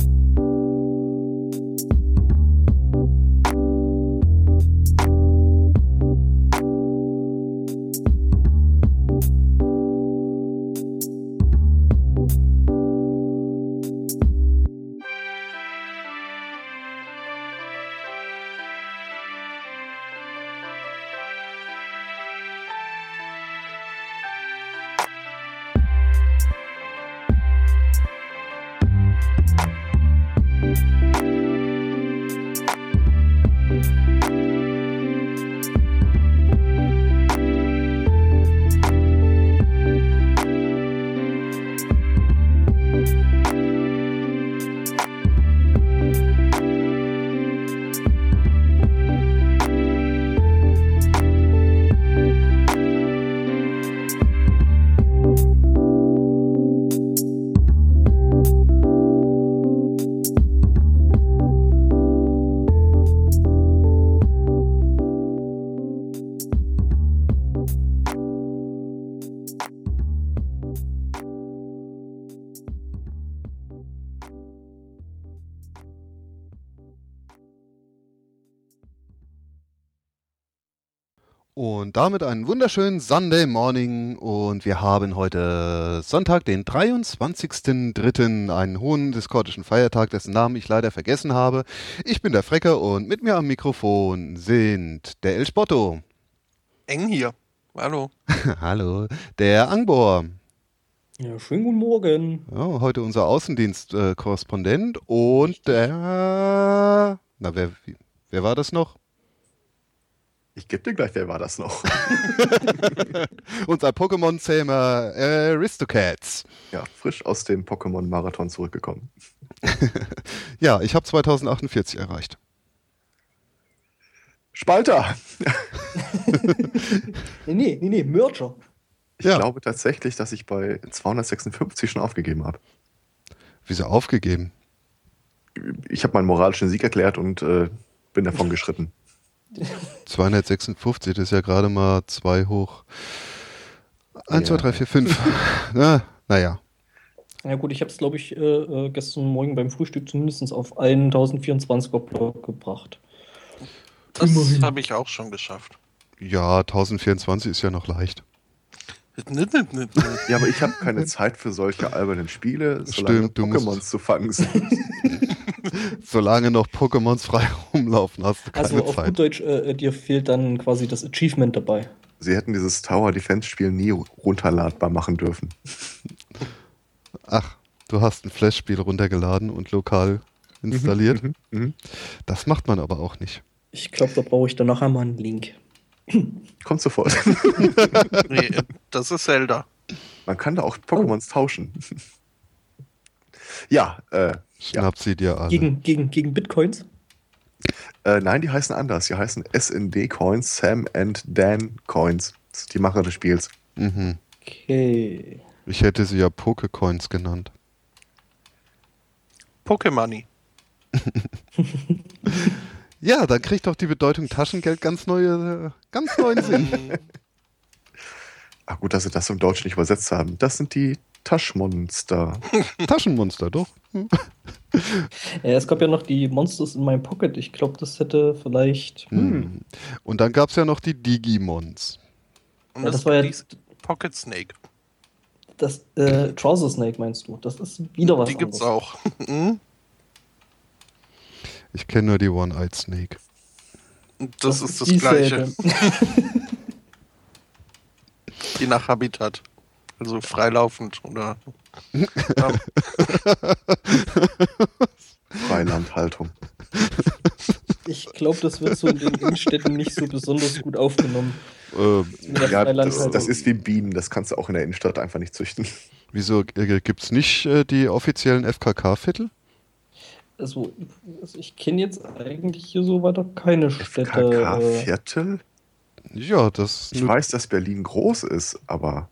you Und damit einen wunderschönen Sunday Morning und wir haben heute Sonntag, den 23.03., einen hohen diskordischen Feiertag, dessen Namen ich leider vergessen habe. Ich bin der Frecker und mit mir am Mikrofon sind der El Spotto. Eng hier. Hallo. Hallo. Der Angbor. Ja, schönen guten Morgen. Ja, heute unser Außendienstkorrespondent äh, und der... Na, wer, wer war das noch? Ich gebe dir gleich, wer war das noch? Unser Pokémon-Zähmer äh, Aristocats. Ja, frisch aus dem Pokémon-Marathon zurückgekommen. ja, ich habe 2048 erreicht. Spalter! nee, nee, nee, nee, Merger. Ich ja. glaube tatsächlich, dass ich bei 256 schon aufgegeben habe. Wieso aufgegeben? Ich habe meinen moralischen Sieg erklärt und äh, bin davon geschritten. 256, das ist ja gerade mal 2 hoch 1, 2, 3, 4, 5. Na, naja. Ja gut, ich habe es, glaube ich, äh, äh, gestern Morgen beim Frühstück zumindest auf einen 1024er Block gebracht. Das habe ich auch schon geschafft. Ja, 1024 ist ja noch leicht. ja, aber ich habe keine Zeit für solche albernen Spiele, solange Stimmt, Pokémons zu fangen sind. solange noch Pokémons frei rumlaufen, hast du keine Also auf Zeit. gut Deutsch, äh, dir fehlt dann quasi das Achievement dabei. Sie hätten dieses Tower Defense Spiel nie runterladbar machen dürfen. Ach, du hast ein Flash-Spiel runtergeladen und lokal installiert. Mhm, mhm, mhm. das macht man aber auch nicht. Ich glaube, da brauche ich dann nachher mal einen Link. Kommt sofort. nee, das ist Zelda. Man kann da auch Pokémons oh. tauschen. ja, äh. Schnappt ja. sie dir alle. Gegen, gegen, gegen Bitcoins? Äh, nein, die heißen anders. Die heißen SND Coins, Sam and Dan Coins. Das sind die Macher des Spiels. Mhm. Okay. Ich hätte sie ja Pokecoins genannt. Pokemoney. Ja, dann kriegt doch die Bedeutung Taschengeld ganz neue, ganz neuen Sinn. Ach gut, dass sie das im Deutschen nicht übersetzt haben. Das sind die Taschmonster. Taschenmonster, doch. ja, es gab ja noch die Monsters in my Pocket. Ich glaube, das hätte vielleicht. Hm. hm. Und dann gab es ja noch die Digimons. Und ja, das, das war ja Pocket Snake. Das äh, Trouser Snake meinst du? Das ist wieder was. Die anderes. gibt's auch. hm? Ich kenne nur die One-Eyed Snake. Das, das ist das Gleiche. Je nach Habitat. Also freilaufend oder. Ja. Freilandhaltung. Ich glaube, das wird so in den Innenstädten nicht so besonders gut aufgenommen. Ähm, ja, das, das, ist wie Bienen, das kannst du auch in der Innenstadt einfach nicht züchten. Wieso äh, gibt es nicht äh, die offiziellen FKK-Viertel? also, also ich kenne jetzt eigentlich hier so weiter keine Städte. FKK-Viertel? Äh, ja, das. Ich weiß, dass Berlin groß ist, aber.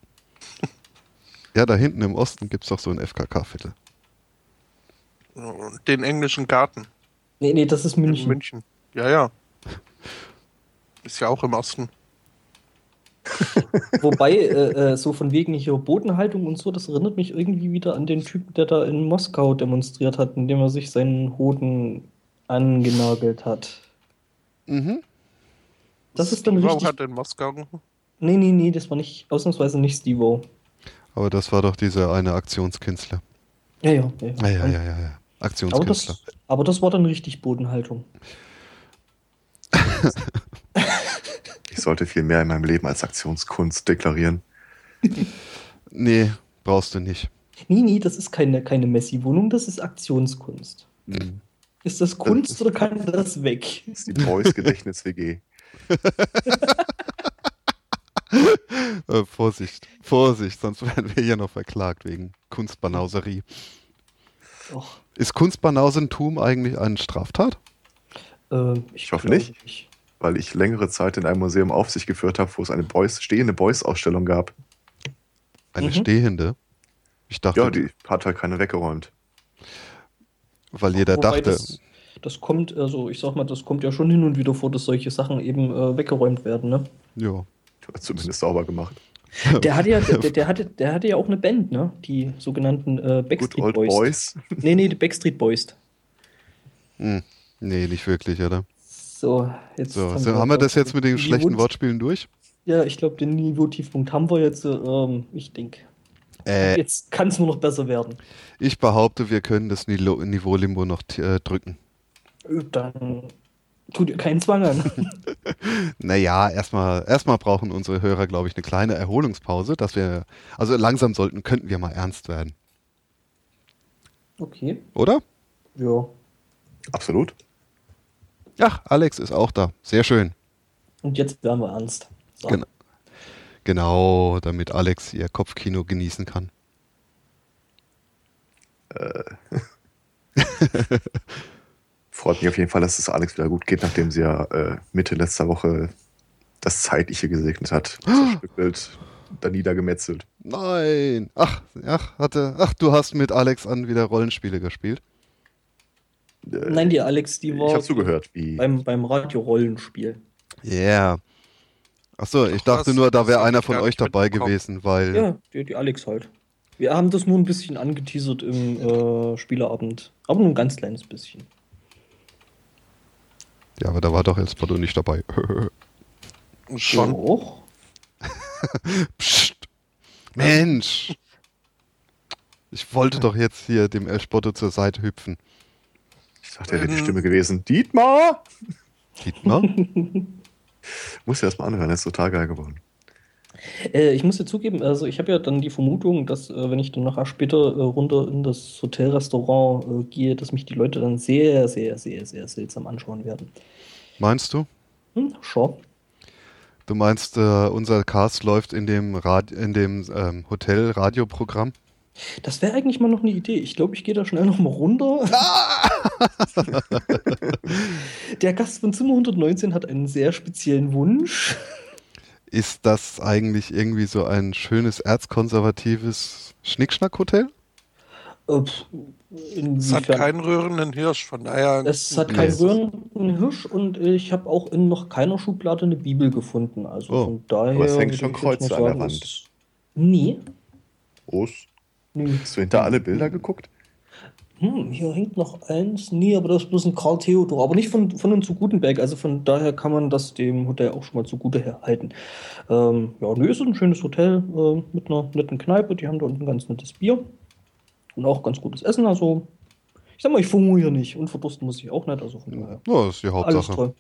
Ja, da hinten im Osten gibt es doch so ein FKK-Viertel. Den englischen Garten. Nee, nee, das ist München. In München. Ja, ja. Ist ja auch im Osten. Wobei, äh, äh, so von wegen hier Bodenhaltung und so, das erinnert mich irgendwie wieder an den Typen, der da in Moskau demonstriert hat, indem er sich seinen Hoden angenagelt hat. Mhm. Das ist dann Steve-O richtig. hat in Moskau. Nee, nee, nee, das war nicht, ausnahmsweise nicht Steve-O. Aber das war doch dieser eine Aktionskünstler. Ja, ja, ja. Ja, ja, ja, ja, ja. Aber Aktionskünstler. das, aber das war dann richtig Bodenhaltung. Ich sollte viel mehr in meinem Leben als Aktionskunst deklarieren. Nee, brauchst du nicht. Nee, nee, das ist keine, keine Messi-Wohnung, das ist Aktionskunst. Mhm. Ist das Kunst oder kann das weg? Das ist die Boys Gedächtnis-WG. Äh, Vorsicht, Vorsicht, sonst werden wir hier noch verklagt wegen Kunstbanauserie. Och, Ist Kunstbanausentum eigentlich eine Straftat? äh, Ich hoffe glaube nicht. Weil ich längere Zeit in einem Museum auf sich geführt habe, wo es eine Boys, stehende Boys-Ausstellung gab. Eine Mhm. stehende? Ich dachte, Ja, die hat halt keiner weggeräumt. weil jeder Wobei dachte, Das, das kommt, also ich sag mal, das kommt ja schon hin und wieder vor, dass solche Sachen eben äh, weggeräumt werden, ne? ja. Zumindest sauber gemacht. Der hatte ja, der, der, hatte, der hatte ja auch eine Band, ne? Die sogenannten äh, Good Backstreet Old Boys. Boys. Nee, nee, die Backstreet Boys. Hm. Nee, nicht wirklich, oder? So, jetzt So, so haben wir das jetzt mit den die schlechten Niveau- Wortspielen durch? Ja, ich glaube, den Niveau-Tiefpunkt haben wir jetzt. Ähm, ich denke, Äh, jetzt kann es nur noch besser werden. ich behaupte, wir können das Niveau-Limbo noch äh, drücken. Dann tut ihr keinen Zwang an. Naja, erstmal erstmal brauchen unsere Hörer, glaube ich, eine kleine Erholungspause, dass wir, also langsam sollten, könnten wir mal ernst werden, Okay, oder? ja. Absolut. Ach, Alex ist auch da. Sehr schön. Und jetzt werden wir ernst. So. Genau. Genau, damit Alex ihr Kopfkino genießen kann. Freut mich auf jeden Fall, dass es Alex wieder gut geht, nachdem sie ja äh, Mitte letzter Woche das Zeitliche gesegnet hat. Zerstückelt, dann niedergemetzelt. Nein. Ach, ach, hatte, ach, du hast mit Alex an wieder Rollenspiele gespielt. Äh, Nein, die Alex, die ich war habe zugehört, wie beim, beim Radio-Rollenspiel. Yeah. Ach so, ich Ach, dachte was? nur, da wäre einer ich von euch dabei gewesen, weil Ja, die, die Alex halt. Wir haben das nur ein bisschen angeteasert im äh, Spieleabend. Aber nur ein ganz kleines bisschen. Ja, aber da war doch jetzt Spotto nicht dabei. Schon. Auch. Psst. Mensch. Ich wollte doch jetzt hier dem El Spotto zur Seite hüpfen. ich dachte, er wäre die Ähm. Stimme gewesen. Dietmar! Dietmar? Muss ja erstmal anhören, er ist total geil geworden. Äh, ich muss dir zugeben, also ich habe ja dann die Vermutung, dass äh, wenn ich dann nachher später äh, runter in das Hotelrestaurant gehe, dass mich die Leute dann sehr, sehr, sehr, sehr seltsam anschauen werden. Meinst du? Hm, schon. Du meinst, unser Cast läuft in dem, Rad in dem ähm, Hotel-Radioprogramm? Das wäre eigentlich mal noch eine Idee. Ich glaube, ich gehe da schnell noch mal runter. Der Gast von Zimmer 119 hat einen sehr speziellen Wunsch. Ist das eigentlich irgendwie so ein schönes erzkonservatives Schnickschnack-Hotel? Es hat keinen rührenden Hirsch, von daher. Es hat Nee. keinen rührenden Hirsch und ich habe auch in noch keiner Schublade eine Bibel gefunden. Also Oh. von daher. Aber es hängt schon Kreuze an der Wand. es- Nee. Groß. nee. Hast du hinter alle Bilder geguckt? Hm, hier hängt noch eins. Nee, aber das ist bloß ein Karl Theodor. Aber nicht von, von uns zu Gutenberg. Also von daher kann man das dem Hotel auch schon mal zugute halten. Ähm, ja, nö, ist ein schönes Hotel äh, mit einer netten Kneipe. Die haben da unten ein ganz nettes Bier. Und auch ganz gutes Essen. Also, ich sag mal, ich verhungere nicht. Und verdursten muss ich auch nicht. Also von daher. Ja, das ist die Alles Hauptsache. toll.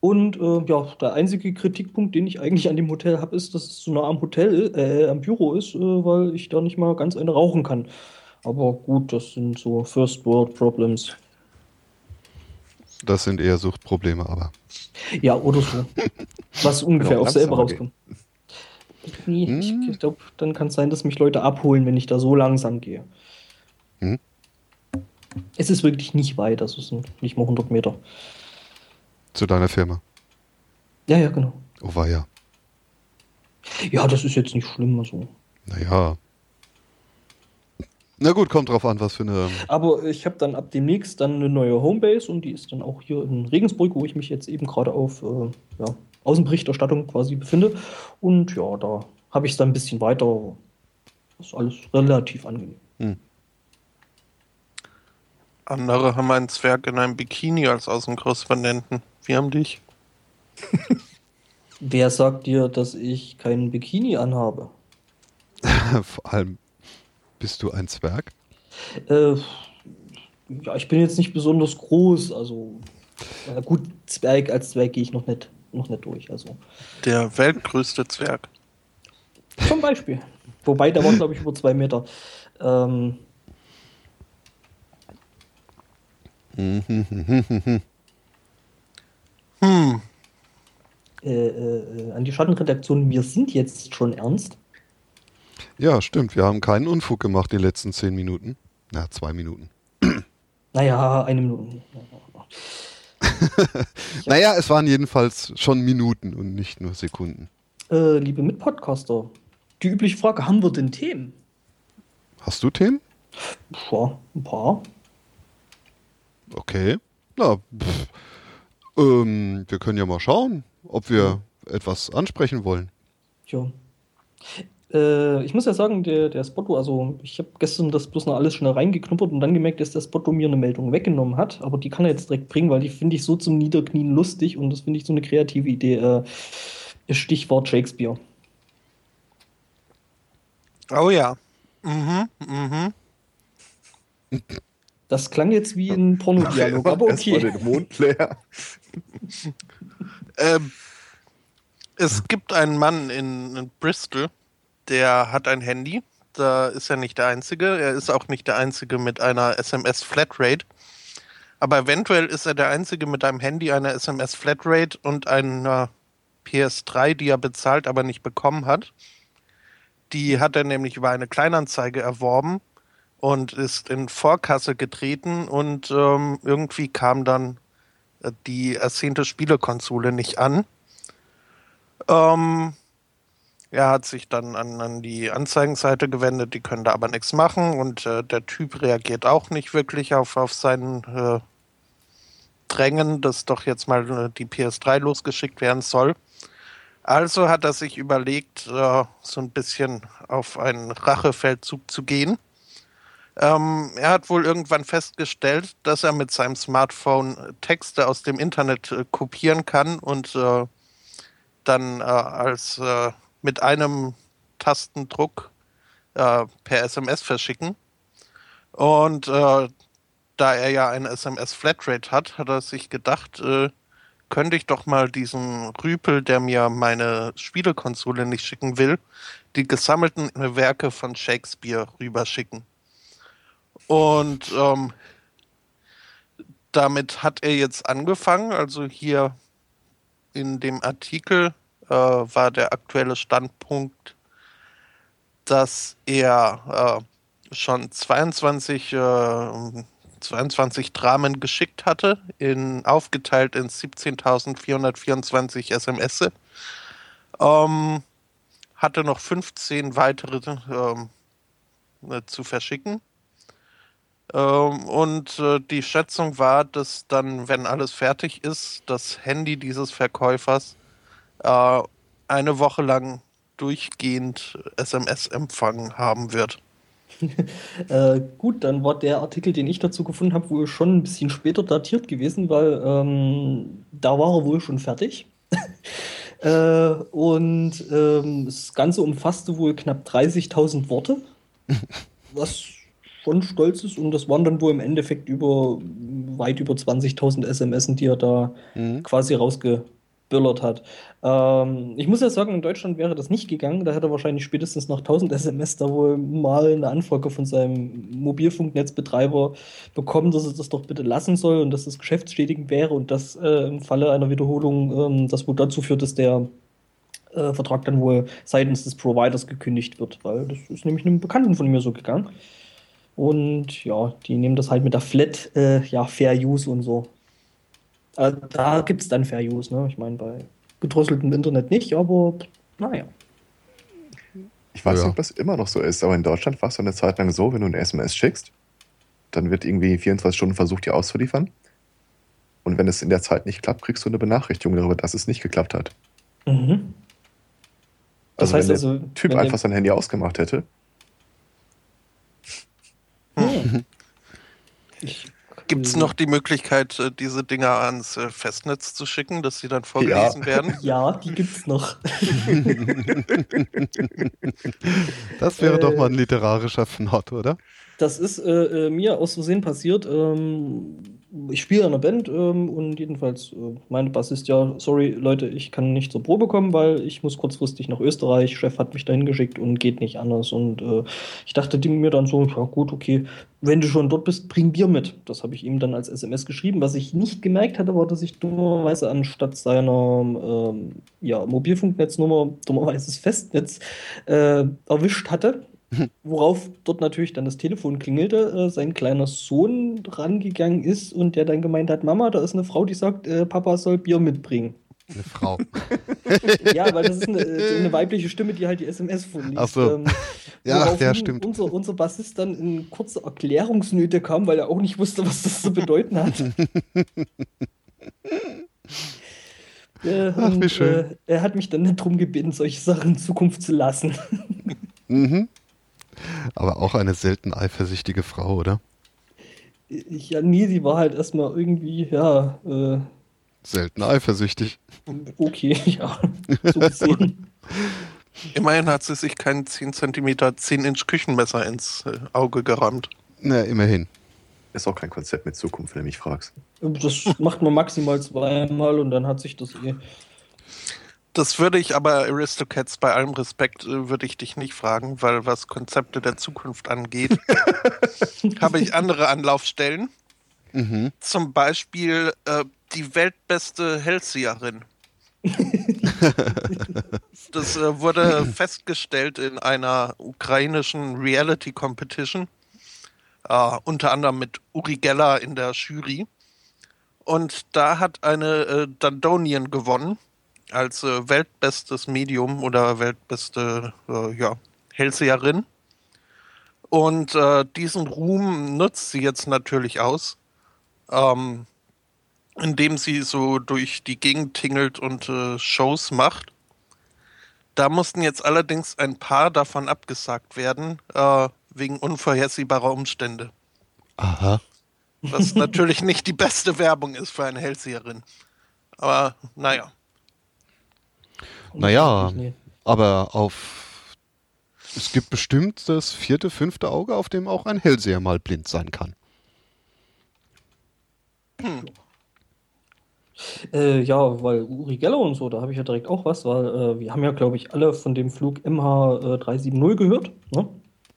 Und äh, ja, der einzige Kritikpunkt, den ich eigentlich an dem Hotel habe, ist, dass es so nah am Hotel, äh, am Büro ist, äh, weil ich da nicht mal ganz eine rauchen kann. Aber gut, das sind so First World Problems. Das sind eher Suchtprobleme, aber. Ja, oder so. Was ungefähr Genau, auch selber rauskommt. Nee, Hm. ich, glaube, dann kann es sein, dass mich Leute abholen, wenn ich da so langsam gehe. Hm. Es ist wirklich nicht weit, das sind nicht mal 100 Meter. Zu deiner Firma. Ja, ja, genau. Oh, war ja. Ja, das ist jetzt nicht schlimm. Also. Naja. Na gut, kommt drauf an, was für eine. Aber ich habe dann ab demnächst dann eine neue Homebase und die ist dann auch hier in Regensburg, wo ich mich jetzt eben gerade auf äh, ja, Außenberichterstattung quasi befinde. Und ja, da habe ich es dann ein bisschen weiter. Das ist alles relativ angenehm. Hm. Andere haben einen Zwerg in einem Bikini als Außenkorrespondenten. Wir haben dich. Wer sagt dir, dass ich keinen Bikini anhabe? Vor allem, bist du ein Zwerg? Äh, ja, ich bin jetzt nicht besonders groß, also äh, gut, Zwerg als Zwerg gehe ich noch nicht, noch nicht durch. Also. Der weltgrößte Zwerg. Zum Beispiel. Wobei, der war, glaube ich, über zwei Meter. Ähm, hm. Äh, äh, an die Schattenredaktion, wir sind jetzt schon ernst. Ja, stimmt. Wir haben keinen Unfug gemacht die letzten zehn Minuten. Na, zwei Minuten. Naja, eine Minute. naja, es waren jedenfalls schon Minuten und nicht nur Sekunden. Äh, liebe Mitpodcaster, die übliche Frage, haben wir denn Themen? Hast du Themen? Ja, ein paar. Okay. Na, ähm, wir können ja mal schauen, ob wir etwas ansprechen wollen. Ja. Äh, ich muss ja sagen, der, der Spotto, also ich habe gestern das bloß noch alles schnell reingeknuppert und dann gemerkt, dass der Spotto mir eine Meldung weggenommen hat. Aber die kann er jetzt direkt bringen, weil die finde ich so zum Niederknien lustig und das finde ich so eine kreative Idee. Äh, Stichwort Shakespeare. Oh ja. Mhm, mhm. Das klang jetzt wie ein Pornodialog, aber okay. Den Mond leer. ähm, es gibt einen Mann in, in Bristol, der hat ein Handy. Da ist er nicht der Einzige. Er ist auch nicht der Einzige mit einer SMS Flatrate. Aber eventuell ist er der Einzige mit einem Handy, einer SMS Flatrate und einer PS3, die er bezahlt, aber nicht bekommen hat. Die hat er nämlich über eine Kleinanzeige erworben und ist in Vorkasse getreten und ähm, irgendwie kam dann äh, die ersehnte Spielekonsole nicht an. Ähm, er hat sich dann an, an die Anzeigenseite gewendet, die können da aber nichts machen und äh, der Typ reagiert auch nicht wirklich auf, auf seinen äh, Drängen, dass doch jetzt mal äh, die PS3 losgeschickt werden soll. Also hat er sich überlegt, äh, so ein bisschen auf einen Rachefeldzug zu gehen ähm, er hat wohl irgendwann festgestellt, dass er mit seinem Smartphone Texte aus dem Internet äh, kopieren kann und äh, dann äh, als äh, mit einem Tastendruck äh, per SMS verschicken. Und äh, da er ja eine SMS Flatrate hat, hat er sich gedacht, könnte ich doch mal diesen Rüpel, der mir meine Spielekonsole nicht schicken will, die gesammelten Werke von Shakespeare rüberschicken. Und ähm, damit hat er jetzt angefangen. Also hier in dem Artikel äh, war der aktuelle Standpunkt, dass er äh, schon 22, äh, 22 Dramen geschickt hatte, in, aufgeteilt in 17.424 SMS. Ähm, hatte noch 15 weitere ähm, zu verschicken. Ähm, und äh, die Schätzung war, dass dann, wenn alles fertig ist, das Handy dieses Verkäufers äh, eine Woche lang durchgehend SMS-Empfang haben wird. äh, gut, dann war der Artikel, den ich dazu gefunden habe, wohl schon ein bisschen später datiert gewesen, weil ähm, da war er wohl schon fertig. äh, und ähm, das Ganze umfasste wohl knapp 30.000 Worte, was schon stolz ist und das waren dann wohl im Endeffekt über weit über 20.000 SMS, die er da mhm. quasi rausgebüllert hat. Ähm, ich muss ja sagen, in Deutschland wäre das nicht gegangen. Da hätte er wahrscheinlich spätestens nach 1000 SMS da wohl mal eine Anfrage von seinem Mobilfunknetzbetreiber bekommen, dass er das doch bitte lassen soll und dass das geschäftsschädigend wäre und dass äh, im Falle einer Wiederholung ähm, das wohl dazu führt, dass der äh, Vertrag dann wohl seitens des Providers gekündigt wird, weil das ist nämlich einem Bekannten von mir so gegangen. Und ja, die nehmen das halt mit der Flat, äh, ja, Fair Use und so. Also, da gibt es dann Fair Use, ne? Ich meine, bei gedrosseltem Internet nicht, aber naja. Ich weiß ja. nicht, ob das immer noch so ist, aber in Deutschland war es eine Zeit lang so, wenn du eine SMS schickst, dann wird irgendwie 24 Stunden versucht, die auszuliefern. Und wenn es in der Zeit nicht klappt, kriegst du eine Benachrichtigung darüber, dass es nicht geklappt hat. Mhm. Das Also, heißt wenn der also, Typ wenn einfach sein Handy ausgemacht hätte. Hm. Ich, Gibt es noch die Möglichkeit, äh, diese Dinger ans äh, Festnetz zu schicken, dass sie dann Ja. vorgelesen werden? Ja, die gibt's noch. Das wäre Äh, doch mal ein literarischer Fnott, oder? Das ist äh, äh, mir aus Versehen passiert. Ähm, ich spiele in einer Band ähm, und jedenfalls äh, meinte Bassist, ja, sorry Leute, ich kann nicht zur Probe kommen, weil ich muss kurzfristig nach Österreich. Chef hat mich dahin geschickt und geht nicht anders. Und äh, ich dachte mir dann so, ja gut, okay, wenn du schon dort bist, bring Bier mit. Das habe ich ihm dann als SMS geschrieben. Was ich nicht gemerkt hatte, war, dass ich dummerweise anstatt seiner ähm, ja, Mobilfunknetznummer dummerweise das Festnetz äh, erwischt hatte. Worauf dort natürlich dann das Telefon klingelte, äh, sein kleiner Sohn rangegangen ist und der dann gemeint hat, Mama, da ist eine Frau, die sagt, äh, Papa soll Bier mitbringen. Eine Frau. Ja, weil das ist eine, äh, eine weibliche Stimme, die halt die SMS vorliest. Ach so. Ähm, Ja, ach, ja, stimmt. Unser, unser Bassist dann in kurze Erklärungsnöte kam, weil er auch nicht wusste, was das zu bedeuten hat. Äh, Ach, wie schön. Äh, er hat mich dann darum gebeten, solche Sachen in Zukunft zu lassen. Mhm. Aber auch eine selten eifersüchtige Frau, oder? Ja, nee, sie war halt erstmal irgendwie, ja, äh, Selten eifersüchtig. okay, ja, so gesehen. Immerhin hat sie sich kein 10 cm 10-Inch Küchenmesser ins äh, Auge gerammt. Na, immerhin. Ist auch kein Konzept mit Zukunft, wenn du mich fragst. Das macht man maximal zweimal und dann hat sich das eh. Das würde ich aber Aristocats bei allem Respekt äh, würde ich dich nicht fragen, weil was Konzepte der Zukunft angeht, habe ich andere Anlaufstellen. Mhm. Zum Beispiel äh, die weltbeste Hellseherin. das äh, wurde festgestellt in einer ukrainischen Reality Competition. Äh, unter anderem mit Uri Geller in der Jury. Und da hat eine äh, Dandonian gewonnen als äh, weltbestes Medium oder weltbeste äh, ja, Hellseherin. Und äh, diesen Ruhm nutzt sie jetzt natürlich aus, ähm, indem sie so durch die Gegend tingelt und äh, Shows macht. Da mussten jetzt allerdings ein paar davon abgesagt werden, äh, wegen unvorhersehbarer Umstände. Aha. Was natürlich nicht die beste Werbung ist für eine Hellseherin. Aber naja. Naja, aber auf. Es gibt bestimmt das vierte, fünfte Auge, auf dem auch ein Hellseher mal blind sein kann. Äh, ja, weil Uri Geller und so, da habe ich ja direkt auch was, weil äh, wir haben ja, glaube ich, alle von dem Flug MH370 gehört. Ne?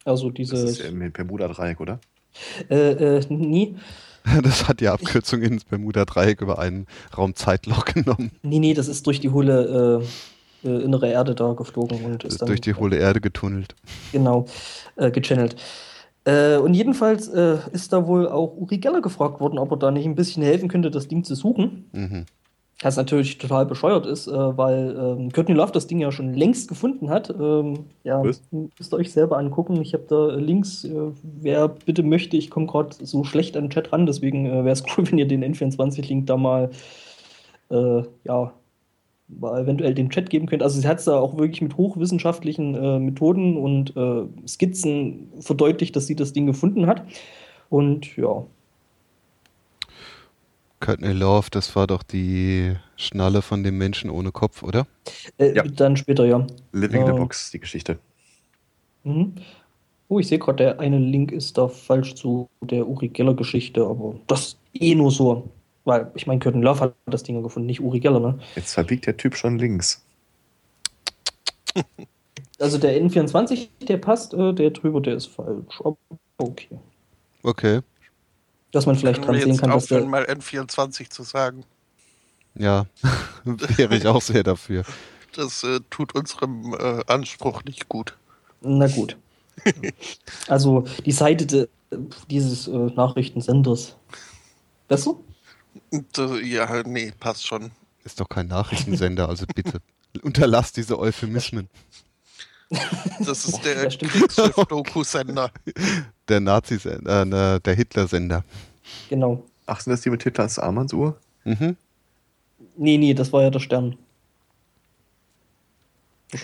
Also Das dieses. ist ja im Bermuda-Dreieck, oder? äh, äh, nie. Das hat die Abkürzung ins Bermuda-Dreieck über einen Raumzeitloch genommen. Nee, nee, das ist durch die hohle äh, innere Erde da geflogen und ist dann Durch die hohle Erde getunnelt. genau äh, gechannelt. Äh, und jedenfalls äh, ist da wohl auch Uri Geller gefragt worden, ob er da nicht ein bisschen helfen könnte, das Ding zu suchen. Mhm. Was natürlich total bescheuert ist, äh, weil ähm, Courtney Love das Ding ja schon längst gefunden hat. Ähm, ja, Was? müsst ihr euch selber angucken. Ich habe da Links. Äh, wer bitte möchte, ich komme gerade so schlecht an den Chat ran, deswegen äh, wäre es cool, wenn ihr den N24-Link da mal, äh, ja, mal eventuell den Chat geben könnt. Also sie hat es da auch wirklich mit hochwissenschaftlichen äh, Methoden und äh, Skizzen verdeutlicht, dass sie das Ding gefunden hat. Und ja, Courtney Love, das war doch die Schnalle von dem Menschen ohne Kopf, oder? äh, Ja. dann später, ja. Living in the Ja. Box, die Geschichte. Mhm. Oh, ich sehe gerade, der eine Link ist da falsch zu der Uri Geller-Geschichte, aber das eh nur so. Weil, ich meine, Curtin Love hat das Ding ja gefunden, nicht Uri Geller, ne? Jetzt verbiegt der Typ schon links. Also der N24, der passt, äh, der drüber, der ist falsch. Aber okay. Okay. Dass man vielleicht Können dran sehen kann, dass aufhören, der. mal N24 zu sagen. Ja, wäre ich auch sehr dafür. Das äh, tut unserem äh, Anspruch nicht gut. Na gut. also die Seite de, dieses äh, Nachrichtensenders. Besser? Und, äh, ja, nee, passt schon. Ist doch kein Nachrichtensender, also bitte. Unterlass diese Euphemismen. Das ist der. Kriegsschiff-Doku-Sender. Der Nazi-Sender, äh, ne, der Hitler-Sender. Genau. Ach, sind das die mit Hitlers Armbanduhr? Mhm. Nee, nee, das war ja der Stern.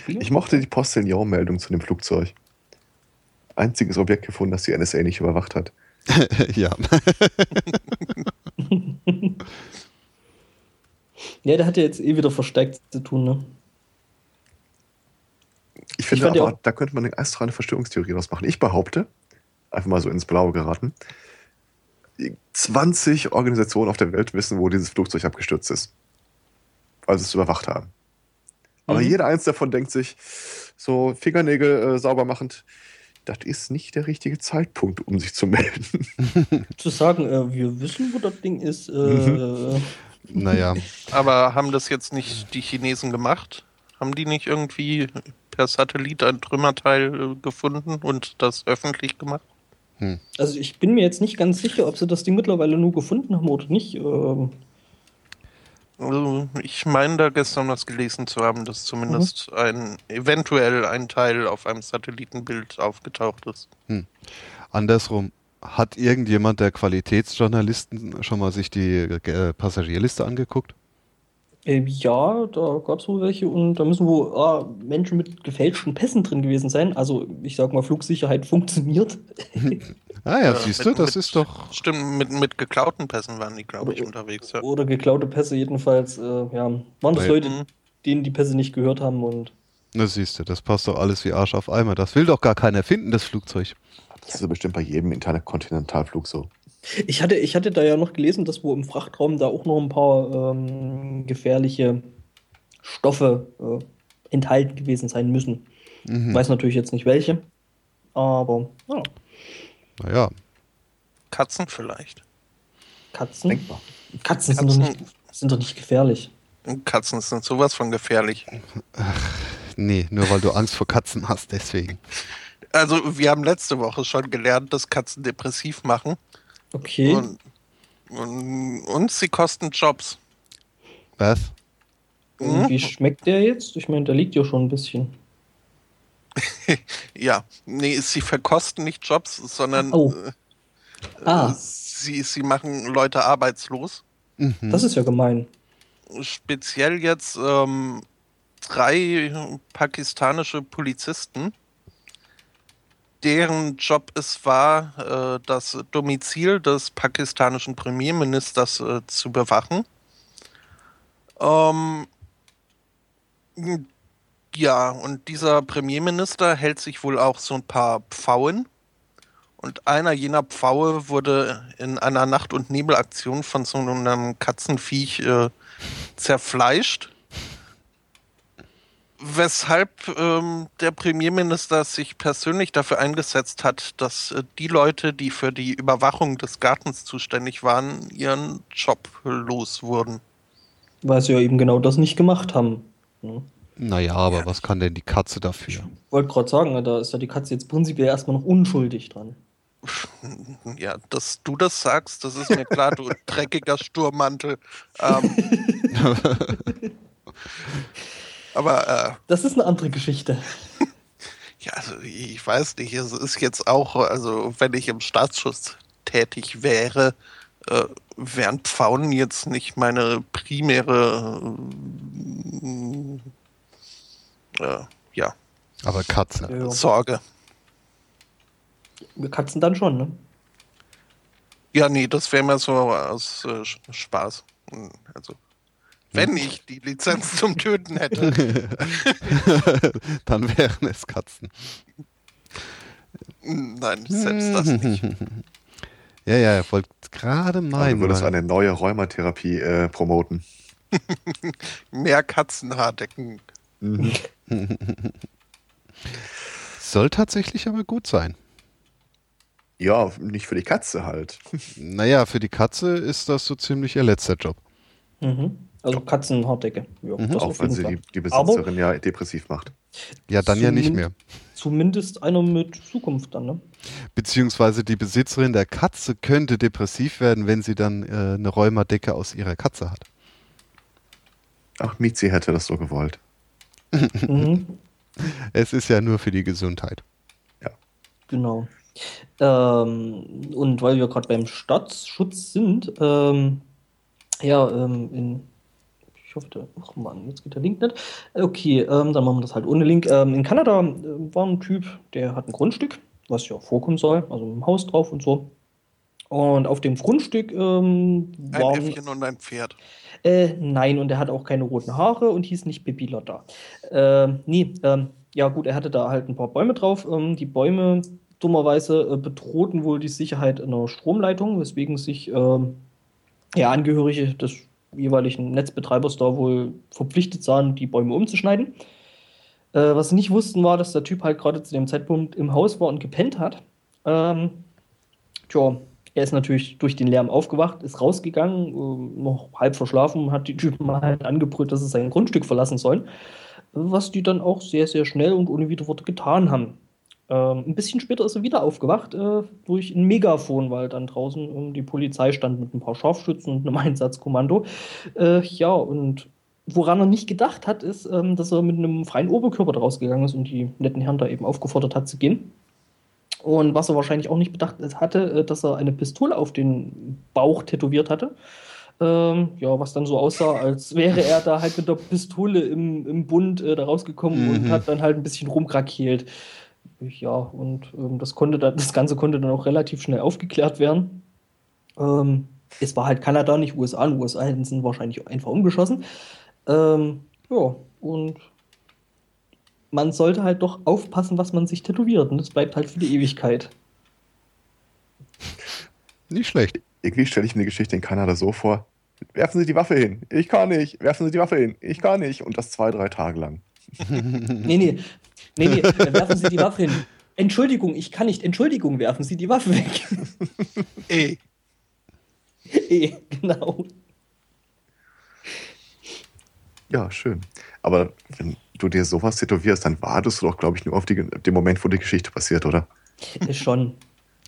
Ich mochte die Postillon-Meldung zu dem Flugzeug. Einziges Objekt gefunden, das die NSA nicht überwacht hat. ja. ja, der hat ja jetzt eh wieder verstärkt zu tun, ne? Ich finde ich aber, da könnte man eine astrale Verstörungstheorie draus machen. Ich behaupte, einfach mal so ins Blaue geraten, 20 Organisationen auf der Welt wissen, wo dieses Flugzeug abgestürzt ist. Weil sie es überwacht haben. Aber mhm. jeder eins davon denkt sich, so Fingernägel äh, sauber machend, das ist nicht der richtige Zeitpunkt, um sich zu melden. zu sagen, äh, wir wissen, wo das Ding ist. Äh, mhm. Naja. Aber haben das jetzt nicht die Chinesen gemacht? Haben die nicht irgendwie per Satellit ein Trümmerteil äh, gefunden und das öffentlich gemacht? Hm. Also ich bin mir jetzt nicht ganz sicher, ob sie das Ding mittlerweile nur gefunden haben oder nicht. Ähm. Also ich meine da gestern was gelesen zu haben, dass zumindest mhm. ein eventuell ein Teil auf einem Satellitenbild aufgetaucht ist. Hm. Andersrum, hat irgendjemand der Qualitätsjournalisten schon mal sich die äh, Passagierliste angeguckt? Ähm, ja, da gab es wohl welche und da müssen wohl ah, Menschen mit gefälschten Pässen drin gewesen sein. Also ich sag mal, Flugsicherheit funktioniert. ah ja, siehst mit, du, das mit, ist doch. Stimmt, mit, mit geklauten Pässen waren die, glaube ich, unterwegs. Ja. Oder geklaute Pässe jedenfalls, äh, ja. Waren das Leute, mhm. denen die Pässe nicht gehört haben und. Na siehst du, das passt doch alles wie Arsch auf Eimer. Das will doch gar keiner finden, das Flugzeug. Das ist ja bestimmt bei jedem Interkontinentalflug so. Ich hatte, ich hatte da ja noch gelesen, dass wo im Frachtraum da auch noch ein paar ähm, gefährliche Stoffe äh, enthalten gewesen sein müssen. Mhm. Weiß natürlich jetzt nicht welche, aber ja. Naja. Katzen vielleicht. Katzen? Denkbar. Katzen, Katzen sind, doch nicht, sind doch nicht gefährlich. Katzen sind sowas von gefährlich. Ach, nee, nur weil du Angst vor Katzen hast, deswegen. Also, wir haben letzte Woche schon gelernt, dass Katzen depressiv machen. Okay. Und, und, und sie kosten Jobs. Was? Mhm. Wie schmeckt der jetzt? Ich meine, der liegt ja schon ein bisschen. Ja, nee, sie verkosten nicht Jobs, sondern oh. äh, ah. sie, sie machen Leute arbeitslos. Mhm. Das ist ja gemein. Speziell jetzt ähm, drei pakistanische Polizisten deren Job es war, äh, das Domizil des pakistanischen Premierministers äh, zu bewachen. Ähm, ja, und dieser Premierminister hält sich wohl auch so ein paar Pfauen. Und einer jener Pfaue wurde in einer Nacht- und Nebelaktion von so einem Katzenviech äh, zerfleischt weshalb ähm, der Premierminister sich persönlich dafür eingesetzt hat, dass äh, die Leute, die für die Überwachung des Gartens zuständig waren, ihren Job los wurden. Weil sie ja eben genau das nicht gemacht haben. Ne? Naja, aber ja. was kann denn die Katze dafür? Ich wollte gerade sagen, da ist ja die Katze jetzt prinzipiell erstmal noch unschuldig dran. Ja, dass du das sagst, das ist mir klar, du dreckiger Sturmmantel. Ähm, Aber äh, das ist eine andere Geschichte. ja, also ich weiß nicht, es ist jetzt auch, also wenn ich im Staatsschutz tätig wäre, äh, wären Pfaunen jetzt nicht meine primäre äh, äh ja. Aber Katzen. Sorge. Katzen dann schon, ne? Ja, nee, das wäre mir so aus äh, Spaß. Also wenn ich die Lizenz zum Töten hätte. Dann wären es Katzen. Nein, selbst das nicht. Ja, ja, er wollte gerade meinen. Du würdest eine neue Rheumatherapie äh, promoten. Mehr Katzenhaardecken. Mhm. Soll tatsächlich aber gut sein. Ja, nicht für die Katze halt. Naja, für die Katze ist das so ziemlich ihr letzter Job. Mhm. Also Katzenhaardecke. Ja, mhm. Auch wenn sie die, die Besitzerin Aber ja depressiv macht. Ja, dann ja nicht mehr. Zumindest einer mit Zukunft dann, ne? Beziehungsweise die Besitzerin der Katze könnte depressiv werden, wenn sie dann äh, eine Rheumadecke aus ihrer Katze hat. Ach, Mizi hätte das so gewollt. Mhm. Es ist ja nur für die Gesundheit. Ja. Genau. Ähm, und weil wir gerade beim Staatsschutz sind, ähm, ja, ähm, in Ich hoffe, der, ach Mann, jetzt geht der Link nicht. Okay, ähm, dann machen wir das halt ohne Link. Ähm, in Kanada äh, war ein Typ, der hat ein Grundstück, was ja vorkommen soll, also ein Haus drauf und so. Und auf dem Grundstück ähm, Ein waren, Äffchen und ein Pferd. äh, nein, und er hatte auch keine roten Haare und hieß nicht Bibi Lotta. Ähm, nee, ähm, ja gut, er hatte da halt ein paar Bäume drauf. Ähm, die Bäume dummerweise äh, bedrohten wohl die Sicherheit einer Stromleitung, weswegen sich ähm, ja, Angehörige des jeweiligen Netzbetreibers da wohl verpflichtet sahen, die Bäume umzuschneiden. Äh, was sie nicht wussten, war, dass der Typ halt gerade zu dem Zeitpunkt im Haus war und gepennt hat. Ähm, tja, er ist natürlich durch den Lärm aufgewacht, ist rausgegangen, äh, noch halb verschlafen, hat die Typen halt angebrüllt, dass sie sein Grundstück verlassen sollen. Was die dann auch sehr, sehr schnell und ohne Widerworte getan haben. Ähm, ein bisschen später ist er wieder aufgewacht äh, durch ein Megafon, weil dann draußen ähm, die Polizei stand mit ein paar Scharfschützen und einem Einsatzkommando. Äh, ja, und woran er nicht gedacht hat, ist, ähm, dass er mit einem freien Oberkörper rausgegangen ist und die netten Herren da eben aufgefordert hat zu gehen. Und was er wahrscheinlich auch nicht bedacht hatte, äh, dass er eine Pistole auf den Bauch tätowiert hatte. Ähm, ja, was dann so aussah, als wäre er da halt mit der Pistole im, im Bund äh, da rausgekommen und Mhm. hat dann halt ein bisschen rumkrakeelt. Ja, und ähm, das konnte dann, das Ganze konnte dann auch relativ schnell aufgeklärt werden. Ähm, es war halt Kanada, nicht USA. In den USA hätten sie ihn wahrscheinlich einfach umgeschossen. Ähm, ja, und man sollte halt doch aufpassen, was man sich tätowiert. Und das bleibt halt für die Ewigkeit. Nicht schlecht. Irgendwie stelle ich mir die Geschichte in Kanada so vor. Werfen Sie die Waffe hin. Ich kann nicht. Werfen Sie die Waffe hin. Ich kann nicht. Und das zwei, drei Tage lang. Nee, nee. Nee, nee, werfen Sie die Waffe hin. Entschuldigung, ich kann nicht. Entschuldigung, werfen Sie die Waffe weg. Ey, eh, genau. Ja, schön. Aber wenn du dir sowas tätowierst, dann wartest du doch, glaube ich, nur auf die, den Moment, wo die Geschichte passiert, oder? Ist schon.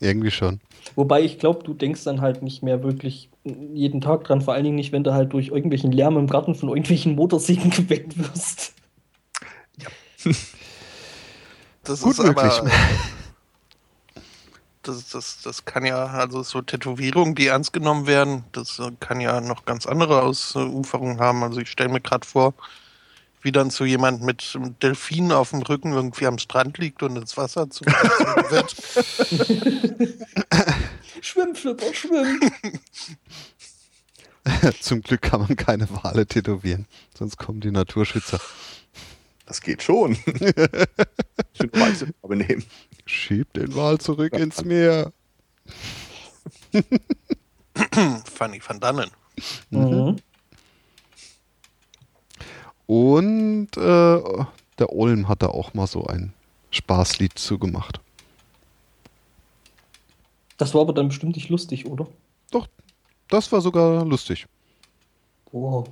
Irgendwie schon. Wobei ich glaube, du denkst dann halt nicht mehr wirklich jeden Tag dran, vor allen Dingen nicht, wenn du halt durch irgendwelchen Lärm im Garten von irgendwelchen Motorsägen geweckt wirst. das Gut ist aber. möglich. Das, das, das kann ja, also so Tätowierungen, die ernst genommen werden, das äh, kann ja noch ganz andere Ausuferungen haben. Also ich stelle mir gerade vor, wie dann so jemand mit einem Delfin auf dem Rücken irgendwie am Strand liegt und ins Wasser zu wird. Schwimm, Flipper, schwimm. Zum Glück kann man keine Wale tätowieren. Sonst kommen die Naturschützer. Das geht schon. Schön weiße Farbe nehmen. Schieb den Wal zurück ins Meer. Fanny van Dannen. Mhm. Und äh, der Olm hat da auch mal so ein Spaßlied zugemacht. Das war aber dann bestimmt nicht lustig, oder? Doch, das war sogar lustig. Wow.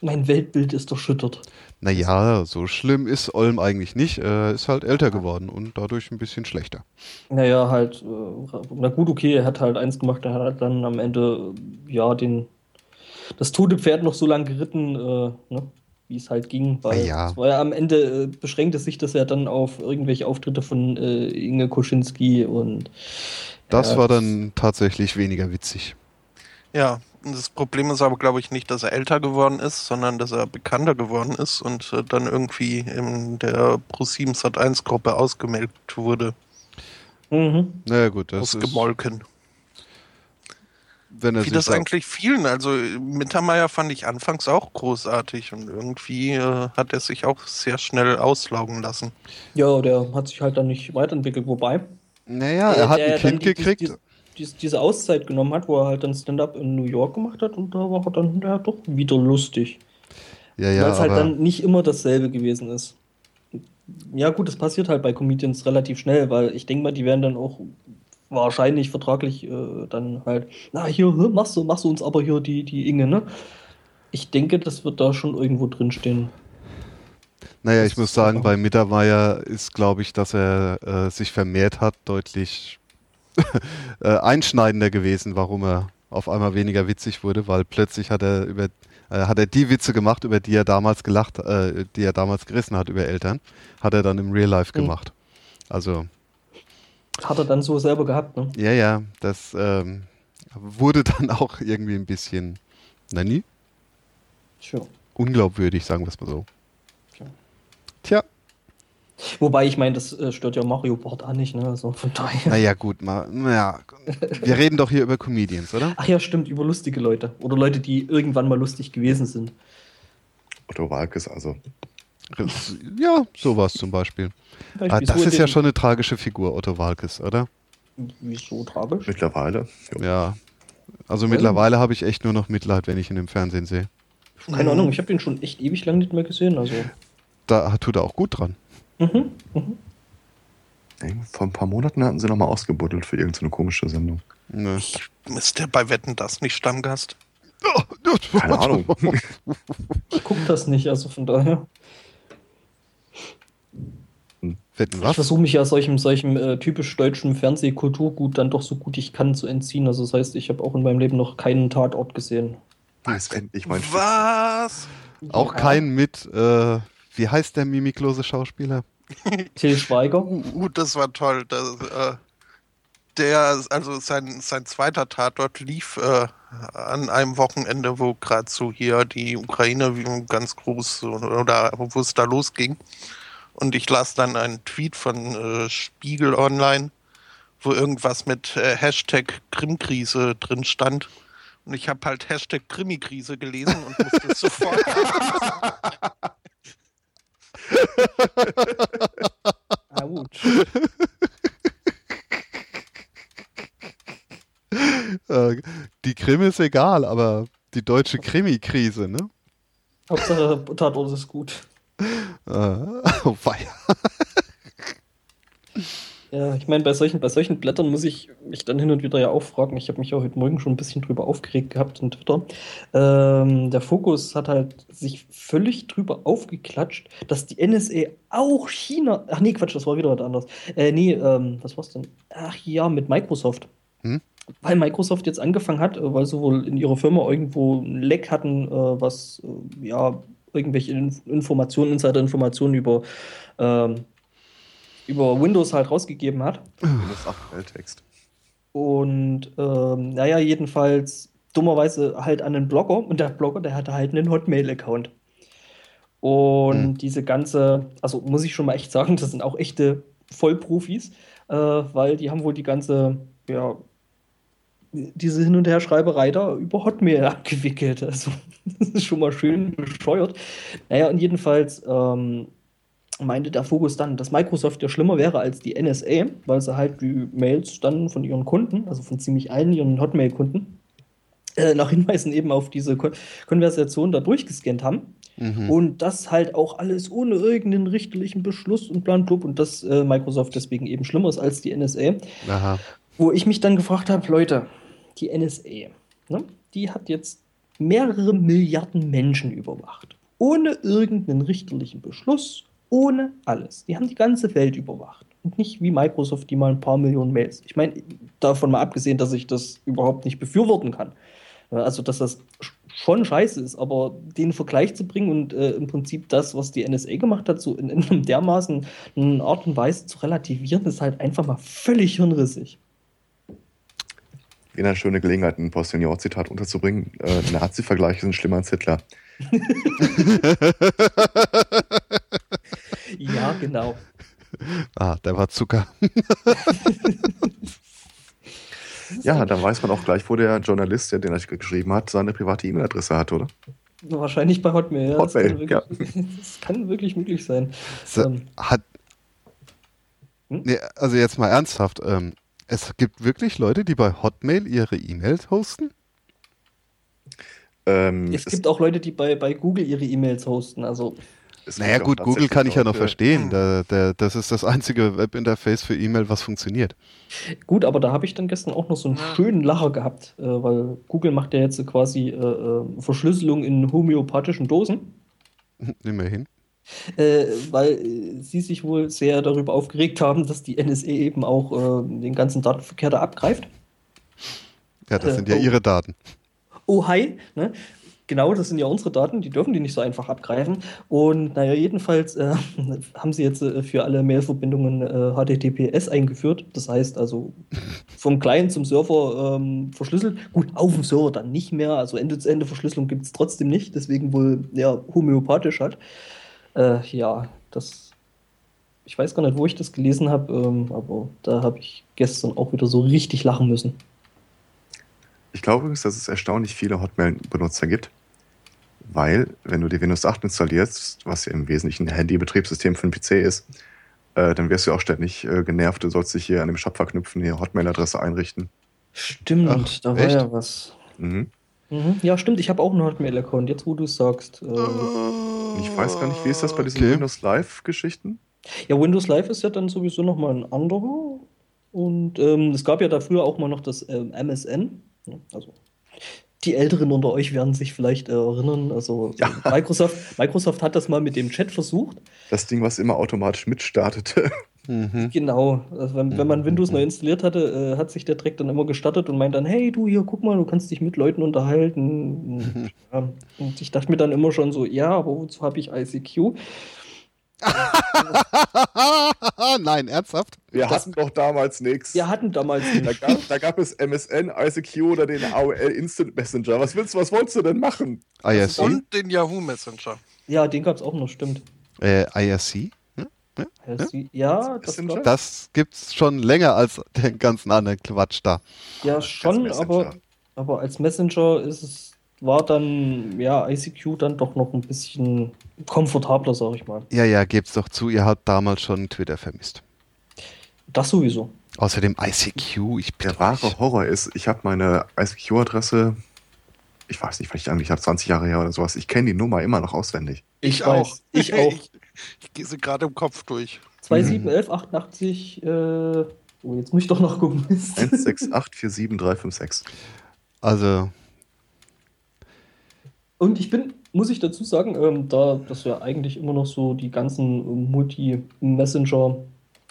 Mein Weltbild ist erschüttert. Naja, so schlimm ist Olm eigentlich nicht. Er ist halt älter geworden und dadurch ein bisschen schlechter. Naja, halt, äh, na gut, okay, er hat halt eins gemacht, er hat dann am Ende, ja, den, das tote Pferd noch so lange geritten, äh, ne, wie es halt ging, weil Na ja. es war ja am Ende, äh, beschränkte sich das ja dann auf irgendwelche Auftritte von äh, Inge Koschinski und Das ja, war dann tatsächlich weniger witzig. Ja, und das Problem ist aber, glaube ich, nicht, dass er älter geworden ist, sondern dass er bekannter geworden ist und äh, dann irgendwie in der Pro7 Sat1 Gruppe ausgemeldet wurde, Mhm. Naja gut, das ist, ausgemolken. Wenn er Wie sich das da- eigentlich vielen. Also Mittermeier fand ich anfangs auch großartig und irgendwie äh, hat er sich auch sehr schnell auslaugen lassen. Ja, der hat sich halt dann nicht weiterentwickelt, wobei. Naja, äh, er hat ein Kind die- gekriegt. die- die- diese Auszeit genommen hat, wo er halt dann Stand-up in New York gemacht hat und da war er dann ja, doch wieder lustig. ja, ja, Weil es halt dann nicht immer dasselbe gewesen ist. Ja, gut, das passiert halt bei Comedians relativ schnell, weil ich denke mal, die werden dann auch wahrscheinlich vertraglich äh, dann halt, na hier, machst du, machst du uns aber hier die, die Inge, ne? Ich denke, das wird da schon irgendwo drinstehen. naja, ich muss sagen, bei Mittermeier ist, glaube ich, dass er äh, sich vermehrt hat, deutlich äh, einschneidender gewesen, warum er auf einmal weniger witzig wurde, weil plötzlich hat er über äh, hat er die Witze gemacht, über die er damals gelacht, äh, die er damals gerissen hat über Eltern, hat er dann im Real Life Mhm. gemacht. Also Hat er dann so selber gehabt, ne? Ja, ja, das ähm, wurde dann auch irgendwie ein bisschen. Nani? Sure. unglaubwürdig, sagen wir es mal so. Tja, Wobei, ich meine, das äh, stört ja Mario Bart auch nicht, ne? Also von daher. naja, gut, mal, naja, wir reden doch hier über Comedians, oder? Ach ja, stimmt, über lustige Leute. Oder Leute, die irgendwann mal lustig gewesen sind. Otto Walkes, also. Ja, sowas zum Beispiel. Ah, Beispiel das so ist ja schon eine tragische Figur, Otto Walkes, oder? Wieso tragisch? Mittlerweile. Jo. Ja. Also mittlerweile habe ich echt nur noch Mitleid, wenn ich ihn im Fernsehen sehe. Keine Ahnung, ich habe den schon echt ewig lang nicht mehr gesehen. Also. Da tut er auch gut dran. Mhm, mhm. Vor ein paar Monaten hatten sie nochmal ausgebuddelt für irgendeine komische Sendung. Ne. Ist der bei Wetten das nicht Stammgast? Keine Ahnung. Ich gucke das nicht, also von daher. Wetten Ich was? versuche mich ja solchem, solchem äh, typisch deutschen Fernsehkulturgut dann doch so gut ich kann zu entziehen. Also das heißt, ich habe auch in meinem Leben noch keinen Tatort gesehen. Weiß endlich mein Was? Auch Ja. kein mit, äh, wie heißt der mimiklose Schauspieler? Till Schweiger. Uh, das war toll. Das, äh, der, also sein, sein zweiter Tatort lief äh, an einem Wochenende, wo gerade so hier die Ukraine wie ganz groß oder wo es da losging. Und ich las dann einen Tweet von äh, Spiegel Online, wo irgendwas mit äh, Hashtag Krimkrise drin stand. Und ich habe halt Hashtag Krimikrise gelesen und musste sofort. Autsch. Äh, die Krim ist egal, aber die deutsche Krimi-Krise, ne? Hauptsache Tatort ist gut. Äh, oh, weia. Ja, ich meine, bei solchen, bei solchen Blättern muss ich mich dann hin und wieder ja auch fragen. Ich habe mich ja heute Morgen schon ein bisschen drüber aufgeregt gehabt in Twitter. Ähm, der Fokus hat halt sich völlig drüber aufgeklatscht, dass die NSA auch China. Ach nee, Quatsch, das war wieder was anderes. Äh, nee, ähm, was war's denn? Ach ja, mit Microsoft. Hm? Weil Microsoft jetzt angefangen hat, äh, weil sie wohl in ihrer Firma irgendwo ein Leck hatten, äh, was äh, ja irgendwelche Inf Informationen, Insider-Informationen über ähm, über Windows halt rausgegeben hat. Windows 8 Quelltext. Und ähm, naja, jedenfalls dummerweise halt an den Blogger und der Blogger, der hatte halt einen Hotmail-Account. Und Hm. diese ganze, also muss ich schon mal echt sagen, das sind auch echte Vollprofis, äh, weil die haben wohl die ganze, ja, diese Hin- und Herschreiberei da über Hotmail abgewickelt. Also, das ist schon mal schön bescheuert. Naja, und jedenfalls ähm, meinte der Fokus dann, dass Microsoft ja schlimmer wäre als die NSA, weil sie halt die Mails dann von ihren Kunden, also von ziemlich allen ihren Hotmail-Kunden, äh, nach Hinweisen eben auf diese Kon Konversation da durchgescannt haben. Mhm. Und das halt auch alles ohne irgendeinen richterlichen Beschluss und plan blub und dass äh, Microsoft deswegen eben schlimmer ist als die NSA. Aha. Wo ich mich dann gefragt habe, Leute, die NSA, ne, die hat jetzt mehrere Milliarden Menschen überwacht. Ohne irgendeinen richterlichen Beschluss, ohne alles. Die haben die ganze Welt überwacht. Und nicht wie Microsoft, die mal ein paar Millionen Mails. Ich meine, davon mal abgesehen, dass ich das überhaupt nicht befürworten kann. Also, dass das sch- schon scheiße ist, aber den Vergleich zu bringen und äh, im Prinzip das, was die NSA gemacht hat, so in, in dermaßen Art und Weise zu relativieren, ist halt einfach mal völlig hirnrissig. Wieder eine schöne Gelegenheit, ein Postillon-Zitat unterzubringen. Äh, Nazi-Vergleiche sind schlimmer als Hitler. Ja, genau. Ah, der war Zucker. Ja, da weiß man auch gleich, wo der Journalist, der den Artikel geschrieben hat, seine private E-Mail-Adresse hat, oder? Wahrscheinlich bei Hotmail. Ja, Hotmail, das, kann wirklich, das kann wirklich möglich sein. So, Ähm, Hat. Hm? Nee, also jetzt mal ernsthaft. Ähm, es gibt wirklich Leute, die bei Hotmail ihre E-Mails hosten? Ähm, es gibt auch Leute, die bei, bei Google ihre E-Mails hosten. Also, es Naja gut, Google kann ich ja noch verstehen. Da, der, das ist das einzige Webinterface für E-Mail, was funktioniert. gut, aber da habe ich dann gestern auch noch so einen schönen Lacher gehabt, äh, weil Google macht ja jetzt quasi äh, äh, Verschlüsselung in homöopathischen Dosen. Immerhin. Äh, weil äh, sie sich wohl sehr darüber aufgeregt haben, dass die NSA eben auch äh, den ganzen Datenverkehr da abgreift. Ja, das Äh, sind ja oh. ihre Daten. Oh, hi. Ne? Genau, das sind ja unsere Daten, die dürfen die nicht so einfach abgreifen. Und naja, jedenfalls äh, haben sie jetzt für alle Mailverbindungen HTTPS eingeführt. Das heißt also vom Client zum Server ähm, verschlüsselt. Gut, auf dem Server dann nicht mehr, also Ende-zu-Ende-Verschlüsselung gibt es trotzdem nicht, deswegen wohl ja, homöopathisch hat. Äh, ja, das. Ich weiß gar nicht, wo ich das gelesen habe, ähm, aber da habe ich gestern auch wieder so richtig lachen müssen. Ich glaube übrigens, dass es erstaunlich viele Hotmail-Benutzer gibt, weil, wenn du dir Windows 8 installierst, was ja im Wesentlichen ein Handy-Betriebssystem für einen PC ist, äh, dann wirst du auch ständig äh, genervt. Du sollst dich hier an dem Shop verknüpfen, hier Hotmail-Adresse einrichten. Stimmt, Ach, da war echt? ja was. Mhm. Mhm. Ja, stimmt, ich habe auch einen Hotmail-Account, jetzt wo du es sagst. Ähm, Ich weiß gar nicht, wie ist das bei diesen Okay. Windows Live-Geschichten? Ja, Windows Live ist ja dann sowieso nochmal ein anderer. Und ähm, es gab ja da früher auch mal noch das ähm, MSN. ne, Also die Älteren unter euch werden sich vielleicht erinnern. Also Ja. Microsoft, Microsoft hat das mal mit dem Chat versucht. Das Ding, was immer automatisch mitstartete. Mhm. Genau. Also wenn, wenn man Windows neu installiert hatte, äh, hat sich der Dreck dann immer gestartet und meint dann, hey du hier, guck mal, du kannst dich mit Leuten unterhalten. Und, ja, und ich dachte mir dann immer schon so, ja, aber wozu habe ich ICQ? Nein, ernsthaft? Wir Das- hatten doch damals nichts. Wir hatten damals Da nicht. gab, da gab es MSN, ICQ oder den AOL Instant Messenger. Was willst du, was wolltest du denn machen? IRC? Und den Yahoo Messenger. Ja, den gab es auch noch, stimmt. Äh, IRC? Ja, das gab, Das gibt's schon länger als den ganzen anderen Quatsch da. ja schon, aber, aber als Messenger ist es, war dann, ja, ICQ dann doch noch ein bisschen komfortabler, sag ich mal. Ja, ja, gebt's doch zu, ihr habt damals schon Twitter vermisst. Das sowieso. Außerdem ICQ, ich bin Der wahre Horror ist, ich habe meine ICQ-Adresse, ich weiß nicht, vielleicht eigentlich habe 20 Jahre her oder sowas. Ich kenne die Nummer immer noch auswendig. Ich, Ich auch. Ich auch. Ich, ich gehe sie gerade im Kopf durch. 2711, 88, äh, oh, jetzt muss ich doch noch gucken. 168473556. Also, Und ich bin, muss ich dazu sagen, ähm, da das ja eigentlich immer noch so die ganzen Multi-Messenger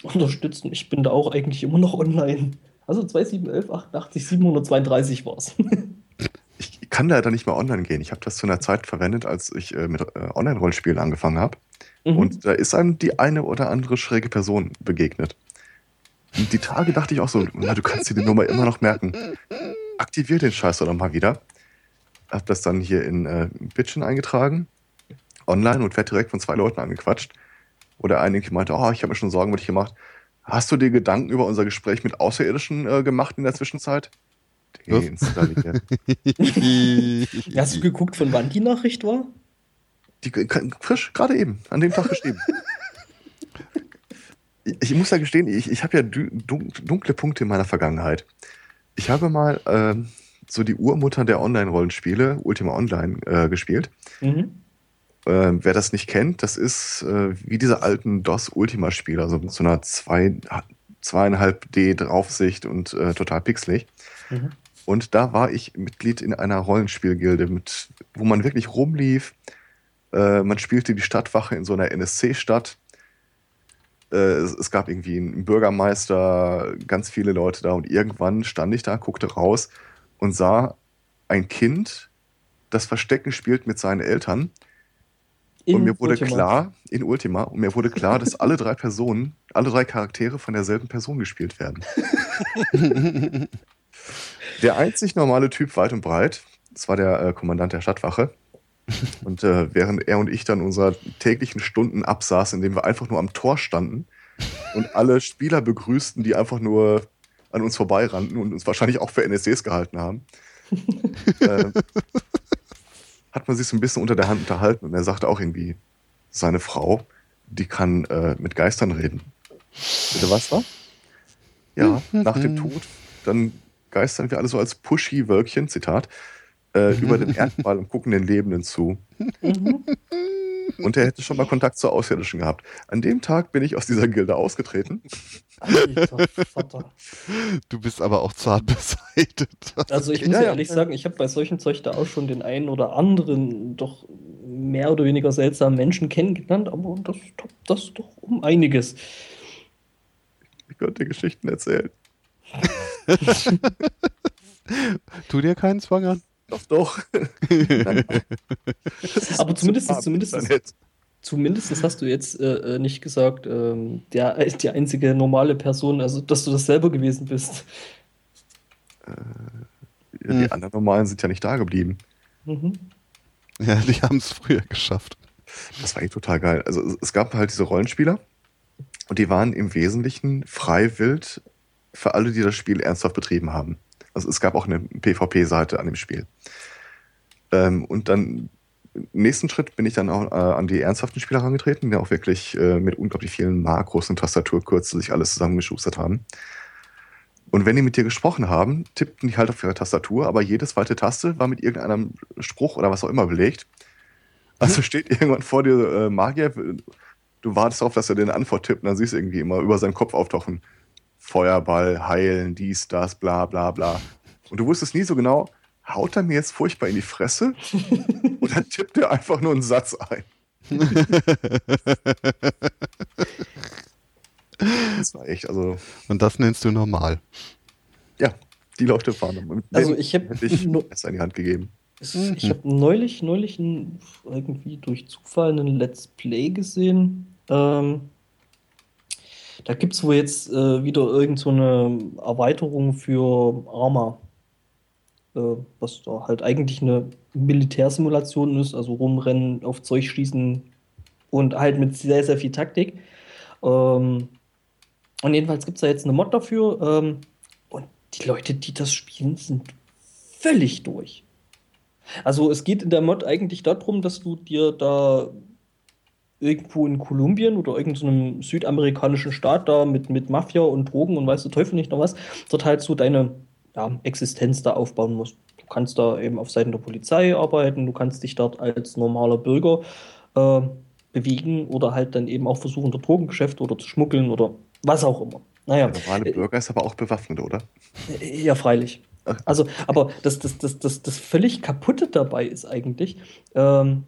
unterstützen, ich bin da auch eigentlich immer noch online. Also 2711, 88, 732 war es. Ich kann leider nicht mehr online gehen. Ich habe das zu einer Zeit verwendet, als ich äh, mit äh, Online-Rollenspielen angefangen habe. Mhm. Und da ist einem die eine oder andere schräge Person begegnet. Und die Tage dachte ich auch so, na, du kannst dir die Nummer immer noch merken. Aktivier den Scheiß doch mal wieder. Hab das dann hier in äh, Bitchen eingetragen, online und werde direkt von zwei Leuten angequatscht. Oder einige meinte, oh, ich habe mir schon Sorgen über dich gemacht. Hast du dir Gedanken über unser Gespräch mit Außerirdischen äh, gemacht in der Zwischenzeit? Was? Deinstalliert. Hast du geguckt, von wann die Nachricht war? Die, frisch, gerade eben, an dem Tag geschrieben. ich, muss ja gestehen, ich, ich habe ja dunkle Punkte in meiner Vergangenheit. Ich habe mal ähm, so die Urmutter der Online-Rollenspiele, Ultima Online, äh, gespielt. Mhm. Ähm, wer das nicht kennt, das ist äh, wie diese alten DOS-Ultima-Spiele, also mit so einer zwei, zweieinhalb D-Draufsicht und äh, total pixelig. Mhm. Und da war ich Mitglied in einer Rollenspielgilde, mit, wo man wirklich rumlief. Äh, man spielte die Stadtwache in so einer NSC-Stadt. Äh, es, es gab irgendwie einen Bürgermeister, ganz viele Leute da. Und irgendwann stand ich da, guckte raus und sah ein Kind, das Verstecken spielt mit seinen Eltern. und In mir wurde Ultima. klar, in Ultima, und mir wurde klar, dass alle drei Personen, alle drei Charaktere von derselben Person gespielt werden. Der einzig normale Typ weit und breit, das war der äh, Kommandant der Stadtwache. Und äh, während er und ich dann unserer täglichen Stunden absaßen, indem wir einfach nur am Tor standen und alle Spieler begrüßten, die einfach nur an uns vorbeirannten und uns wahrscheinlich auch für NSCs gehalten haben, äh, hat man sich so ein bisschen unter der Hand unterhalten und er sagte auch irgendwie, seine Frau, die kann äh, mit Geistern reden. Bitte was war? Ja, nach dem Tod, dann geistern wir alle so als pushy Wölkchen, Zitat, äh, über den Erdball und gucken den Lebenden zu. Mhm. Und er hätte schon mal Kontakt zu Außerirdischen gehabt. An dem Tag bin ich aus dieser Gilde ausgetreten. Alter Vater. du bist aber auch zart beseitet. Also ich muss Ja, ja, ja. ehrlich sagen, ich habe bei solchen Zeug da auch schon den einen oder anderen doch mehr oder weniger seltsamen Menschen kennengelernt, aber das toppt das doch um einiges. Ich könnte Geschichten erzählen. Tu dir keinen Zwang an. Doch, doch. Aber zumindest- Abend, zumindest- Internet. Zumindest hast du jetzt äh, äh, nicht gesagt, ähm, der ist die einzige normale Person, also dass du das selber gewesen bist. die Hm. anderen normalen sind ja nicht da geblieben. Mhm. Ja, die haben es früher geschafft. Das war echt total geil. Also es- es gab halt diese Rollenspieler und die waren im Wesentlichen frei wild für alle, die das Spiel ernsthaft betrieben haben. Also es gab auch eine PvP-Seite an dem Spiel. Ähm, und dann im nächsten Schritt bin ich dann auch äh, an die ernsthaften Spieler herangetreten, die auch wirklich äh, mit unglaublich vielen Makros und Tastaturkürzel sich alles zusammengeschustert haben. Und wenn die mit dir gesprochen haben, tippten die halt auf ihre Tastatur, aber jede zweite Taste war mit irgendeinem Spruch oder was auch immer belegt. Also steht irgendwann vor dir äh, Magier, du wartest darauf, dass er dir eine Antwort tippt und dann siehst du irgendwie immer über seinen Kopf auftauchen. Feuerball, heilen, dies, das, bla bla bla. Und du wusstest nie so genau, haut er mir jetzt furchtbar in die Fresse oder tippt er einfach nur einen Satz ein? Das war echt, also Und das nennst du normal. ja, die Leute waren mit Also ich habe hätte ich nur- es in die Hand gegeben. Mhm. Ich habe neulich, neulich ein, irgendwie durch Zufall einen Let's Play gesehen. Ähm, da gibt es wohl jetzt äh, wieder irgend so eine Erweiterung für Arma. Äh, was da halt eigentlich eine Militärsimulation ist, also rumrennen, auf Zeug schießen und halt mit sehr, sehr viel Taktik. Ähm, und jedenfalls gibt es da jetzt eine Mod dafür. Ähm, und die Leute, die das spielen, sind völlig durch. Also es geht in der Mod eigentlich darum, dass du dir da irgendwo in Kolumbien oder irgendeinem südamerikanischen Staat da mit, mit Mafia und Drogen und weiß der Teufel nicht noch was, dort halt so deine ja, Existenz da aufbauen musst. Du kannst da eben auf Seiten der Polizei arbeiten, du kannst dich dort als normaler Bürger äh, bewegen oder halt dann eben auch versuchen, der Drogengeschäft oder zu schmuggeln oder was auch immer. Naja, Der normale äh, Bürger ist aber auch bewaffnet, oder? ja, freilich. Also, aber das, das, das, das, das völlig kaputte dabei ist eigentlich, ähm,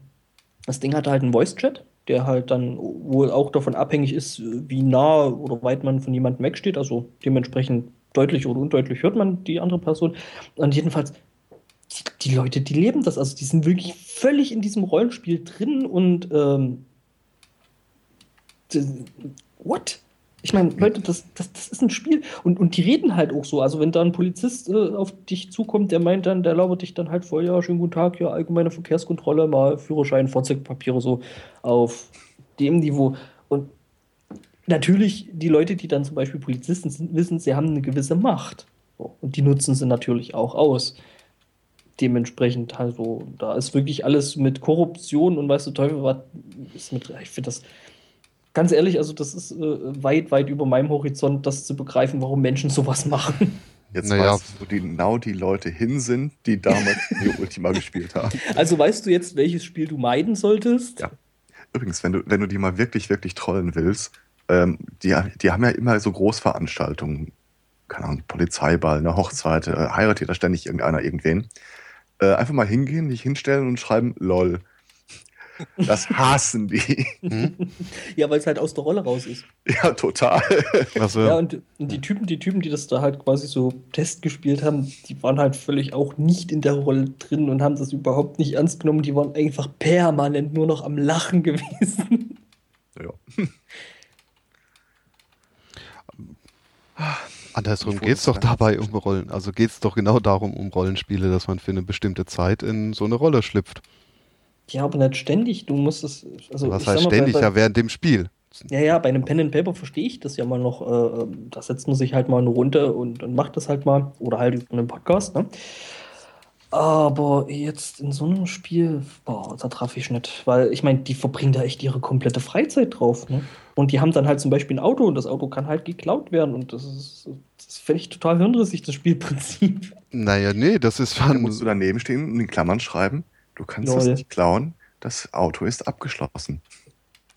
das Ding hat halt einen Voice-Chat, der halt dann wohl auch davon abhängig ist, wie nah oder weit man von jemandem wegsteht. Also dementsprechend deutlich oder undeutlich hört man die andere Person. Und jedenfalls, die, die Leute, die leben das. Also die sind wirklich völlig in diesem Rollenspiel drin und ähm, what? Ich meine, Leute, das, das, das ist ein Spiel. Und, und die reden halt auch so. Also, wenn da ein Polizist äh, auf dich zukommt, der meint dann, der labert dich dann halt voll, ja, schönen guten Tag, ja, allgemeine Verkehrskontrolle, mal Führerschein, Fahrzeugpapiere, so auf dem Niveau. Und natürlich, die Leute, die dann zum Beispiel Polizisten sind, wissen, sie haben eine gewisse Macht. Und die nutzen sie natürlich auch aus. Dementsprechend, also, da ist wirklich alles mit Korruption und weißt du, Teufel, was ist mit. Ich finde das ganz ehrlich, also das ist äh, weit, weit über meinem Horizont, das zu begreifen, warum Menschen sowas machen. Jetzt Naja. weißt du, wo die, genau die Leute hin sind, die damals die Ultima gespielt haben. Also weißt du jetzt, welches Spiel du meiden solltest? Ja. Übrigens, wenn du, wenn du die mal wirklich, wirklich trollen willst, ähm, die, die haben ja immer so Großveranstaltungen, keine Ahnung, Polizeiball, eine Hochzeit, äh, heiratet da ständig irgendeiner irgendwen. Äh, einfach mal hingehen, dich hinstellen und schreiben LOL. Das hassen die. Hm? Ja, weil es halt aus der Rolle raus ist. ja, total. Also, Ja, und, und die Typen, die Typen, die das da halt quasi so Test gespielt haben, die waren halt völlig auch nicht in der Rolle drin und haben das überhaupt nicht ernst genommen. Die waren einfach permanent nur noch am Lachen gewesen. ja. andersrum geht es doch dabei um Rollen. Also geht es doch genau darum, um Rollenspiele, dass man für eine bestimmte Zeit in so eine Rolle schlüpft. Ja, aber nicht ständig. Du musst es. Also, Was ich heißt sag mal, ständig? bei- Ja, während dem Spiel. Ja, ja, bei einem Pen and Paper verstehe ich das ja mal noch. Äh, ähm, da setzt man sich halt mal eine Runde und, und macht das halt mal. Oder halt über einen Podcast, ne? Aber jetzt in so einem Spiel, boah, da traf ich nicht. Weil ich meine, die verbringen da echt ihre komplette Freizeit drauf, ne? Und die haben dann halt zum Beispiel ein Auto und das Auto kann halt geklaut werden. Und das ist, das ist völlig total hirnrissig, das Spielprinzip. Naja, nee, das ist Dann musst du daneben stehen und in Klammern schreiben, du kannst das Lol. nicht klauen, das Auto ist abgeschlossen.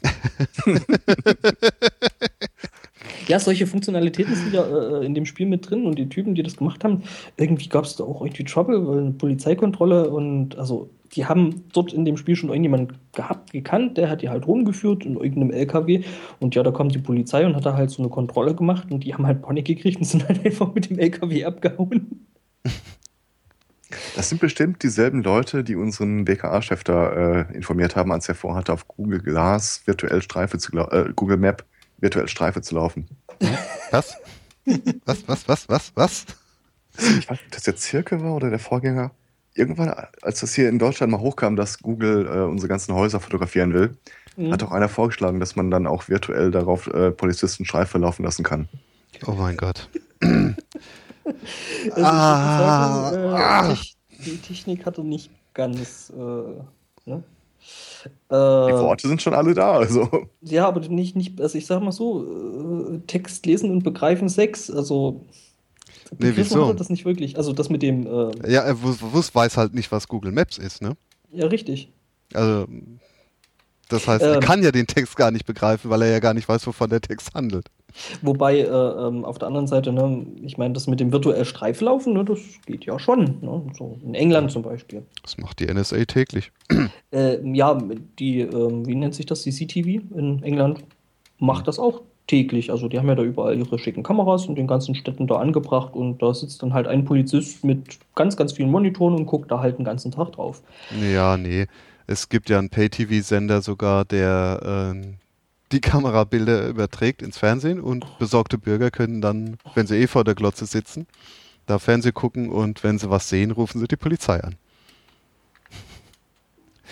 Ja, solche Funktionalitäten sind ja äh, in dem Spiel mit drin und die Typen, die das gemacht haben, irgendwie gab es da auch irgendwie Trouble, weil eine Polizeikontrolle und also die haben dort in dem Spiel schon irgendjemand gehabt, gekannt, der hat die halt rumgeführt in irgendeinem LKW und ja, da kam die Polizei und hat da halt so eine Kontrolle gemacht und die haben halt Panik gekriegt und sind halt einfach mit dem LKW abgehauen. Das sind bestimmt dieselben Leute, die unseren BKA-Chef da äh, informiert haben, als er vorhatte, auf Google Glass virtuell Streife zu äh, Google Map virtuell Streife zu laufen. Was? Was, was, was, was, was? ich weiß nicht, ob das der Zirkel war oder der Vorgänger. Irgendwann, als das hier in Deutschland mal hochkam, dass Google äh, unsere ganzen Häuser fotografieren will, Mhm. hat auch einer vorgeschlagen, dass man dann auch virtuell darauf äh, Polizisten Streife laufen lassen kann. Oh mein Gott. Also Ah, sagen, äh, ah. Tech- die Technik hatte nicht ganz. Äh, ne? Die äh, Worte sind schon alle da, also. ja, aber nicht, nicht, also ich sag mal so, äh, Text lesen und begreifen Sex, also Nee, wieso? hat er das nicht wirklich. Also das mit dem, äh, Ja, er weiß halt nicht, was Google Maps ist, ne? ja richtig. Also, das heißt, er Ähm. kann ja den Text gar nicht begreifen, weil er ja gar nicht weiß, wovon der Text handelt. Wobei, äh, ähm, auf der anderen Seite, ne, ich meine, das mit dem virtuell Streiflaufen, ne, das geht ja schon. Ne? So in England zum Beispiel. Das macht die NSA täglich. Äh, ja, die, ähm, wie nennt sich das, die CTV in England macht das auch täglich. Also die haben ja da überall ihre schicken Kameras in den ganzen Städten da angebracht und da sitzt dann halt ein Polizist mit ganz, ganz vielen Monitoren und guckt da halt den ganzen Tag drauf. Ja, nee. Es gibt ja einen Pay-TV-Sender sogar, der ähm, die Kamerabilder überträgt ins Fernsehen und besorgte Bürger können dann, wenn sie eh vor der Glotze sitzen, da Fernsehen gucken und wenn sie was sehen, rufen sie die Polizei an.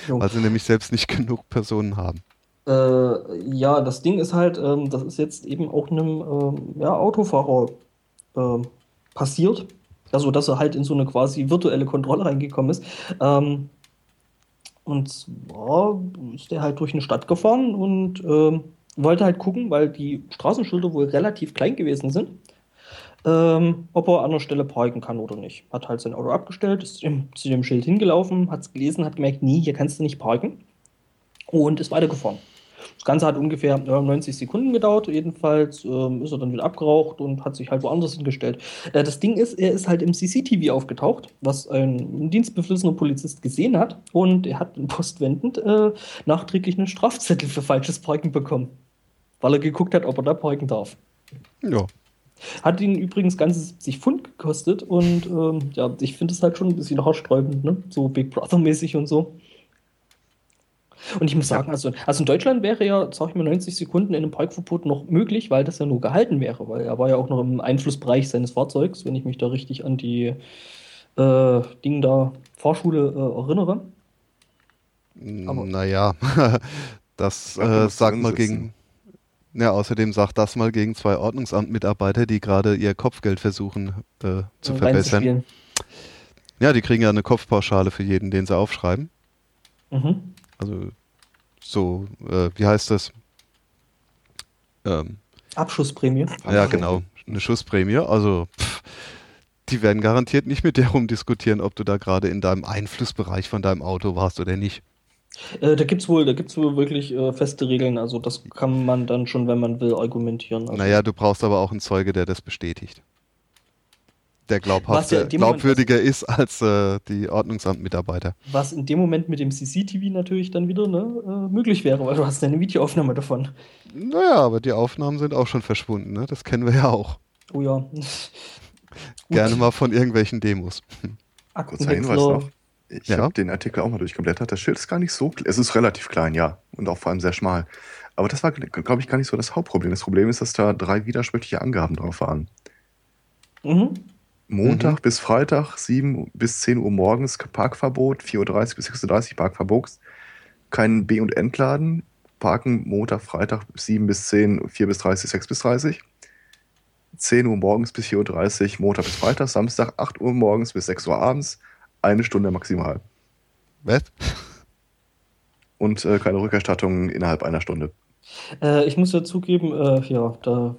Jo. Weil sie nämlich selbst nicht genug Personen haben. Äh, ja, das Ding ist halt, ähm, das ist jetzt eben auch einem ähm, ja, Autofahrer ähm, passiert. Also, dass er halt in so eine quasi virtuelle Kontrolle reingekommen ist. Ähm, und zwar ist der halt durch eine Stadt gefahren und ähm, wollte halt gucken, weil die Straßenschilder wohl relativ klein gewesen sind, ähm, ob er an der Stelle parken kann oder nicht. Hat halt sein Auto abgestellt, ist zu dem, zu dem Schild hingelaufen, hat es gelesen, hat gemerkt, nee, hier kannst du nicht parken und ist weitergefahren. Das Ganze hat ungefähr ja, 90 Sekunden gedauert. Jedenfalls ähm, ist er dann wieder abgeraucht und hat sich halt woanders hingestellt. Äh, das Ding ist, er ist halt im CCTV aufgetaucht, was ein dienstbeflissener Polizist gesehen hat. Und er hat postwendend äh, nachträglich einen Strafzettel für falsches Parken bekommen. Weil er geguckt hat, ob er da parken darf. Ja. Hat ihn übrigens ganze 70 Pfund gekostet und ähm, ja, ich finde es halt schon ein bisschen haarsträubend, ne? So Big Brother-mäßig und so. Und ich muss sagen, also, also in Deutschland wäre ja, sag ich mal, 90 Sekunden in einem Parkverbot noch möglich, weil das ja nur gehalten wäre, weil er war ja auch noch im Einflussbereich seines Fahrzeugs, wenn ich mich da richtig an die äh, Ding da Fahrschule äh, erinnere. Aber- Naja, das äh, sagt mal gegen. Ja, außerdem sagt das mal gegen zwei Ordnungsamtmitarbeiter, die gerade ihr Kopfgeld versuchen äh, zu äh, verbessern. Ja, die kriegen ja eine Kopfpauschale für jeden, den sie aufschreiben. Mhm. Also so, äh, wie heißt das? Ähm, Abschussprämie. ja, genau, eine Schussprämie. Also pff, die werden garantiert nicht mit dir rumdiskutieren, ob du da gerade in deinem Einflussbereich von deinem Auto warst oder nicht. Äh, da gibt's wohl, da gibt's wohl wirklich äh, feste Regeln. Also das kann man dann schon, wenn man will, argumentieren. Also, Naja, du brauchst aber auch einen Zeuge, der das bestätigt. Der Was ja dem Moment- glaubwürdiger ist als äh, die Ordnungsamtmitarbeiter. Was in dem Moment mit dem CCTV natürlich dann wieder ne, äh, möglich wäre, weil du hast eine Videoaufnahme davon. Naja, aber die Aufnahmen sind auch schon verschwunden, ne? Das kennen wir ja auch. Oh ja. Gerne mal von irgendwelchen Demos. Kurzer Hinweis noch. Ich Ja. habe den Artikel auch mal durchgeblättert. Das Schild ist gar nicht so klein. Es ist relativ klein, ja. Und auch vor allem sehr schmal. Aber das war, glaube ich, gar nicht so das Hauptproblem. Das Problem ist, dass da drei widersprüchliche Angaben drauf waren. Mhm. Montag bis Freitag, 7 bis 10 Uhr morgens Parkverbot, 4.30 Uhr bis 6.30 Uhr Parkverbot. Kein B- und Entladen. Parken Montag, Freitag 7 bis 10, 4 bis 30, 6 bis 30. 10 Uhr morgens bis 4.30 Uhr, Montag bis Freitag, Samstag 8 Uhr morgens bis 6 Uhr abends, eine Stunde maximal. Was? Und äh, keine Rückerstattung innerhalb einer Stunde. Äh, ich muss ja zugeben, äh, ja, da.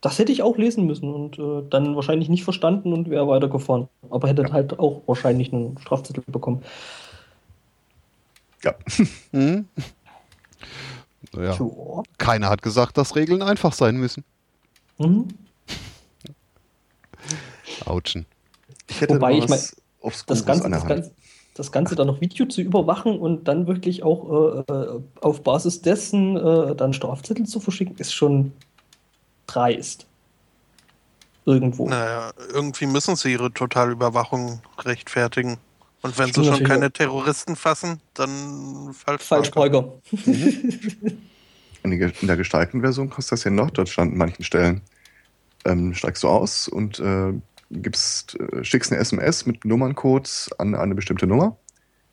Das hätte ich auch lesen müssen und äh, dann wahrscheinlich nicht verstanden und wäre weitergefahren. Aber hätte halt auch wahrscheinlich einen Strafzettel bekommen. Ja. Hm? Naja, Tja. keiner hat gesagt, dass Regeln einfach sein müssen. Mhm. Autschen. Ich hätte Wobei ich mein, was aufs Das Ganze, das. Ganze, das Ganze dann noch Video zu überwachen und dann wirklich auch äh, äh, auf Basis dessen äh, dann Strafzettel zu verschicken, ist schon dreist. Irgendwo. Naja, irgendwie müssen sie ihre Totalüberwachung rechtfertigen. Und wenn Stimmt sie schon keine auch. Terroristen fassen, dann falsch. Falschparker. In der- in der gestalten Version kostet das ja in Norddeutschland an manchen Stellen. ähm, steigst du aus und äh, gibst, äh, schickst eine SMS mit Nummerncode an eine bestimmte Nummer,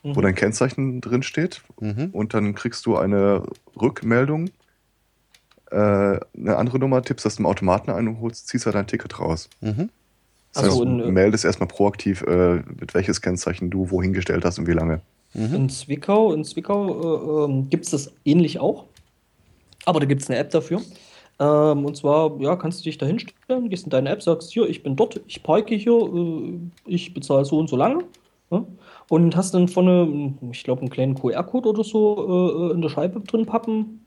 Mhm. wo dein Kennzeichen drin steht. Mhm. Und dann kriegst du eine Rückmeldung, äh, eine andere Nummer, tippst das im Automaten ein und holst, ziehst halt dein Ticket raus. Mhm. Das Also heißt, du äh, meldest erstmal proaktiv, äh, mit welches Kennzeichen du wohin gestellt hast und wie lange. Mhm. In Zwickau, in Zwickau äh, ähm, gibt es das ähnlich auch. Aber da gibt es eine App dafür. Ähm, und zwar, ja, kannst du dich da hinstellen, gehst in deine App, sagst, hier, ich bin dort, ich parke hier, äh, ich bezahle so und so lange. Ja? Und hast dann vorne, ich glaube, einen kleinen QR-Code oder so äh, in der Scheibe drin pappen.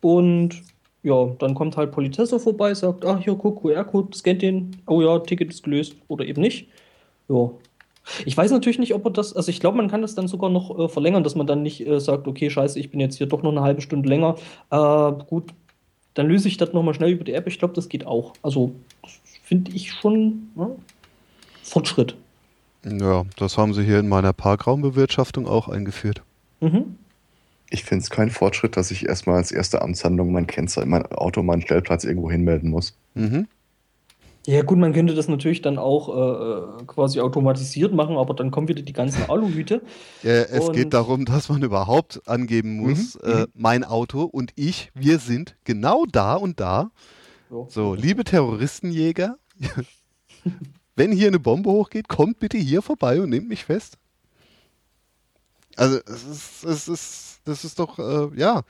Und ja, dann kommt halt Politesse vorbei, sagt, ah, hier, guck, QR-Code, scannt den. Oh ja, Ticket ist gelöst oder eben nicht. Ja, ich weiß natürlich nicht, ob er das, also ich glaube, man kann das dann sogar noch äh, verlängern, dass man dann nicht äh, sagt, okay, scheiße, ich bin jetzt hier doch noch eine halbe Stunde länger. Äh, gut, dann löse ich das nochmal schnell über die App. Ich glaube, das geht auch. Also finde ich schon ne? Fortschritt. Ja, das haben sie hier in meiner Parkraumbewirtschaftung auch eingeführt. Mhm. Ich finde es kein Fortschritt, dass ich erstmal als erste Amtshandlung mein Kennzeichen, mein Auto, meinen Stellplatz irgendwo hinmelden muss. Mhm. Ja, gut, man könnte das natürlich dann auch äh, äh, quasi automatisiert machen, aber dann kommen wieder die ganzen Aluhüte. Ja, es Und- geht darum, dass man überhaupt angeben muss, Mhm, äh, mein Auto und ich, wir sind genau da und da. Ja. So, liebe Terroristenjäger, wenn hier eine Bombe hochgeht, kommt bitte hier vorbei und nehmt mich fest. Also, es ist, es ist, das ist doch, äh, ja.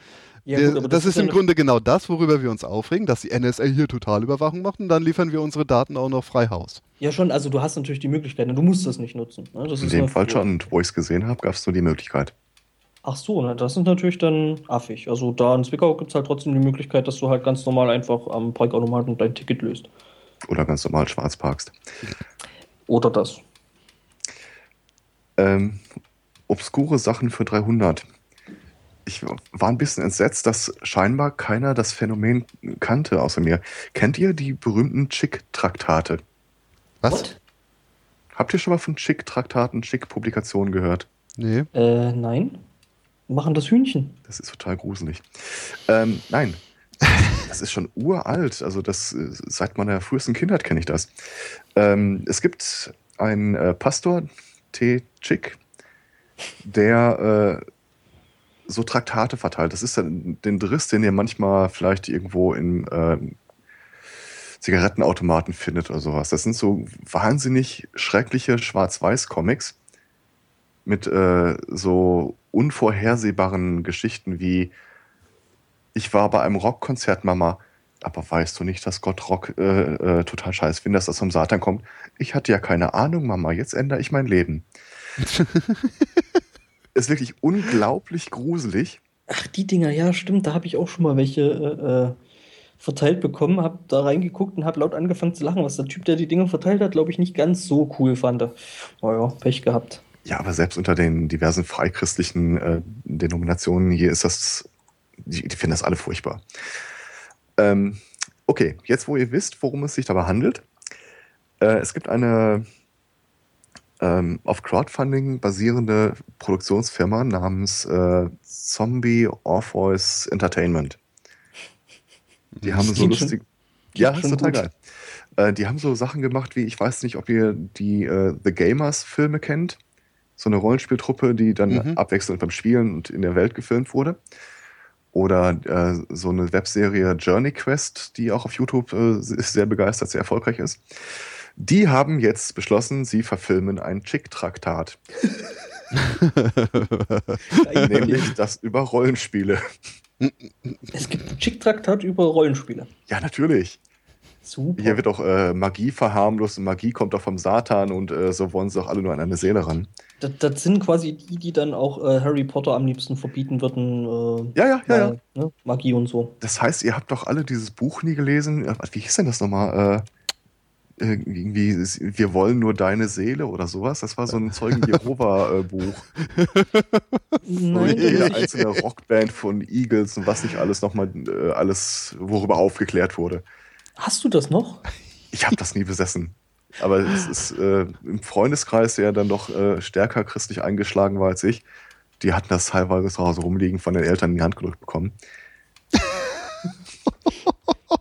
Ja, wir, gut, aber das, ist im Grunde genau das, worüber wir uns aufregen, dass die NSA hier Totalüberwachung macht und dann liefern wir unsere Daten auch noch frei Haus. Ja, schon, also du hast natürlich die Möglichkeit, und du musst das nicht nutzen. Ne? Das In ist dem Fall schon. Und wo ich es gesehen habe, gab es nur die Möglichkeit. Ach so, na, das ist natürlich dann affig. Also da in Zwickau gibt es halt trotzdem die Möglichkeit, dass du halt ganz normal einfach am Parkautomaten dein Ticket löst. Oder ganz normal schwarz parkst. Oder das. Ähm, obskure Sachen für 300. Ich war ein bisschen entsetzt, dass scheinbar keiner das Phänomen kannte außer mir. Kennt ihr die berühmten Chick-Traktate? Was? What? Habt ihr schon mal von Chick-Traktaten, Chick-Publikationen gehört? Nee. Äh, nein. Machen das Hühnchen. Das ist total gruselig. Ähm, nein, das ist schon uralt. Also das seit meiner frühesten Kindheit kenne ich das. Ähm, es gibt einen äh, Pastor, T. Chick, der äh, so Traktate verteilt. Das ist dann den Driss, den ihr manchmal vielleicht irgendwo in ähm, Zigarettenautomaten findet oder sowas. Das sind so wahnsinnig schreckliche Schwarz-Weiß-Comics mit äh, so unvorhersehbaren Geschichten wie ich war bei einem Rockkonzert, Mama, aber weißt du nicht, dass Gott Rock äh, äh, total scheiß findet, dass das vom Satan kommt? Ich hatte ja keine Ahnung, Mama, jetzt ändere ich mein Leben. ist wirklich unglaublich gruselig. Ach, die Dinger, ja, stimmt. Da habe ich auch schon mal welche äh, äh, verteilt bekommen. Habe da reingeguckt und habe laut angefangen zu lachen, was der Typ, der die Dinger verteilt hat, glaube ich, nicht ganz so cool fand. Naja, Pech gehabt. Ja, aber selbst unter den diversen freichristlichen äh, Denominationen hier ist das, die, die finden das alle furchtbar. Ähm, okay, jetzt wo ihr wisst, worum es sich dabei handelt, äh, es gibt eine ähm, auf Crowdfunding basierende Produktionsfirma namens äh, Zombie Orpheus Entertainment. Die haben so Klingt schon- lustig. Ja, ist total geil. Äh, die haben so Sachen gemacht wie, ich weiß nicht, ob ihr die äh, The Gamers-Filme kennt. So eine Rollenspieltruppe, die dann Mhm. abwechselnd beim Spielen und in der Welt gefilmt wurde. Oder äh, so eine Webserie Journey Quest, die auch auf YouTube äh, ist sehr begeistert, sehr erfolgreich ist. Die haben jetzt beschlossen, sie verfilmen ein Chick-Traktat, nämlich das über Rollenspiele. Es gibt ein Chick-Traktat über Rollenspiele. Ja, natürlich. Super. Hier wird auch äh, Magie verharmlost und Magie kommt auch vom Satan und äh, so wollen sie auch alle nur an eine Seele ran. Das, das sind quasi die, die dann auch äh, Harry Potter am liebsten verbieten würden. Äh, Ja, ja, ja, ja. Ne? Magie und so. Das heißt, ihr habt doch alle dieses Buch nie gelesen. Äh, Wie hieß denn das nochmal? Irgendwie, wir wollen nur deine Seele oder sowas. Das war so ein Zeugen Jehova-Buch. Jede einzelne Rockband von Eagles und was nicht alles nochmal, äh, alles, worüber aufgeklärt wurde. hast du das noch? Ich habe das nie besessen. Aber es ist äh, im Freundeskreis, der dann doch äh, stärker christlich eingeschlagen war als ich, die hatten das teilweise zu Hause rumliegen, von den Eltern in die Hand gedrückt bekommen.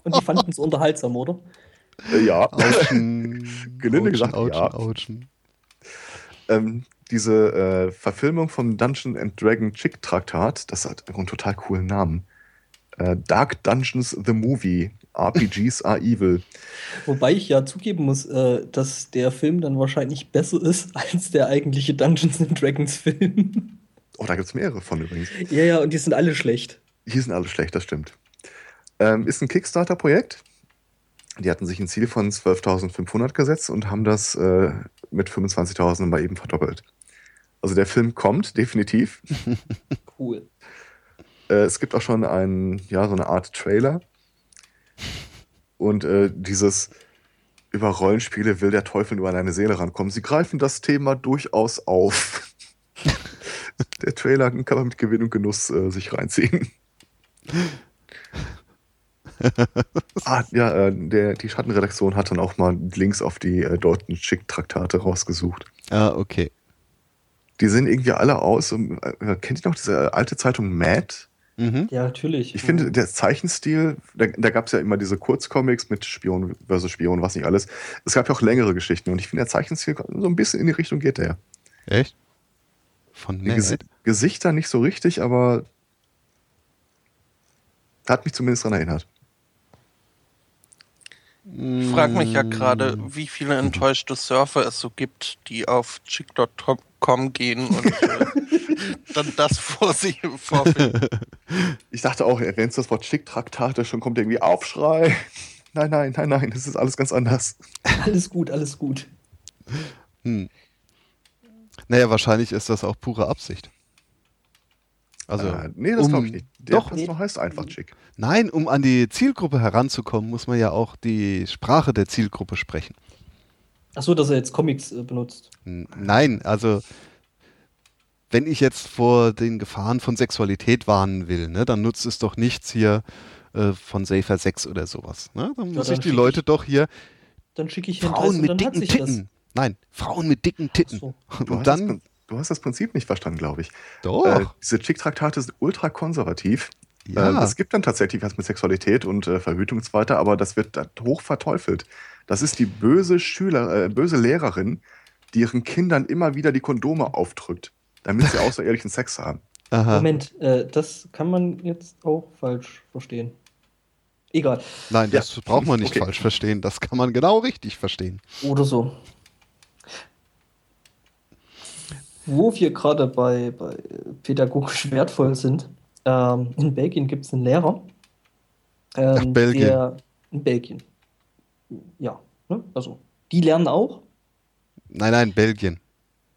Und die fanden es unterhaltsam, oder? Ja. Autschen. Gelinde Autschen, gesagt, Autschen, ja. Autschen. Ähm, diese äh, Verfilmung vom Dungeon and Dragon Chick Traktat, das hat einen total coolen Namen. Äh, Dark Dungeons the Movie. RPGs are evil. Wobei ich ja zugeben muss, äh, dass der Film dann wahrscheinlich besser ist als der eigentliche Dungeons and Dragons Film. Oh, da gibt es mehrere von übrigens. ja, ja, und die sind alle schlecht. Hier sind alle schlecht, das stimmt. Ähm, ist ein Kickstarter-Projekt. Die hatten sich ein Ziel von 12.500 gesetzt und haben das äh, mit 25.000 mal eben verdoppelt. Also der Film kommt, definitiv. Cool. Äh, es gibt auch schon ein, ja, so eine Art Trailer. Und äh, dieses über Rollenspiele will der Teufel nur an eine Seele rankommen. Sie greifen das Thema durchaus auf. der Trailer kann man mit Gewinn und Genuss äh, sich reinziehen. ah, ja, äh, der, die Schattenredaktion hat dann auch mal Links auf die äh, dortigen Schick-Traktate rausgesucht. Ah, okay. Die sehen irgendwie alle aus. um, Äh, kennt ihr noch diese alte Zeitung Mad? Mhm. Ja, natürlich. Ich finde, der Zeichenstil, da, da gab es ja immer diese Kurzcomics mit Spion versus Spion, was nicht alles. Es gab ja auch längere Geschichten und ich finde, der Zeichenstil so ein bisschen in die Richtung geht der. Echt? Von Die Ned? Gesichter nicht so richtig, aber hat mich zumindest daran erinnert. Ich frage mich ja gerade, wie viele enttäuschte Surfer es so gibt, die auf chick.com gehen und äh, dann das vor sich vorfinden. Ich dachte auch, erwähnst du das Wort Schick-Traktate, schon kommt irgendwie Aufschrei. Nein, nein, nein, nein, das ist alles ganz anders. Alles gut, alles gut. Hm. Naja, wahrscheinlich ist das auch pure Absicht. Also, äh, nee, das um- glaube ich nicht. Der doch. Pastor heißt einfach Chick. nein, um an die Zielgruppe heranzukommen, muss man ja auch die Sprache der Zielgruppe sprechen. Achso, dass er jetzt Comics äh, benutzt. Nein, also wenn ich jetzt vor den Gefahren von Sexualität warnen will, ne, dann nutzt es doch nichts hier äh, von Safer 6 oder sowas. Ne? Dann Ja, muss dann ich die Leute ich- doch hier Dann schicke ich Frauen mit dicken Titten. Nein, Frauen mit dicken Titten. So. Und das, dann, du hast das Prinzip nicht verstanden, glaube ich. doch, Äh, diese Chick-Traktate sind ultra konservativ. ja. Äh, es gibt dann tatsächlich was mit Sexualität und äh, Verhütung und so weiter, aber das wird dann hoch verteufelt. Das ist die böse Schüler, äh, böse Lehrerin, die ihren Kindern immer wieder die Kondome aufdrückt, damit sie außerehelichen Sex haben. Aha. Moment, äh, das kann man jetzt auch falsch verstehen. Egal. Nein, Ja. das braucht man nicht Okay. falsch verstehen. Das kann man genau richtig verstehen. Oder so. Wo wir gerade bei, bei pädagogisch wertvoll sind, ähm, in Belgien gibt es einen Lehrer. Ähm, Ach, Belgien. Der, in Belgien. Ja, ne? also die lernen auch. Nein, nein, Belgien.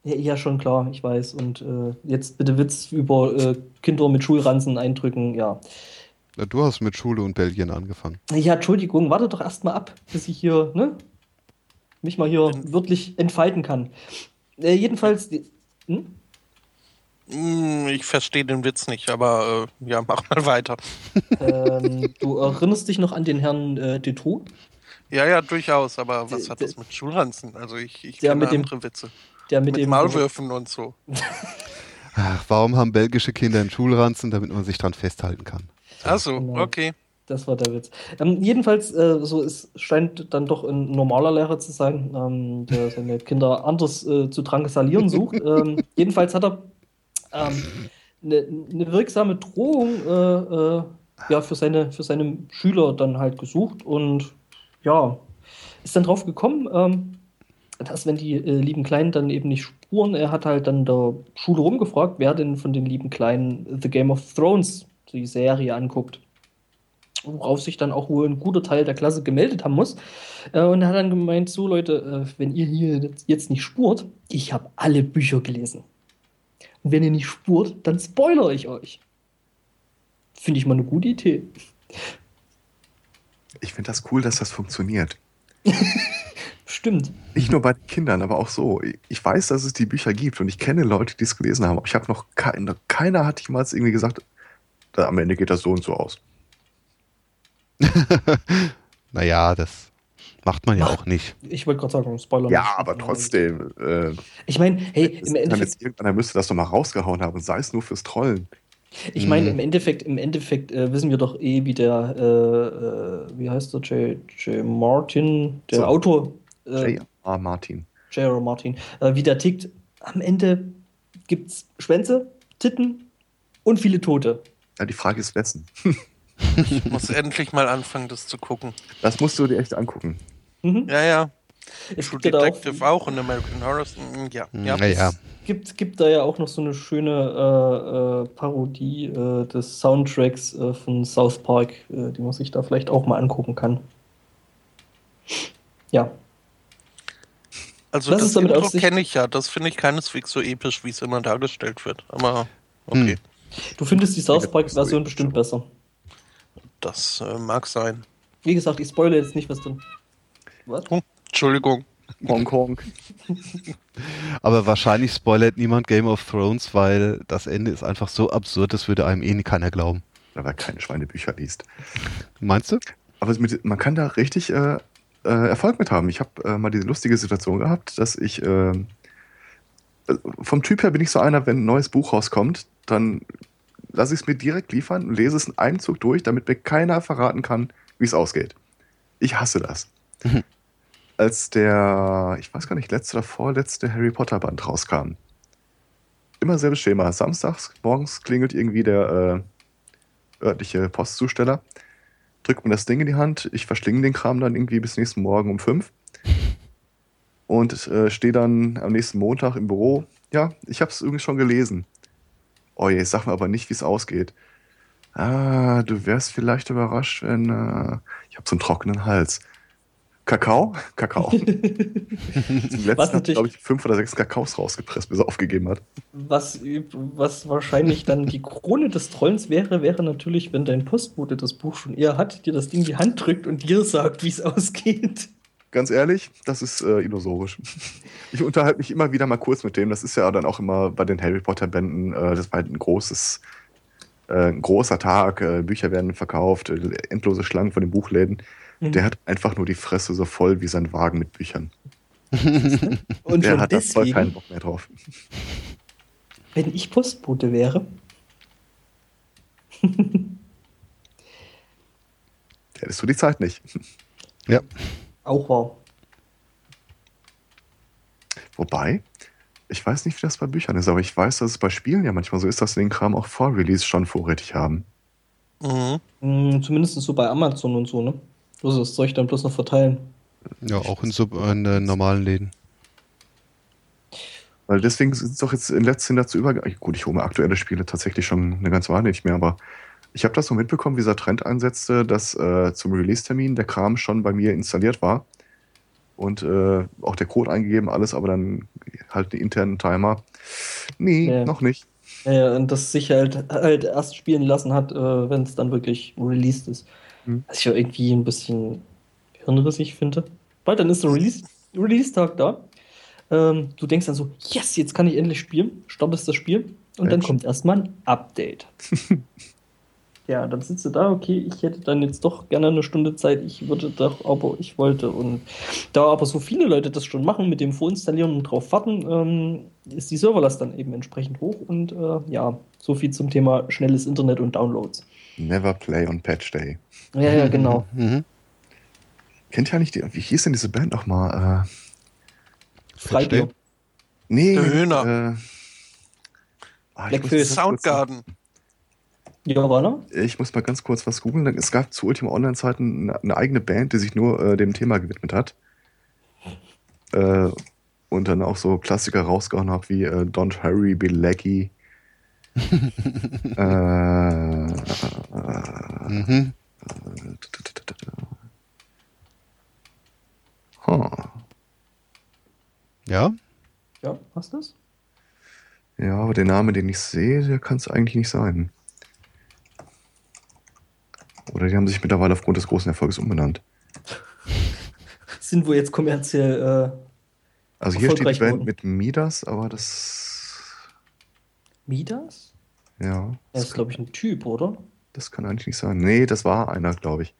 Ja, ja, schon klar, ich weiß. Und äh, jetzt bitte Witz über äh, Kinder mit Schulranzen eindrücken, ja. Ja, Du hast mit Schule und Belgien angefangen. Ja, Entschuldigung, warte doch erst mal ab, bis ich hier, ne? Mich mal hier wirklich entfalten kann. Äh, jedenfalls, die, hm? Hm, Ich verstehe den Witz nicht, aber äh, ja, mach mal weiter. ähm, du erinnerst dich noch an den Herrn äh, Detroux? Ja, ja, durchaus, aber was Der- hat das mit Schulranzen? Also ich, ich Der kenne mit dem- andere Witze. Der mit, Mit, dem Maulwürfen und so. Ach, warum haben belgische Kinder einen Schulranzen, damit man sich dran festhalten kann? Achso, Genau. okay. Das war der Witz. Ähm, jedenfalls, äh, so es scheint dann doch ein normaler Lehrer zu sein, ähm, der seine Kinder anders äh, zu drangsalieren sucht. ähm, jedenfalls hat er ähm, eine eine wirksame Drohung äh, äh, ja, für, seine, für seine Schüler dann halt gesucht und ja, ist dann drauf gekommen, ähm, dass wenn die äh, lieben Kleinen dann eben nicht spuren, er hat halt dann der Schule rumgefragt, wer denn von den lieben Kleinen The Game of Thrones, die Serie, anguckt worauf sich dann auch wohl ein guter Teil der Klasse gemeldet haben muss. Äh, und er hat dann gemeint, so Leute, äh, wenn ihr hier jetzt- nicht spurt, ich habe alle Bücher gelesen. Und wenn ihr nicht spurt, dann spoilere ich euch. Finde ich mal eine gute Idee. Ich finde das cool, dass das funktioniert. Stimmt. Nicht nur bei den Kindern, aber auch so. Ich weiß, dass es die Bücher gibt und ich kenne Leute, die es gelesen haben, aber ich habe noch keine, keiner hat jemals irgendwie gesagt, da, am Ende geht das so und so aus. Naja, das macht man ja Mach- auch nicht. Ich wollte gerade sagen, Spoiler Ja, nicht. aber trotzdem. Äh, Ich meine, hey, im Endeffekt, irgendeiner müsste das doch mal rausgehauen haben, sei es nur fürs Trollen. Ich meine, Mhm. im Endeffekt, im Endeffekt äh, wissen wir doch eh, wie der, äh, äh, wie heißt der, J. J. Martin, der So. Autor, äh, J.R. Martin. J.R. Martin, äh, wie der tickt. Am Ende gibt's Schwänze, Titten und viele Tote. Ja, die Frage ist, wessen? Ich muss endlich mal anfangen, das zu gucken. Das musst du dir echt angucken. Mhm. Ja, ja. Es True gibt ja da Detective auch, auch und American Horror. mm, Ja, ja. Naja. gibt, gibt da ja auch noch so eine schöne äh, äh, Parodie äh, des Soundtracks äh, von South Park, äh, die man sich da vielleicht auch mal angucken kann. Ja, Also Was das ist damit Intro kenne ich ja. Das finde ich keineswegs so episch, wie es immer dargestellt wird. Aber okay, du findest die South Ja, Park-Version bestimmt besser. Das äh, mag sein. Wie gesagt, ich spoilere jetzt nicht, was drin. Was? Entschuldigung. Hongkong. Aber wahrscheinlich spoilert niemand Game of Thrones, weil das Ende ist einfach so absurd, das würde einem eh keiner glauben. Da wer keine Schweinebücher liest. Meinst du? Aber mit, man kann da richtig äh, äh, Erfolg mit haben. Ich habe äh, mal diese lustige Situation gehabt, dass ich äh, äh, vom Typ her bin ich so einer, wenn ein neues Buch rauskommt, dann lasse ich es mir direkt liefern und lese es in einem Zug durch, damit mir keiner verraten kann, wie es ausgeht. Ich hasse das. Mhm. Als der, ich weiß gar nicht, letzte oder vorletzte Harry Potter Band rauskam. Immer selbes Schema. Samstags morgens klingelt irgendwie der äh, örtliche Postzusteller drückt mir das Ding in die Hand, ich verschlinge den Kram dann irgendwie bis nächsten Morgen um fünf und äh, stehe dann am nächsten Montag im Büro. Ja, ich habe es irgendwie schon gelesen. Oh je, sag mir aber nicht, wie es ausgeht. Ah, du wärst vielleicht überrascht, wenn äh, ich habe so einen trockenen Hals. Kakao? Kakao. Zum letzten glaube ich, fünf oder sechs Kakaos rausgepresst, bis er aufgegeben hat. Was, was wahrscheinlich dann die Krone des Trollens wäre, wäre natürlich, wenn dein Postbote das Buch schon eher hat, dir das Ding in die Hand drückt und dir sagt, wie es ausgeht. Ganz ehrlich, das ist äh, illusorisch. Ich unterhalte mich immer wieder mal kurz mit dem. Das ist ja dann auch immer bei den Harry Potter Bänden. Äh, das war halt ein großes, äh, ein großer Tag. Äh, Bücher werden verkauft, äh, endlose Schlangen von den Buchläden. Mhm. Der hat einfach nur die Fresse so voll wie sein Wagen mit Büchern. Und Der schon hat da voll keinen deswegen, Bock mehr drauf. wenn ich Postbote wäre, Der hättest du die Zeit nicht. Ja. Auch wahr. Wobei, ich weiß nicht, wie das bei Büchern ist, aber ich weiß, dass es bei Spielen ja manchmal so ist, dass sie den Kram auch vor Release schon vorrätig haben. Mhm. Hm, Zumindest so bei Amazon und so, ne? Musst das Zeug dann bloß noch verteilen. Ja, auch in, so, in äh, normalen Läden. Weil deswegen sind es doch jetzt in letzter Zeit dazu übergegangen. Gut, ich hole mir aktuelle Spiele tatsächlich schon eine ganze Weile nicht mehr, aber ich habe das so mitbekommen, wie dieser Trend einsetzte, dass äh, zum Release-Termin der Kram schon bei mir installiert war und äh, auch der Code eingegeben, alles, aber dann halt einen internen Timer. Nee, Ja. noch nicht. Ja, und das sich halt, halt erst spielen lassen hat, äh, wenn es dann wirklich released ist. Hm. Was ich ja irgendwie ein bisschen hirnrissig finde. Weil dann ist der Release- Release-Tag da. Ähm, du denkst dann so, yes, jetzt kann ich endlich spielen. Startest das Spiel und dann Mensch. kommt erstmal ein Update. ja, dann sitzt du da, okay, ich hätte dann jetzt doch gerne eine Stunde Zeit, ich würde doch, aber ich wollte. Und da aber so viele Leute das schon machen, mit dem Vorinstallieren und drauf warten, ähm, ist die Serverlast dann eben entsprechend hoch. Und äh, ja, so viel zum Thema schnelles Internet und Downloads. Never play on Patch Day. Ja, ja, genau. Mhm. Kennt ja nicht die, wie hieß denn diese Band nochmal? Äh, Freibier. nee. Der Höhner. Äh, ah, Black Soundgarden. Ja, er? ich muss mal ganz kurz was googeln. Es gab zu Ultima Online-Zeiten eine, eine eigene Band, die sich nur äh, dem Thema gewidmet hat. Äh, und dann auch so Klassiker rausgehauen hat wie äh, Don't Hurry, Be äh, äh, Mhm. huh. Ja? Ja, du das? Ja, aber der Name, den ich sehe, der kann es eigentlich nicht sein. Oder die haben sich mittlerweile aufgrund des großen Erfolgs umbenannt. Sind wohl jetzt kommerziell äh, Also hier steht die Band mit Midas, aber das. Midas? Ja. Er ist, glaube ich, ein Typ, oder? Das kann eigentlich nicht sein. Nee, das war einer, glaube ich.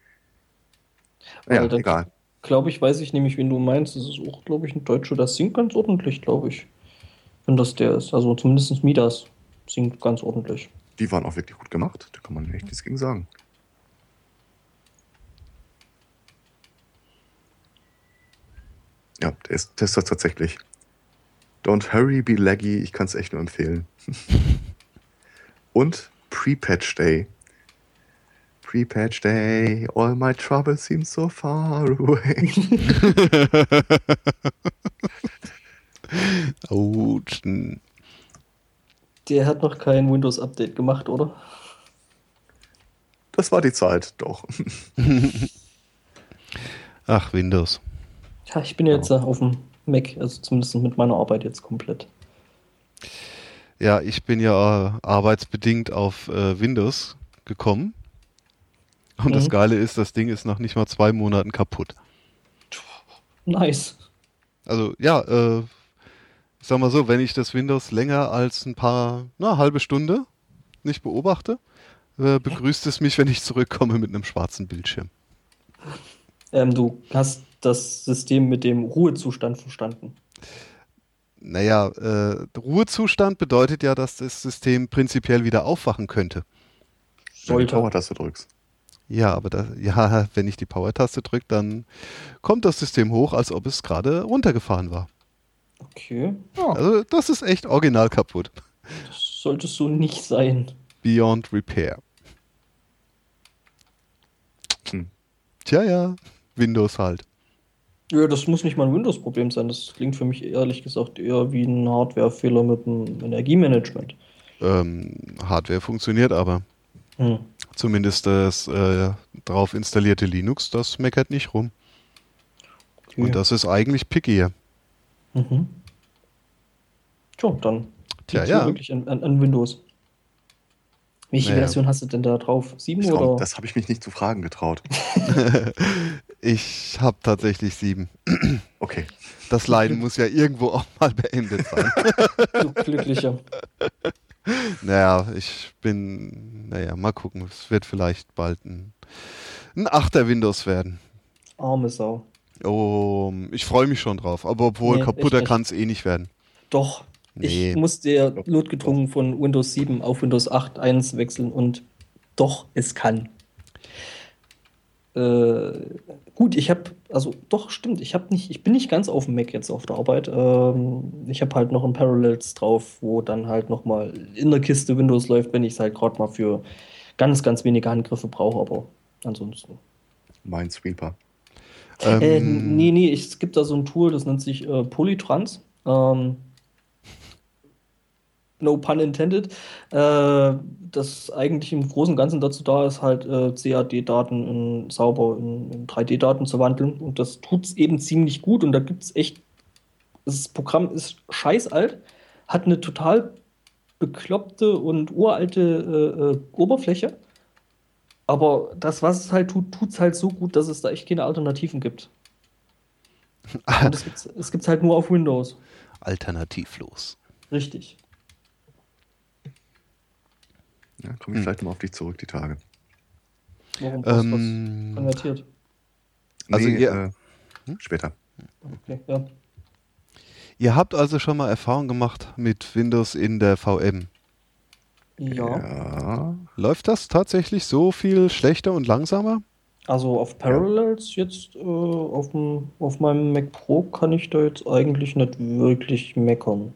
Ja, da- egal. Glaube ich, weiß ich nämlich, wen du meinst. Das ist auch, glaube ich, ein Deutscher, der singt ganz ordentlich, glaube ich. Wenn das der ist. Also zumindest Midas singt ganz ordentlich. die waren auch wirklich gut gemacht. Da kann man echt nichts gegen sagen. Ja, der ist Tester tatsächlich. Don't hurry, be laggy. Ich kann es echt nur empfehlen. Und Pre-Patch Day. Pre-Patch Day, all my troubles seem so far away. Autsch. Der hat noch kein Windows-Update gemacht, oder? Das war die Zeit, doch. Ach, Windows. Ja, ich bin jetzt äh, auf dem Mac, also zumindest mit meiner Arbeit jetzt komplett. Ja, ich bin ja äh, arbeitsbedingt auf äh, Windows gekommen. Und das Mhm. Geile ist, das Ding ist nach nicht mal zwei Monaten kaputt. Nice. Also ja, äh, ich sag mal so, wenn ich das Windows länger als ein paar, na, halbe Stunde nicht beobachte, äh, begrüßt es mich, wenn ich zurückkomme mit einem schwarzen Bildschirm. Ähm, du hast das System mit dem Ruhezustand verstanden. Naja, äh, Ruhezustand bedeutet ja, dass das System prinzipiell wieder aufwachen könnte. Wenn du die Sollte. Power-Taste drückst. Ja, aber da, ja, wenn ich die Power-Taste drücke, dann kommt das System hoch, als ob es gerade runtergefahren war. Okay. Ja, Also das ist echt original kaputt. das sollte so nicht sein. Beyond Repair. Hm. Tja, ja, Windows halt. Ja, das muss nicht mal ein Windows-Problem sein. Das klingt für mich ehrlich gesagt eher wie ein Hardware-Fehler mit dem Energiemanagement. Ähm, Hardware funktioniert aber. Hm. Zumindest das äh, drauf installierte Linux, das meckert nicht rum. Okay. Und das ist eigentlich pickier. Mhm. Tja, dann Tja, ja. wirklich an, an, an Windows. Welche Naja. Version hast du denn da drauf? Sieben oder? das habe ich mich nicht zu fragen getraut. ich habe tatsächlich sieben. Okay. Das Leiden muss ja irgendwo auch mal beendet sein. Du Glücklicher. naja, ich bin, naja, mal gucken. Es wird vielleicht bald ein, ein Achter Windows werden. Arme Sau. Oh, ich freue mich schon drauf. Aber obwohl Nee, kaputter kann es eh nicht werden. Doch. Nee. Ich musste ja notgedrungen von Windows 7 auf Windows 8.1 wechseln und doch, es kann. Äh, gut, ich habe, also doch, stimmt, ich habe nicht, ich bin nicht ganz auf dem Mac jetzt auf der Arbeit. Ähm, ich habe halt noch ein Parallels drauf, wo dann halt nochmal in der Kiste Windows läuft, wenn ich es halt gerade mal für ganz, ganz wenige Handgriffe brauche, aber ansonsten. Minesweeper. Ähm, Äh, nee, nee, ich, es gibt da so ein Tool, das nennt sich äh, Polytrans. Ähm, no pun intended. Äh, das eigentlich im Großen und Ganzen dazu da ist, halt äh, CAD-Daten in, sauber in, in 3D-Daten zu wandeln. Und das tut es eben ziemlich gut. Und da gibt es echt. Das Programm ist scheiß alt, hat eine total bekloppte und uralte äh, äh, Oberfläche. Aber das, was es halt tut, tut es halt so gut, dass es da echt keine Alternativen gibt. Es gibt es halt nur auf Windows. Alternativlos. Richtig. Ja, komme ich Hm. vielleicht nochmal auf dich zurück, die Tage. Warum hast du Ähm, was konvertiert? Also nee, ihr- äh, später. Okay, ja. Ihr habt also schon mal Erfahrung gemacht mit Windows in der VM. Ja. Ja. Läuft das tatsächlich so viel schlechter und langsamer? Also auf Parallels jetzt äh, auf, dem, auf meinem Mac Pro kann ich da jetzt eigentlich nicht wirklich meckern.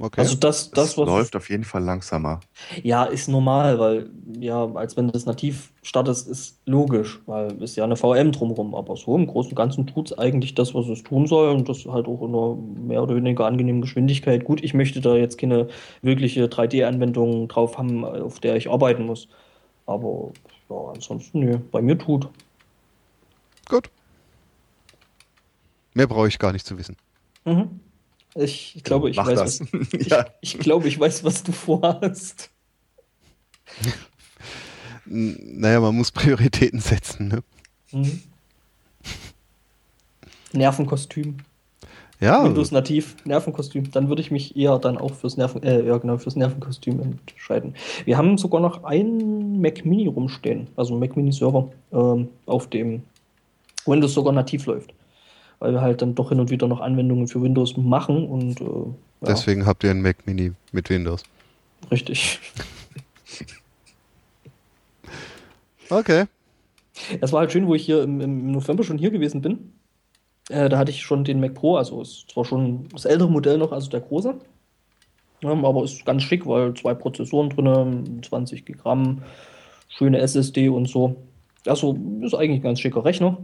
Okay. Also das, das, Das was läuft auf jeden Fall langsamer. ja ist normal, weil ja, als wenn du das nativ startest, ist logisch, weil ist ja eine VM drumherum. Aber so im Großen und Ganzen tut es eigentlich das, was es tun soll und das halt auch in einer mehr oder weniger angenehmen Geschwindigkeit. Gut, ich möchte da jetzt keine wirkliche 3D-Anwendung drauf haben, auf der ich arbeiten muss. Aber ja, ansonsten, nö, bei mir tut. Gut. Mehr brauche ich gar nicht zu wissen. Mhm. Ich, ich glaube, ich Mach weiß, das. was, ich, ja. ich glaube, ich weiß, was du vorhast. Naja, man muss Prioritäten setzen. Ne? Mhm. Nervenkostüm. Ja, Windows nativ, Nervenkostüm. Dann würde ich mich eher dann auch fürs Nerven, äh, ja genau, fürs Nervenkostüm entscheiden. Wir haben sogar noch einen Mac Mini rumstehen, also einen Mac Mini Server, ähm, auf dem Windows sogar nativ läuft. Weil wir halt dann doch hin und wieder noch Anwendungen für Windows machen und äh, ja, deswegen habt ihr einen Mac Mini mit Windows. richtig. Okay. Es war halt schön, wo ich hier im, im November schon hier gewesen bin. Äh, da hatte ich schon den Mac Pro, also ist zwar schon das ältere Modell noch, also der große. Ja, aber ist ganz schick, weil zwei Prozessoren drin, 20 Gramm, schöne SSD und so. Also ist eigentlich ein ganz schicker Rechner.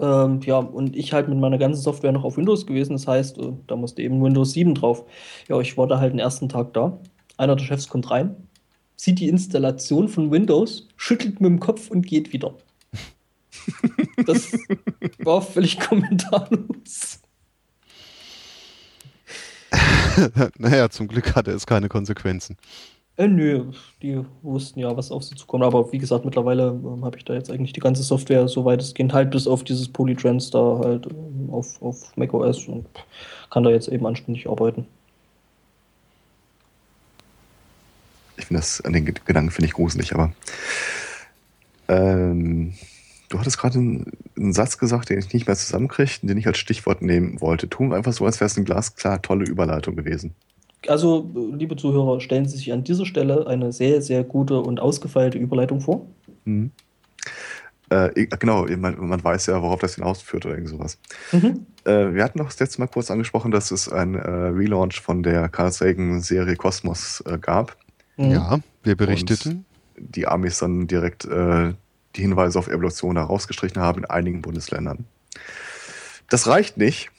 Ähm, ja, und ich halt mit meiner ganzen Software noch auf Windows gewesen. Das heißt, äh, da musste eben Windows 7 drauf. Ja, ich war da halt den ersten Tag da. Einer der Chefs kommt rein, sieht die Installation von Windows, schüttelt mit dem Kopf und geht wieder. Das war völlig kommentarlos. naja, zum Glück hatte es keine Konsequenzen. Äh, nö, die wussten ja, was auf sie zukommt. Aber wie gesagt, mittlerweile ähm, habe ich da jetzt eigentlich die ganze Software, soweit es geht, halt bis auf dieses Polytrans da halt ähm, auf, auf macOS und kann da jetzt eben anständig arbeiten. Ich finde das, an den Gedanken finde ich gruselig, aber ähm, du hattest gerade einen, einen, Satz gesagt, den ich nicht mehr zusammenkriege, den ich als Stichwort nehmen wollte. Tun einfach so, als wäre es eine glasklar tolle Überleitung gewesen also, liebe Zuhörer, stellen Sie sich an dieser Stelle eine sehr, sehr gute und ausgefeilte Überleitung vor. Mhm. Äh, genau, man, man, weiß ja, worauf das hinausführt oder irgend sowas. Mhm. Äh, wir hatten noch das letzte Mal kurz angesprochen, dass es ein äh, Relaunch von der Carl Sagan-Serie Kosmos äh, gab. Mhm. Ja, wir berichteten. Und die Amis dann direkt äh, die Hinweise auf Evolution herausgestrichen haben in einigen Bundesländern. Das reicht nicht.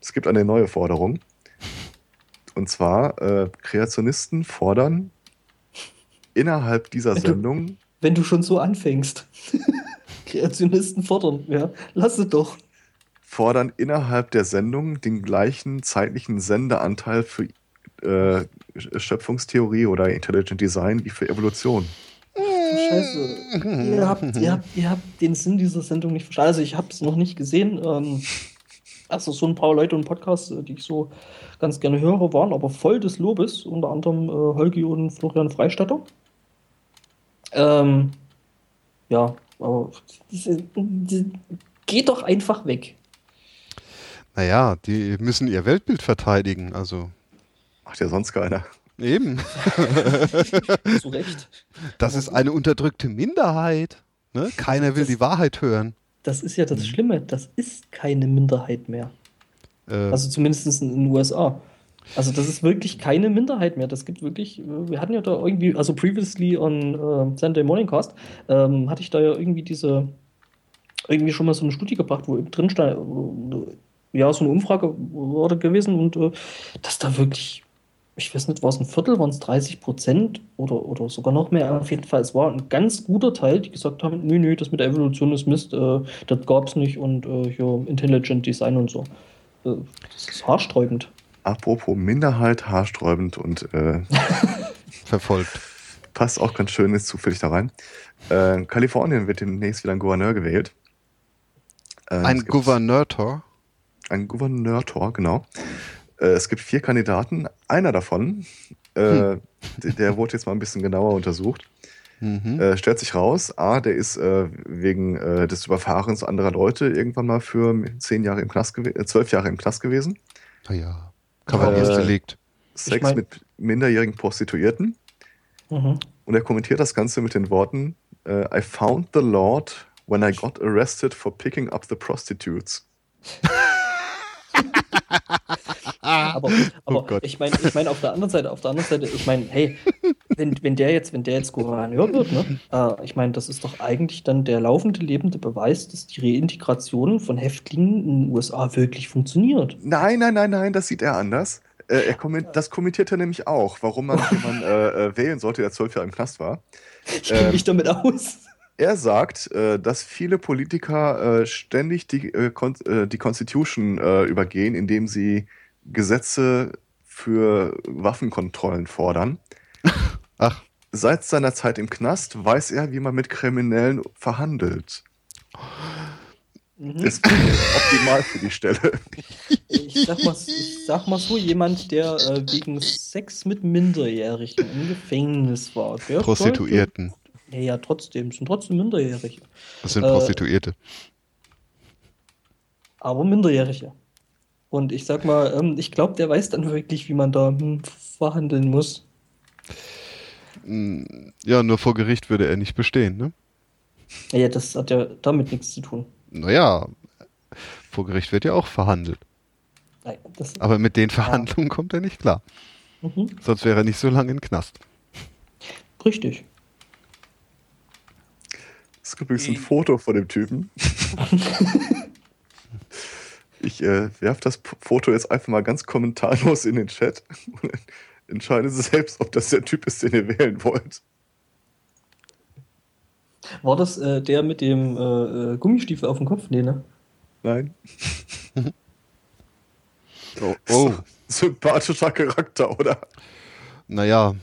Es gibt eine neue Forderung. Und zwar, äh, Kreationisten fordern innerhalb dieser wenn Sendung. Du, wenn du schon so anfängst. Kreationisten fordern, ja, lass es doch. Fordern innerhalb der Sendung den gleichen zeitlichen Sendeanteil für äh, Schöpfungstheorie oder Intelligent Design wie für Evolution. Scheiße. ihr, habt, ihr, habt, ihr habt den Sinn dieser Sendung nicht verstanden. Also ich habe es noch nicht gesehen. Ähm, also so ein paar Leute und Podcasts, äh, die ich so ganz gerne höre, waren aber voll des Lobes, unter anderem äh, Holgi und Florian Freistatter. Ähm, ja, aber diese, die, geht doch einfach weg. Naja, die müssen ihr Weltbild verteidigen, also. Macht ja sonst keiner. Eben. Zu Recht. Das ist eine unterdrückte Minderheit. Ne? Keiner will das, die Wahrheit hören. Das ist ja das. Schlimme. Das ist keine Minderheit mehr. Äh, also zumindest in den USA. Also das ist wirklich keine Minderheit mehr. Das gibt wirklich, wir hatten ja da irgendwie, also previously on uh, Sunday Morning Cast, ähm, hatte ich da ja irgendwie diese, irgendwie schon mal so eine Studie gebracht, wo drin stand, ja, so eine Umfrage wurde gewesen und äh, dass da wirklich ich weiß nicht, war es ein Viertel, waren es 30 Prozent oder, oder sogar noch mehr. Auf jeden Fall, es war ein ganz guter Teil, die gesagt haben, nö, nö, das mit der Evolution ist Mist, äh, das es nicht und äh, hier Intelligent Design und so. Äh, das ist haarsträubend. Apropos Minderheit, haarsträubend und äh, verfolgt. Passt auch ganz schön, ist zufällig da rein. Äh, Kalifornien wird demnächst wieder ein Gouverneur gewählt. Äh, ein Gouverneurtor? Ein Gouverneurtor, genau. Äh, es gibt vier Kandidaten. Einer davon, äh, hm. der, der wurde jetzt mal ein bisschen genauer untersucht. Mhm. Äh, stellt sich raus, A, der ist äh, wegen äh, des Überfahrens anderer Leute irgendwann mal für zehn Jahre im Knast äh, zwölf Jahre im Knast gewesen. Naja, Kavaliersdelikt. Sex ich mein... mit minderjährigen Prostituierten. Mhm. Und er kommentiert das Ganze mit den Worten: I found the Lord when I got arrested for picking up the prostitutes. aber, aber oh ich meine, ich mein, auf der anderen Seite, auf der anderen Seite, ich meine, hey, wenn, wenn der jetzt, wenn der jetzt Gouverneur wird, ne, äh, ich meine, das ist doch eigentlich dann der laufende lebende Beweis, dass die Reintegration von Häftlingen in den USA wirklich funktioniert. Nein, nein, nein, nein, das sieht er anders. Äh, er komment, das kommentiert er nämlich auch, warum man jemanden äh, äh, wählen sollte, der zwölf Jahre im Knast war. Ich kenne ähm, mich damit aus. Er sagt, äh, dass viele Politiker äh, ständig die, die Constitution übergehen, indem sie Gesetze für Waffenkontrollen fordern. Ach. Seit seiner Zeit im Knast weiß er, wie man mit Kriminellen verhandelt. Mhm. Ist optimal für die Stelle. Ich sag mal, ich sag mal so, jemand, der äh, wegen Sex mit Minderjährigen im Gefängnis war. Prostituierten. Ja, ja, trotzdem, sind trotzdem Minderjährige. Das sind Prostituierte. Äh, aber Minderjährige. Und ich sag mal, ähm, ich glaube, der weiß dann wirklich, wie man da hm, verhandeln muss. Hm, ja, nur vor Gericht würde er nicht bestehen, ne? Ja, das hat ja damit nichts zu tun. Naja, vor Gericht wird ja auch verhandelt. Nein, das, Aber mit den Verhandlungen kommt er nicht klar. mhm. Sonst wäre er nicht so lange im Knast. Richtig. Es gibt übrigens ein Foto von dem Typen. ich äh, werfe das Foto jetzt einfach mal ganz kommentarlos in den Chat und entscheide selbst, ob das der Typ ist, den ihr wählen wollt. War das äh, der mit dem äh, äh, Gummistiefel auf dem Kopf? Nee, ne? Nein. Oh, oh. Sympathischer Charakter, oder? naja,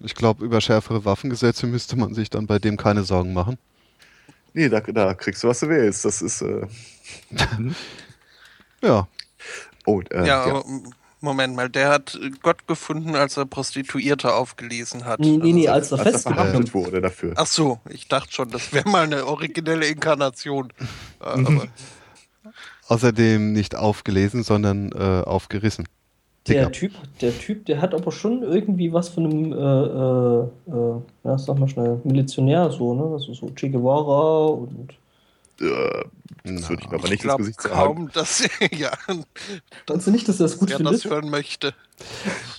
ich glaube, über schärfere Waffengesetze müsste man sich dann bei dem keine Sorgen machen. Nee, da, da kriegst du, was du willst. Das ist. Äh, Ja, oh, äh, ja, aber m- Moment mal, der hat äh, Gott gefunden, als er Prostituierte aufgelesen hat. Nee, nee, nee, Also- als er als er festgenommen wurde dafür. Ach so, ich dachte schon, das wäre mal eine originelle Inkarnation. Äh, außerdem nicht aufgelesen, sondern äh, aufgerissen. Der Dicker. Typ, der Typ, der hat aber schon irgendwie was von einem, äh, äh, äh, ja, sag mal schnell, Milizionär so, ne? Also so Che Guevara und Äh, das würde ich mir aber ich nicht ins Gesicht sagen. kaum, dass ja, du nicht, dass er das gut er findet? das hören möchte.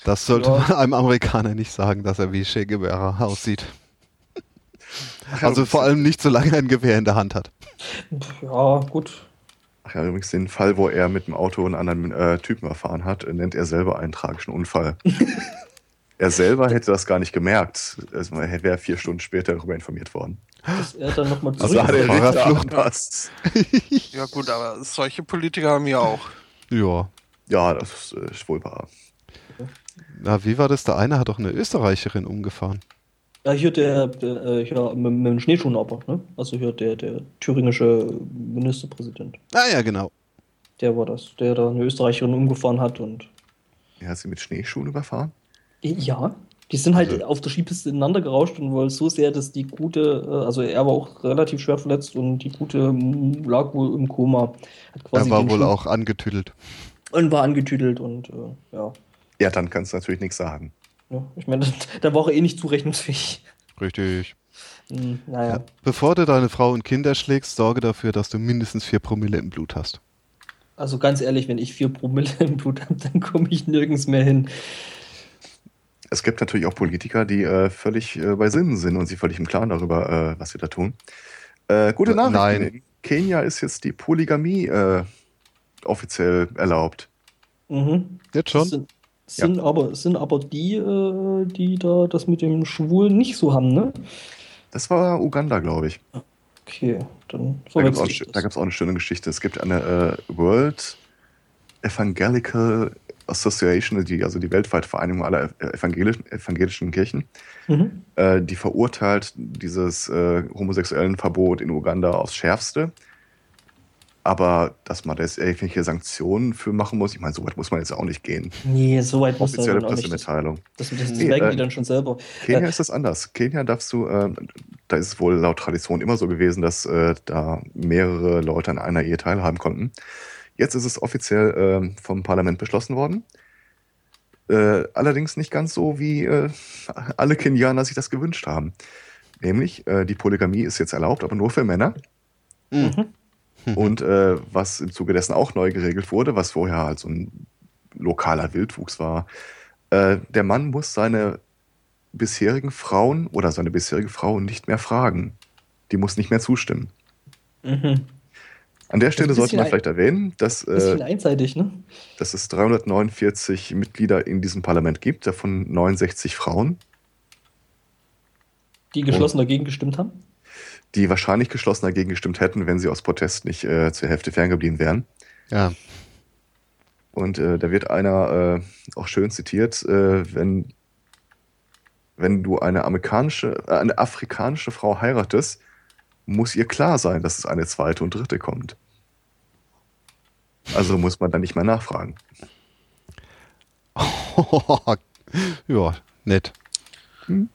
Das sollte Ja. man einem Amerikaner nicht sagen, dass er wie Che Guevara aussieht. Also vor allem nicht, solange er ein Gewehr in der Hand hat. Ja, gut. Ach ja, übrigens den Fall, wo er mit dem Auto einen anderen äh, Typen erfahren hat, nennt er selber einen tragischen Unfall. er selber hätte das gar nicht gemerkt. Also er wäre vier Stunden später darüber informiert worden. Dass er dann nochmal Also zurück. hat er- Richter Fahrradflucht. angepasst. Ja gut, aber solche Politiker haben ja auch. Ja. Ja, das ist, äh, ist wohl wahr. Na, wie war das? Der eine hat doch eine Österreicherin umgefahren. Ja, hier der, der äh, hier mit, mit dem Schneeschuhen aber, ne? Also hier der, der thüringische Ministerpräsident. Ah ja, genau. Der war das, der da eine Österreicherin umgefahren hat und. Er hat sie mit Schneeschuhen überfahren. Ja, die sind halt Also- auf der Skipiste ineinander gerauscht und wohl so sehr, dass die gute, äh, also er war auch relativ schwer verletzt und die gute lag wohl im Koma. Er war wohl Schuh- auch angetüdelt. Und war angetüdelt und äh, ja. Ja, dann kannst du natürlich nichts sagen. ja. Ich meine, da war er eh nicht zurechnungsfähig. Richtig. Hm, naja. Ja. Bevor du deine Frau und Kinder schlägst, sorge dafür, dass du mindestens vier Promille im Blut hast. Also ganz ehrlich, wenn ich vier Promille im Blut habe, dann komme ich nirgends mehr hin. Es gibt natürlich auch Politiker, die äh, völlig äh, bei Sinnen sind und sie völlig im Klaren darüber, äh, was sie da tun. Äh, gute Nachricht. nein. In Kenia ist jetzt die Polygamie äh, offiziell erlaubt. Mhm. Jetzt Das schon? sind, sind, aber, sind aber die, äh, die da das mit dem Schwulen nicht so haben, ne? Das war Uganda, glaube ich. Okay, dann Da gibt es auch, auch eine schöne Geschichte. Es gibt eine äh, World Evangelical Association, die, also die weltweite Vereinigung aller evangelischen, evangelischen Kirchen, Mhm. äh, die verurteilt dieses äh, homosexuellen Verbot in Uganda aufs Schärfste. Aber dass man da jetzt irgendwelche Sanktionen für machen muss, ich meine, so weit muss man jetzt auch nicht gehen. Nee, so weit muss dann auch nicht. Das, Pressemitteilung. das, das Nee, merken äh, die dann schon selber. Kenia Äh, ist das anders. Kenia darfst du, äh, da ist es wohl laut Tradition immer so gewesen, dass äh, da mehrere Leute an einer Ehe teilhaben konnten. Jetzt ist es offiziell äh, vom Parlament beschlossen worden. Äh, allerdings nicht ganz so, wie äh, alle Kenianer sich das gewünscht haben. Nämlich, äh, die Polygamie ist jetzt erlaubt, aber nur für Männer. Mhm. Und äh, was im Zuge dessen auch neu geregelt wurde, was vorher halt so ein lokaler Wildwuchs war, äh, der Mann muss seine bisherigen Frauen oder seine bisherige Frau nicht mehr fragen. Die muss nicht mehr zustimmen. Mhm. An der Stelle sollte man vielleicht erwähnen, dass, äh, einseitig, ne? dass es 349 Mitglieder in diesem Parlament gibt, davon 69 Frauen, Die geschlossen dagegen gestimmt haben. die wahrscheinlich geschlossen dagegen gestimmt hätten, wenn sie aus Protest nicht äh, zur Hälfte ferngeblieben wären. Ja. Und äh, da wird einer äh, auch schön zitiert, äh, wenn, wenn du eine amerikanische, äh, eine afrikanische Frau heiratest, muss ihr klar sein, dass es eine zweite und dritte kommt. Also muss man dann nicht mehr nachfragen. ja, nett.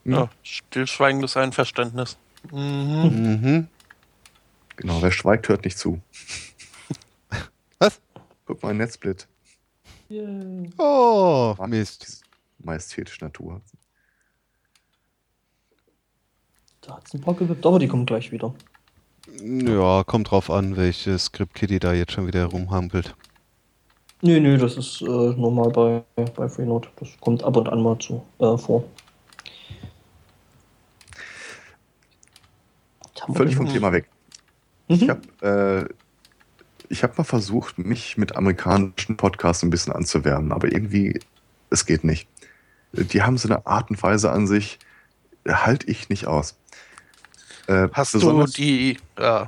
Ja, stillschweigendes Einverständnis. Mhm. Mhm. Genau, wer schweigt, hört nicht zu. Was? Guck mal, ein Netzsplit. Yay. Oh, Mist. Majestätische Natur. Da hat es ein paar gewippt, aber die kommen gleich wieder. Ja, kommt drauf an, welche Script Kitty da jetzt schon wieder rumhampelt. Nö, nö, das ist äh, normal bei, bei Freenode. Das kommt ab und an mal zu, äh, vor. Völlig vom? Thema weg. Mhm. Ich habe äh, ich hab mal versucht, mich mit amerikanischen Podcasts ein bisschen anzuwärmen, aber irgendwie, es geht nicht. Die haben so eine Art und Weise an sich, halte ich nicht aus. Äh, Hast du die, äh,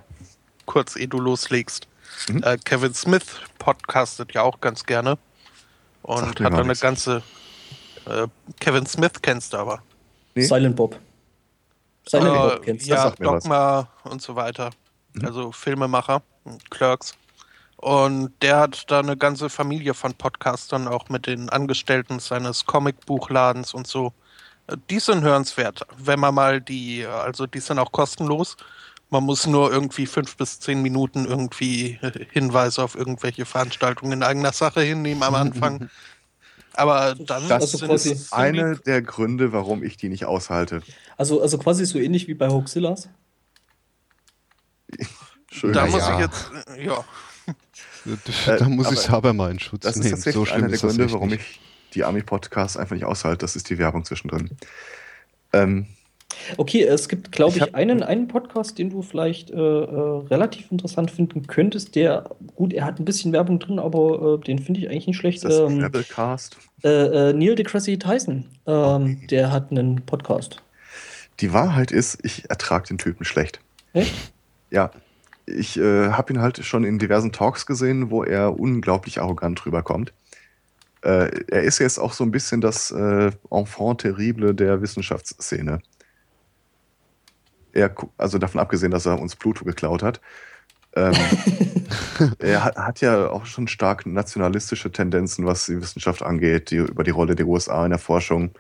kurz ehe du loslegst, Mhm. äh, Kevin Smith podcastet ja auch ganz gerne und hat gar da eine nichts. ganze, äh, Kevin Smith kennst du aber. Nee. Silent Bob. Silent Äh, Bob kennst du. ja, mir was. Dogma und so weiter. Mhm. Also Filmemacher, Clerks. Und der hat da eine ganze Familie von Podcastern, auch mit den Angestellten seines Comicbuchladens und so. Äh, Die sind hörenswert, wenn man mal die, also die sind auch kostenlos. Man muss nur irgendwie fünf bis zehn Minuten irgendwie äh, Hinweise auf irgendwelche Veranstaltungen in eigener Sache hinnehmen am Anfang. Aber dann Das Also sind quasi es Eine der Gründe, warum ich die nicht aushalte. Also, also quasi so ähnlich wie bei Hoaxillas. Schön. da muss ja. ich jetzt, äh, ja. Da muss aber ich aber mal in Schutz Das ist nehmen. tatsächlich So einer der ist das Gründe, warum ich die Ami-Podcasts einfach nicht aushalte. Das ist die Werbung zwischendrin. Ähm, Okay, es gibt, glaube Ich ich, einen, einen Podcast, den du vielleicht äh, äh, relativ interessant finden könntest. Der, gut, er hat ein bisschen Werbung drin, aber äh, den finde ich eigentlich nicht schlecht. das Ähm, Rebelcast? äh, äh, Neil deGrasse Tyson, ähm, Okay. der hat einen Podcast. Die Wahrheit ist, ich ertrage den Typen schlecht. Echt? Ja, ich äh, habe ihn halt schon in diversen Talks gesehen, wo er unglaublich arrogant rüberkommt. Äh, er ist jetzt auch so ein bisschen das äh, Enfant terrible der Wissenschaftsszene. Er, also davon abgesehen, dass er uns Pluto geklaut hat. Ähm, er hat, hat ja auch schon stark nationalistische Tendenzen, was die Wissenschaft angeht, die, über die Rolle der USA in der Forschung.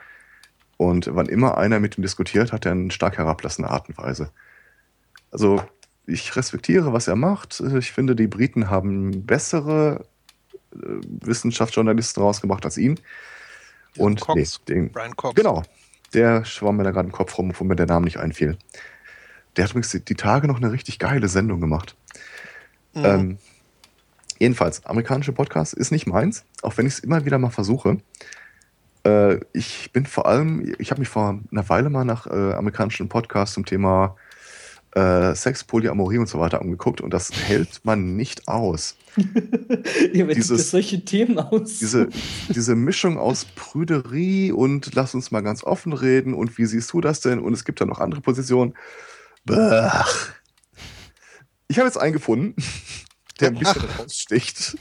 Und wann immer einer mit ihm diskutiert, hat er eine stark herablassende Art und Weise. Also ich respektiere, was er macht. Ich finde, die Briten haben bessere Wissenschaftsjournalisten rausgebracht als ihn. Und nee, Cox. den, Brian Cox. genau, der schwamm mir da gerade im Kopf rum, wo mir der Name nicht einfiel. Der hat übrigens die, die Tage noch eine richtig geile Sendung gemacht. Mhm. Ähm, jedenfalls, amerikanische Podcast ist nicht meins, auch wenn ich es immer wieder mal versuche. Äh, ich bin vor allem, ich habe mich vor einer Weile mal nach äh, amerikanischen Podcasts zum Thema äh, Sex, Polyamorie und so weiter angeguckt und das hält man nicht aus. ja, wenn Dieses- solche Themen aus. Diese, diese Mischung aus Prüderie und lass uns mal ganz offen reden und wie siehst du das denn? Und es gibt da noch andere Positionen. Bäh. Ich habe jetzt einen gefunden, der ein bisschen raussticht.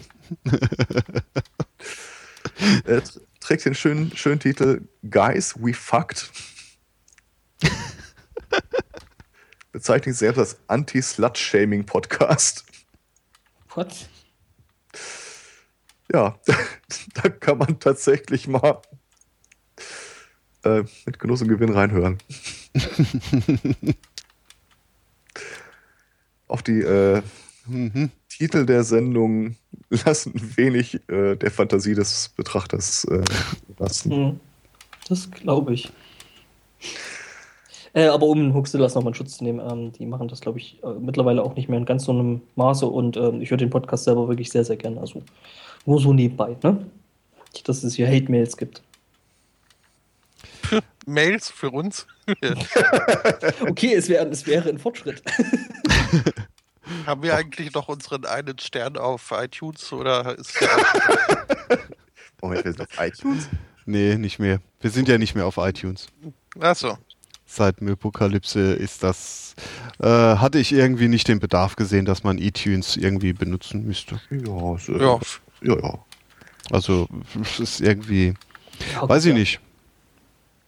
er tr- trägt den schönen, schönen Titel Guys, We Fucked. Bezeichnet sich selbst als Anti-Slut-Shaming-Podcast. What? Ja, da kann man tatsächlich mal äh, mit Genuss und Gewinn reinhören. Auch die äh, Mhm. Titel der Sendung lassen wenig äh, der Fantasie des Betrachters äh, lassen. Das glaube ich. Äh, aber um Hoaxillas nochmal in Schutz zu nehmen, ähm, die machen das, glaube ich, äh, mittlerweile auch nicht mehr in ganz so einem Maße und ähm, ich höre den Podcast selber wirklich sehr, sehr gerne. Also nur so nebenbei, ne? Nicht, dass es hier Hate-Mails gibt. Mails für uns. Okay, es, wär, es wäre ein Fortschritt. Haben wir eigentlich noch unseren einen Stern auf iTunes oder ist der Moment, wir sind auf iTunes. Nee, nicht mehr. Wir sind ja nicht mehr auf iTunes. Achso. Seit Müllpokalypse ist das, äh, hatte ich irgendwie nicht den Bedarf gesehen, dass man iTunes irgendwie benutzen müsste. Ja, es, äh, Ja. ja, ja. Also, es ist irgendwie, Ja, weiß ich ja. nicht.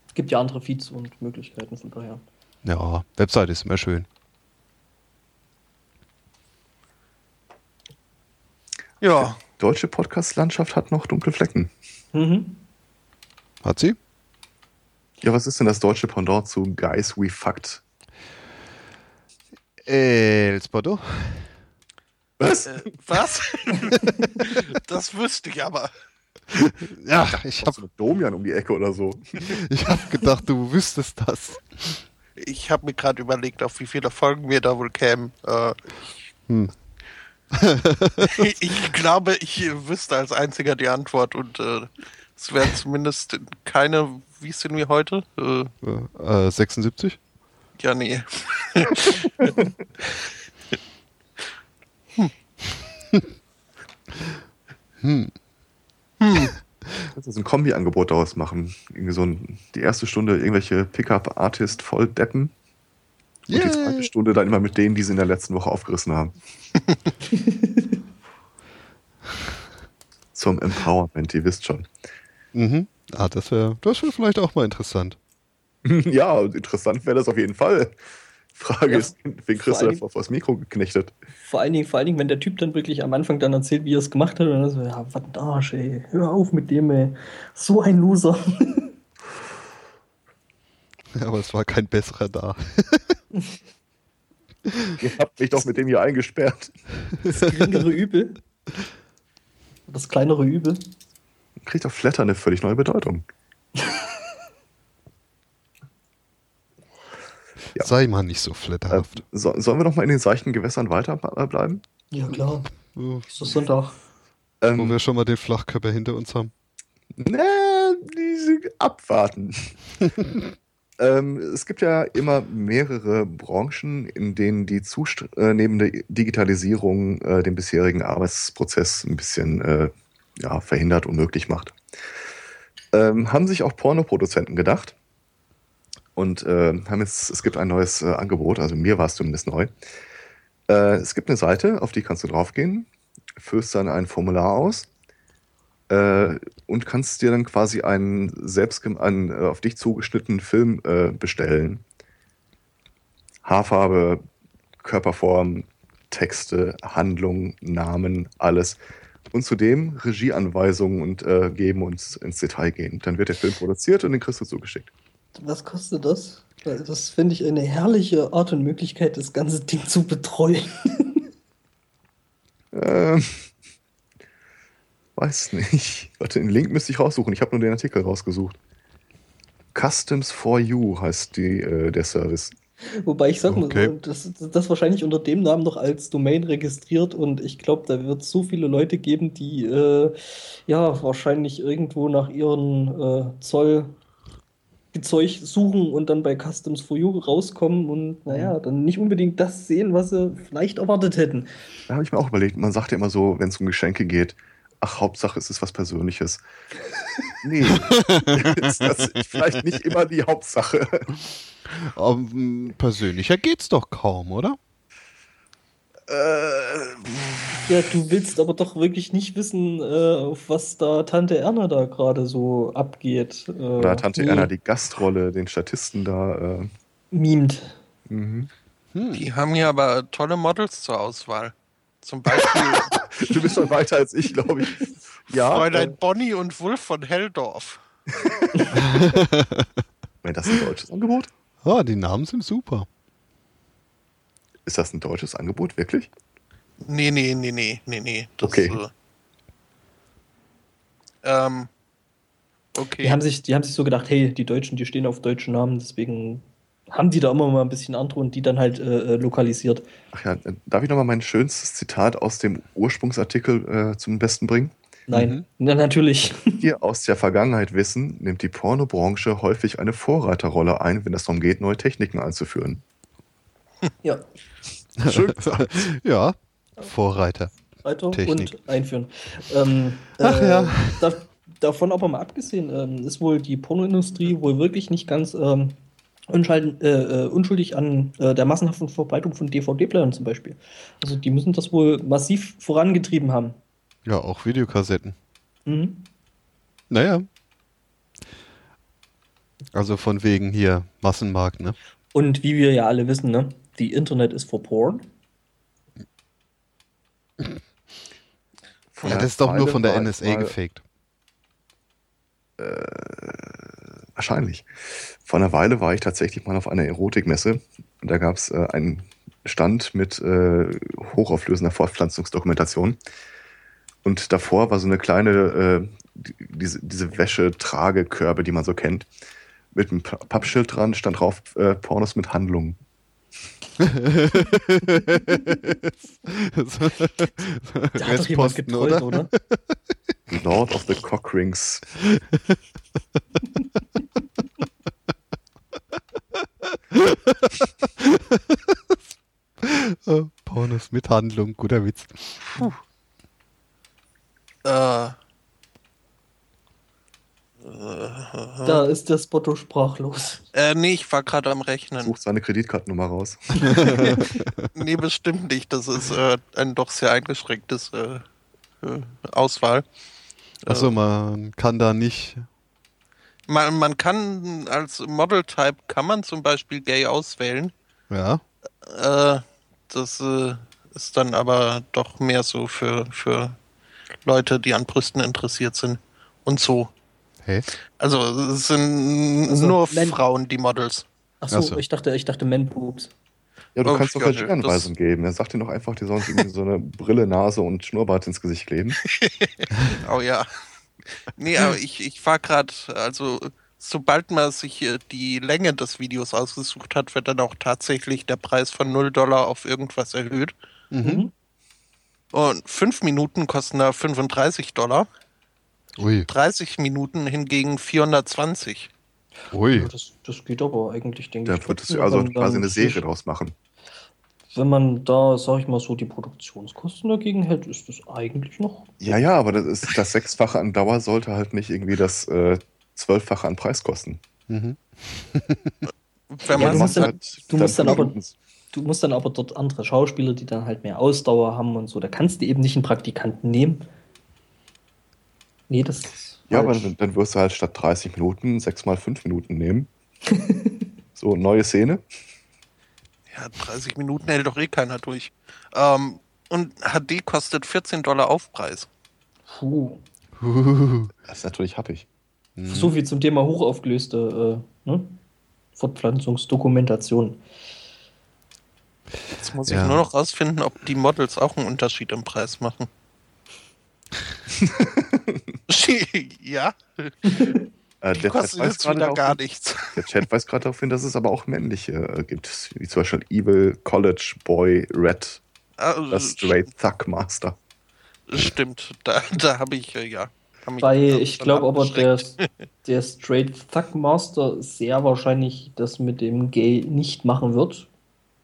Es gibt ja andere Feeds und Möglichkeiten von daher. Ja, Website ist immer schön. Ja. Deutsche Podcast-Landschaft hat noch dunkle Flecken. Mhm. Hat sie? Ja, was ist denn das deutsche Pendant zu Guys We Fucked? El Spado? Was? Äh, was? das wüsste ich aber. Ja, ich habe mit Domian um die Ecke oder so? ich hab gedacht, du wüsstest das. Ich habe mir gerade überlegt, auf wie viele Folgen wir da wohl kämen. Äh, Hm. ich, ich glaube, ich wüsste als einziger die Antwort und äh, es wären zumindest keine, wie sind wir heute? Äh, Äh, 76? ja, nee. Kannst du so ein Kombi-Angebot daraus machen? Irgendwie so ein, die erste Stunde irgendwelche Pickup-Artist voll deppen. Und die zweite Yay. Stunde dann immer mit denen, die sie in der letzten Woche aufgerissen haben. Zum Empowerment, ihr wisst schon. Mhm. Ah, das wäre das wär vielleicht auch mal interessant. ja, interessant wäre das auf jeden Fall. Frage Ja. ist, wen kriegst Vor du allem- davor vors Mikro geknechtet? Vor allen, Dingen, vor allen Dingen, wenn der Typ dann wirklich am Anfang dann erzählt, wie er es gemacht hat, und dann so, ja, was ein Arsch, ey, hör auf mit dem, ey. So ein Loser. Aber es war kein besserer da. Ihr habt mich doch mit dem hier eingesperrt. Das geringere Übel. Das kleinere Übel. Kriegt auf Flatter eine völlig neue Bedeutung. Ja. Sei mal nicht so Äh, flatterhaft. so, sollen wir noch mal in den seichten Gewässern weiterbleiben? Ja, klar. Es ist Sonntag. wo Ähm, wir schon mal den Flachkörper hinter uns haben. Ne, diese abwarten. ähm, es gibt ja immer mehrere Branchen, in denen die zunehmende Digitalisierung äh, den bisherigen Arbeitsprozess ein bisschen äh, ja, verhindert, unmöglich macht. Ähm, haben sich auch Pornoproduzenten gedacht und äh, haben jetzt, es gibt ein neues äh, Angebot, also mir war es zumindest neu. Äh, es gibt eine Seite, auf die kannst du draufgehen, füllst dann ein Formular aus äh, und kannst dir dann quasi einen selbst einen, äh, auf dich zugeschnittenen Film äh, bestellen. Haarfarbe, Körperform, Texte, Handlung, Namen, alles. Und zudem Regieanweisungen und äh, geben und ins Detail gehen. Dann wird der Film produziert und den kriegst du zugeschickt. Was kostet das? Das finde ich eine herrliche Art und Möglichkeit, das ganze Ding zu betreuen. Ähm, weiß nicht. Warte, den Link müsste ich raussuchen. Ich habe nur den Artikel rausgesucht. Customs for You heißt die, äh, der Service. Wobei ich sag mal, Okay. das, das wahrscheinlich unter dem Namen noch als Domain registriert und ich glaube, da wird es so viele Leute geben, die äh, ja wahrscheinlich irgendwo nach ihren äh, Zoll Zeug suchen und dann bei Customs for You rauskommen und naja, dann nicht unbedingt das sehen, was sie vielleicht erwartet hätten. Da habe ich mir auch überlegt, man sagt ja immer so, wenn es um Geschenke geht, ach, Hauptsache es ist was Persönliches. Nee, ist das vielleicht nicht immer die Hauptsache. Aber, m, persönlicher geht's doch kaum, oder? Äh, Ja, du willst aber doch wirklich nicht wissen, äh, auf was da Tante Erna da gerade so abgeht. Äh, oder Tante nee, Erna die Gastrolle, den Statisten da. Äh, mimt. mhm. Hm. Die haben hier aber tolle Models zur Auswahl. Zum Beispiel Du bist schon weiter als ich, glaube ich. Ja, Fräulein äh, Bonnie und Wulf von Helldorf. wenn das ein deutsches Angebot? Ah, die Namen sind super. Ist das ein deutsches Angebot, wirklich? Nee, nee, nee, nee, nee, nee. Das, Okay. Äh, ähm, okay. Die haben sich, die haben sich so gedacht, hey, die Deutschen, die stehen auf deutschen Namen, deswegen haben die da immer mal ein bisschen andere und die dann halt äh, äh, lokalisiert. Ach ja, äh, darf ich nochmal mein schönstes Zitat aus dem Ursprungsartikel äh, zum Besten bringen? Nein, na, natürlich. Wir aus der Vergangenheit wissen, nimmt die Pornobranche häufig eine Vorreiterrolle ein, wenn es darum geht, neue Techniken einzuführen. ja, Schön ja, Vorreiter. Technik. und einführen. Ähm, Ach äh, ja. Da, davon aber mal abgesehen, ähm, ist wohl die Pornoindustrie wohl wirklich nicht ganz ähm, äh, äh, unschuldig an äh, der massenhaften Verbreitung von DVD-Playern zum Beispiel. Also die müssen das wohl massiv vorangetrieben haben. Ja, auch Videokassetten. Mhm. Naja. Also von wegen hier Massenmarkt, ne? Und wie wir ja alle wissen, ne, die Internet ist for porn. Ja, das ist doch nur von der NSA mal- gefaked. Wahrscheinlich. Vor einer Weile war ich tatsächlich mal auf einer Erotikmesse. Und da gab es äh, einen Stand mit äh, hochauflösender Fortpflanzungsdokumentation. Und davor war so eine kleine, äh, die- diese, diese Wäschetragekörbe, die man so kennt. mit einem Pappschild dran, stand drauf äh, Pornos mit Handlungen. Da hat doch jemand Restposten, getreut, oder? Lord of the Cockrings. Äh, Pornos mit Handlung, guter Witz. Äh, Da ist der Spotto sprachlos. äh, nee, ich war gerade am Rechnen. Sucht seine Kreditkartennummer raus. Nee, bestimmt nicht. Das ist äh, ein doch sehr eingeschränktes äh, äh, Auswahl. Achso, man kann da nicht. Man, man kann als Model-Type kann man zum Beispiel gay auswählen. Ja. Äh, das äh, ist dann aber doch mehr so für, für Leute, die an Brüsten interessiert sind. Und so. Hey. Also es sind Also, nur Frauen, die Models. Achso, Ach so. ich dachte, ich dachte Man-Boobs. Ja, du Oh, kannst doch halt das- Anweisungen geben. Er sagt dir doch einfach, die sollen sich irgendwie so eine Brille, Nase und Schnurrbart ins Gesicht kleben. Oh ja. Nee, aber ich, ich war gerade, also sobald man sich hier die Länge des Videos ausgesucht hat, wird dann auch tatsächlich der Preis von 0 Dollar auf irgendwas erhöht. Mhm. Und 5 Minuten kosten da 35 Dollar, Ui, 30 Minuten hingegen 420. ui. Ja, das, das geht aber eigentlich, denke Da ich. würdest trotzdem, du also quasi eine Serie sich- draus machen. Wenn man da, sag ich mal so, die Produktionskosten dagegen hält, ist das eigentlich noch. Ja, ja, aber das, ist, das Sechsfache an Dauer sollte halt nicht irgendwie das äh, Zwölffache an Preis kosten. Mhm. Wenn Ja, man du musst dann- du musst dann aber- Du musst dann aber dort andere Schauspieler, die dann halt mehr Ausdauer haben und so. Da kannst du eben nicht einen Praktikanten nehmen. Nee, das ist. Ja, aber dann, dann wirst du halt statt 30 Minuten sechs mal fünf Minuten nehmen. so, neue Szene. ja, 30 Minuten hält doch eh keiner durch. Ähm, und HD kostet 14 Dollar Aufpreis. Puh. Das ist natürlich happig. Mhm. So viel zum Thema hochaufgelöste äh, ne? Fortpflanzungsdokumentation. Jetzt muss Ja. ich nur noch rausfinden, ob die Models auch einen Unterschied im Preis machen. ja, Äh, der, Chat jetzt gerade gar hin- nichts. der Chat weist gerade darauf hin, dass es aber auch männliche äh, gibt. Wie zum Beispiel Evil College Boy Red, Also, das Straight Thug Master. Stimmt, da, da habe ich, äh, ja. hab Weil davon ich glaube aber, der, der Straight Thug Master sehr wahrscheinlich das mit dem Gay nicht machen wird.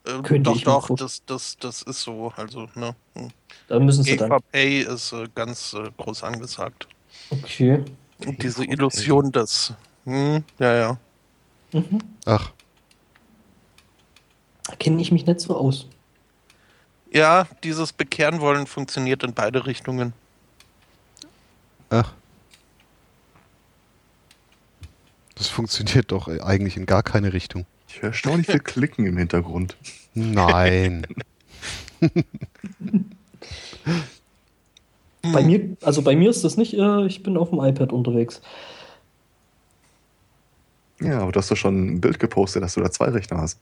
Äh, könnte doch, ich mir doch, das, das, das ist so. Also, ne. hm. Da müssen sie dann. Pay ist äh, ganz äh, groß angesagt. Okay. Und diese Illusion des. Hm, ja, ja. Mhm. Ach, Da kenne ich mich nicht so aus. Ja, dieses Bekehren wollen funktioniert in beide Richtungen. ach. Das funktioniert doch eigentlich in gar keine Richtung. Ich höre erstaunlich viel Klicken im Hintergrund. Nein. Bei mir, also bei mir ist das nicht, äh, ich bin auf dem iPad unterwegs. Ja, aber du hast doch schon ein Bild gepostet, dass du da zwei Rechner hast.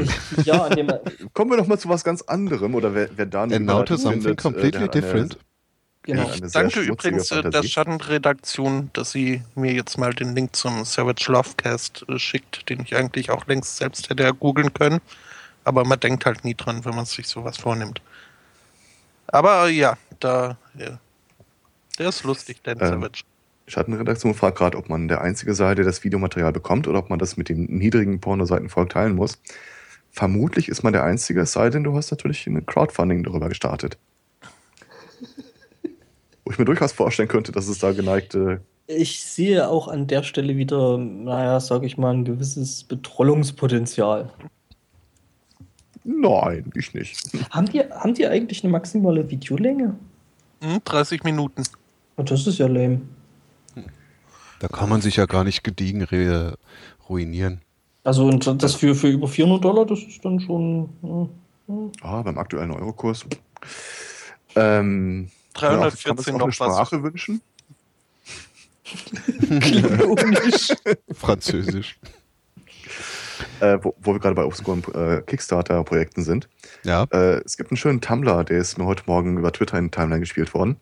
Ich, ja, an dem, Kommen wir doch mal zu was ganz anderem. Oder wer, wer da now to something findet, äh, completely der different. genau. sehr Danke übrigens äh, der Fantasie. Schattenredaktion, dass sie mir jetzt mal den Link zum Savage Lovecast äh, schickt, den ich eigentlich auch längst selbst hätte googeln können. Aber man denkt halt nie dran, wenn man sich sowas vornimmt. Aber ja, da. Ja. Der ist lustig, Dan Ähm, Savage. Schattenredaktion fragt gerade, ob man der einzige sei, der das Videomaterial bekommt oder ob man das mit dem niedrigen Pornoseitenvolk teilen muss. Vermutlich ist man der Einzige, es sei denn, du hast natürlich ein Crowdfunding darüber gestartet. Wo ich mir durchaus vorstellen könnte, dass es da geneigte. Ich sehe auch an der Stelle wieder, naja, sag ich mal, ein gewisses Betrollungspotenzial. Nein, ich nicht. Haben die, haben die eigentlich eine maximale Videolänge? Hm, 30 Minuten. Oh, Das ist ja lame. Da kann man sich ja gar nicht gediegen re- ruinieren. Also und das für, für über 400 Dollar, das ist dann schon. hm, hm. Ah, beim aktuellen Eurokurs. Ähm, kann man auch- kann man sich 314 auch noch eine was. Sprache wünschen? Französisch. Äh, wo, wo wir gerade bei obskuren äh, Kickstarter-Projekten sind. Ja. Äh, es gibt einen schönen Tumblr, der ist mir heute Morgen über Twitter in Timeline gespielt worden.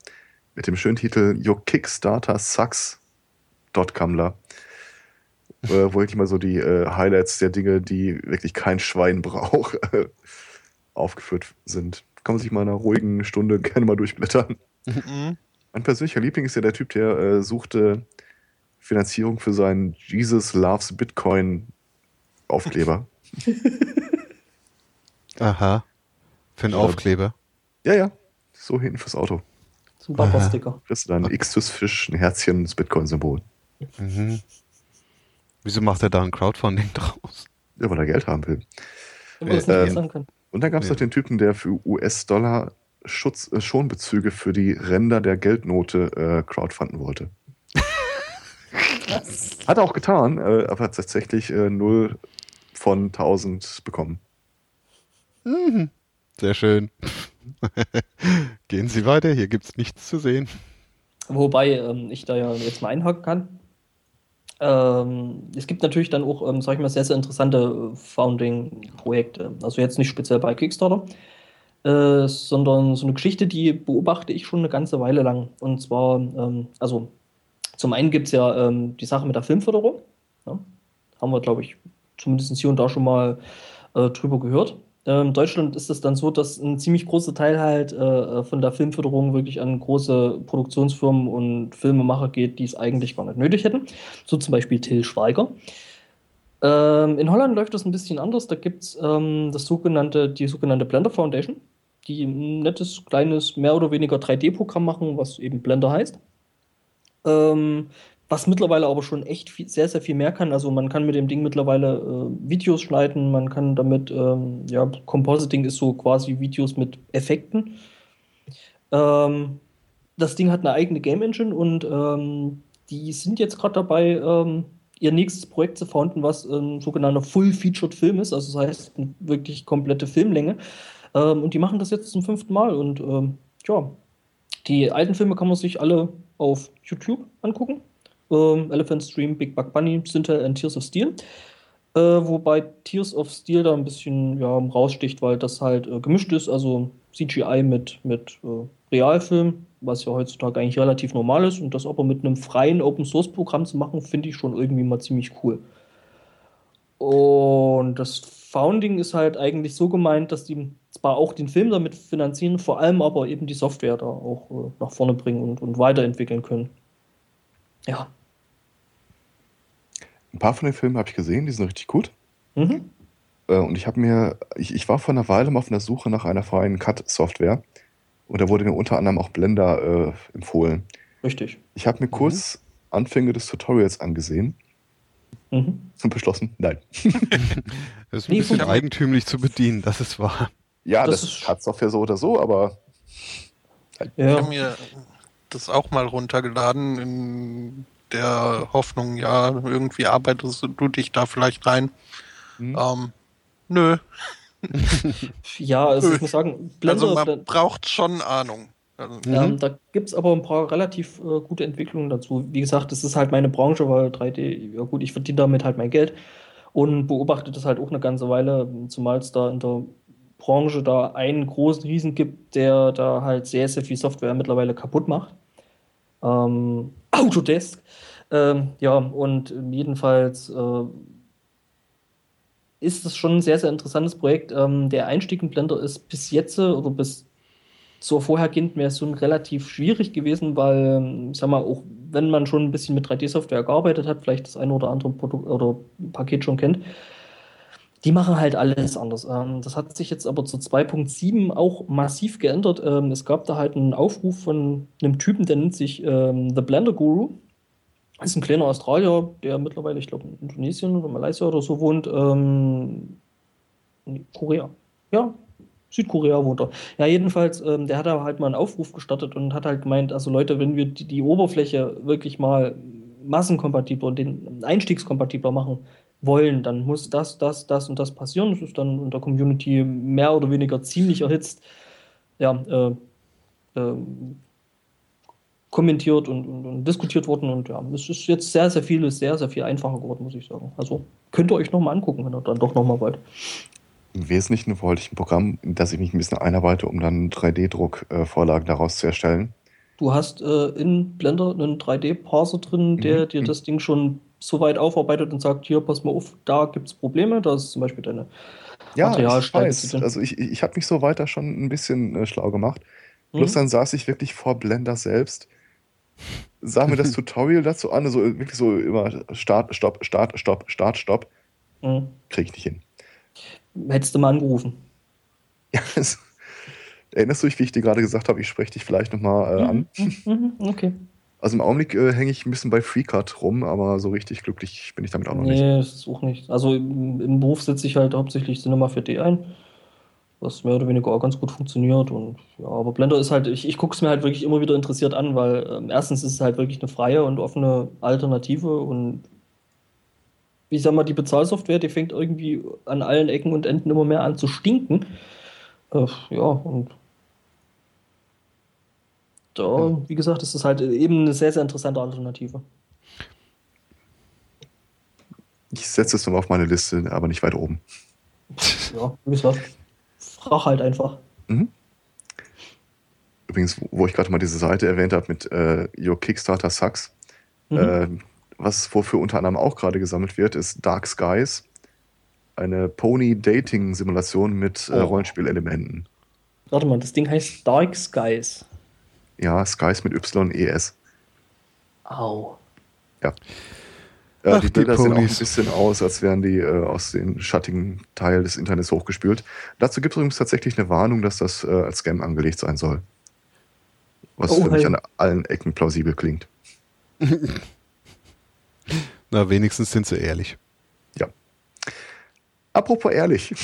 Mit dem schönen Titel Your Kickstarter Sucks. Tumblr. äh, wo ich mal so die äh, Highlights der Dinge, die wirklich kein Schwein braucht, äh, aufgeführt sind. Kann man sich mal in einer ruhigen Stunde gerne mal durchblättern. Mhm. Mein persönlicher Liebling ist ja der Typ, der äh, suchte Finanzierung für seinen Jesus Loves Bitcoin Aufkleber. Aha. Für einen. Aufkleber. ja, ja. So hinten fürs Auto. Zum Papa-Sticker. Kriegst du dann ein X-Fisch, ein Herzchen und das Bitcoin-Symbol. Mhm. Wieso macht er da ein Crowdfunding draus? Ja, weil er Geld haben will. Wenn man das nicht Ähm. Und dann gab es Ja. noch den Typen, der für US-Dollar Schutz, äh, Schonbezüge für die Ränder der Geldnote äh, crowdfunden wollte. Hat er auch getan, äh, aber hat tatsächlich äh, 0 von 1000 bekommen. Mhm. Sehr schön. Gehen Sie weiter, hier gibt es nichts zu sehen. Wobei ähm, ich da ja jetzt mal einhaken kann. Ähm, es gibt natürlich dann auch, ähm, sag ich mal, sehr, sehr interessante äh, Founding-Projekte. Also jetzt nicht speziell bei Kickstarter, äh, sondern so eine Geschichte, die beobachte ich schon eine ganze Weile lang. Und zwar, ähm, also zum einen gibt es ja ähm, die Sache mit der Filmförderung. Ja? Haben wir, glaube ich, zumindest hier und da schon mal äh, drüber gehört. Ähm, in Deutschland ist es dann so, dass ein ziemlich großer Teil halt äh, von der Filmförderung wirklich an große Produktionsfirmen und Filmemacher geht, die es eigentlich gar nicht nötig hätten. So zum Beispiel Till Schweiger. Ähm, in Holland läuft das ein bisschen anders. Da gibt es ähm, das sogenannte, die sogenannte Blender Foundation, die ein nettes, kleines, mehr oder weniger 3D-Programm machen, was eben Blender heißt. Ähm, was mittlerweile aber schon echt viel, sehr, sehr viel mehr kann. Also man kann mit dem Ding mittlerweile äh, Videos schneiden, man kann damit, ähm, ja, Compositing ist so quasi Videos mit Effekten. Ähm, das Ding hat eine eigene Game Engine und ähm, die sind jetzt gerade dabei, ähm, ihr nächstes Projekt zu founden, was ein sogenannter Full-Featured Film ist, also das heißt wirklich komplette Filmlänge. Ähm, und die machen das jetzt zum fünften Mal und ähm, ja, die alten Filme kann man sich alle auf YouTube angucken. Ähm, Elephant Stream, Big Bug Bunny, Sintel and Tears of Steel. Äh, wobei Tears of Steel da ein bisschen ja, raussticht, weil das halt äh, gemischt ist, also CGI mit, mit äh, Realfilm, was ja heutzutage eigentlich relativ normal ist. Und das aber mit einem freien Open-Source-Programm zu machen, finde ich schon irgendwie mal ziemlich cool. Und das Founding ist halt eigentlich so gemeint, dass die zwar auch den Film damit finanzieren, vor allem aber eben die Software da auch äh, nach vorne bringen und, und weiterentwickeln können. Ja. Ein paar von den Filmen habe ich gesehen, die sind richtig gut. Mhm. Äh, und ich habe mir, ich, ich war vor einer Weile mal auf einer Suche nach einer freien Cut-Software. Und da wurde mir unter anderem auch Blender äh, empfohlen. Richtig. Ich habe mir kurz Anfänge des Tutorials angesehen Mhm. und beschlossen, nein. Das ist ein bisschen eigentümlich zu bedienen, das ist wahr. Ja, Das das, ist- Cut-Software so oder so, aber Ich Ja. habe mir das auch mal runtergeladen in der Hoffnung, ja, irgendwie arbeitest du dich da vielleicht rein. hm, Ähm, nö, Ja, also ich muss sagen, Blender, also man braucht schon Ahnung. Also, Ähm, da gibt es aber ein paar relativ äh, gute Entwicklungen dazu. Wie gesagt, das ist halt meine Branche, weil 3D, ja gut, ich verdiene damit halt mein Geld und beobachte das halt auch eine ganze Weile, zumal es da in der Branche da einen großen Riesen gibt, der da halt sehr, sehr viel Software mittlerweile kaputt macht. Ähm, Autodesk. Ähm, ja, und jedenfalls äh, ist es schon ein sehr, sehr interessantes Projekt. Ähm, der Einstieg in Blender ist bis jetzt äh, oder bis zur vorhergehenden Version relativ schwierig gewesen, weil, ähm, ich sag mal, auch wenn man schon ein bisschen mit 3D-Software gearbeitet hat, vielleicht das eine oder andere Produkt oder Paket schon kennt, die machen halt alles anders. Ähm, das hat sich jetzt aber zu 2.7 auch massiv geändert. Ähm, es gab da halt einen Aufruf von einem Typen, der nennt sich ähm, The Blender Guru. Ist ein kleiner Australier, der mittlerweile, ich glaube, in Indonesien oder Malaysia oder so wohnt. Korea. Ja, Südkorea wohnt er. Ja, jedenfalls, der hat da halt mal einen Aufruf gestartet und hat halt gemeint, also Leute, wenn wir die, die Oberfläche wirklich mal massenkompatibler und den Einstiegskompatibler machen wollen, dann muss das, das, das und das passieren. Das ist dann in der Community mehr oder weniger ziemlich erhitzt. Ja, äh, ähm, kommentiert und, und, und diskutiert worden und ja, es ist jetzt sehr, sehr viel, sehr, sehr viel einfacher geworden, muss ich sagen. Also könnt ihr euch nochmal angucken, wenn ihr dann doch nochmal wollt. im Wesentlichen wollte ich ein Programm, in das ich mich ein bisschen einarbeite, um dann 3D-Druck-Vorlagen daraus zu erstellen. Du hast äh, in Blender einen 3D-Parser drin, der Mhm. dir das Ding schon soweit aufarbeitet und sagt, hier, pass mal auf, da gibt es Probleme, da ist zum Beispiel deine Ja, Materialstärke. Also ich, ich habe mich so weiter schon ein bisschen äh, schlau gemacht. Plus Mhm. dann saß ich wirklich vor Blender selbst, sah mir das Tutorial dazu an, so wirklich so immer Start, Stopp, Start, Stopp, Start, Stopp. Mhm. Kriege ich nicht hin. Hättest du mal angerufen. Ja, erinnerst du dich, wie ich dir gerade gesagt habe, ich spreche dich vielleicht nochmal äh, an? Mhm, okay. Also im Augenblick äh, hänge ich ein bisschen bei FreeCut rum, aber so richtig glücklich bin ich damit auch noch nicht. Nee, ist auch nicht. Also im, im Beruf setze ich halt hauptsächlich Cinema 4D ein, was mehr oder weniger auch ganz gut funktioniert. Und ja, aber Blender ist halt, ich, ich gucke es mir halt wirklich immer wieder interessiert an, weil ähm, erstens ist es halt wirklich eine freie und offene Alternative und ich sag mal, die Bezahlsoftware, die fängt irgendwie an allen Ecken und Enden immer mehr an zu stinken. Äh, ja, und da, wie gesagt, ist es halt eben eine sehr, sehr interessante Alternative. Ich setze es nochmal auf meine Liste, aber nicht weit oben. Ja, wie gesagt, frag halt einfach. Übrigens, wo ich gerade mal diese Seite erwähnt habe mit äh, Your Kickstarter Sucks, Mhm. äh, was wofür unter anderem auch gerade gesammelt wird, ist Dark Skies, eine Pony-Dating-Simulation mit äh, Oh. Rollenspielelementen. Warte mal, das Ding heißt Dark Skies. Ja, Skies mit Y-E-S. Au. Äh, Ach, die die Bilder sehen auch ein bisschen aus, als wären die äh, aus dem schattigen Teil des Internets hochgespült. Dazu gibt es übrigens tatsächlich eine Warnung, dass das äh, als Scam angelegt sein soll. Was Oh, für mich hey. an allen Ecken plausibel klingt. Na, wenigstens sind sie ehrlich. Ja. Apropos ehrlich.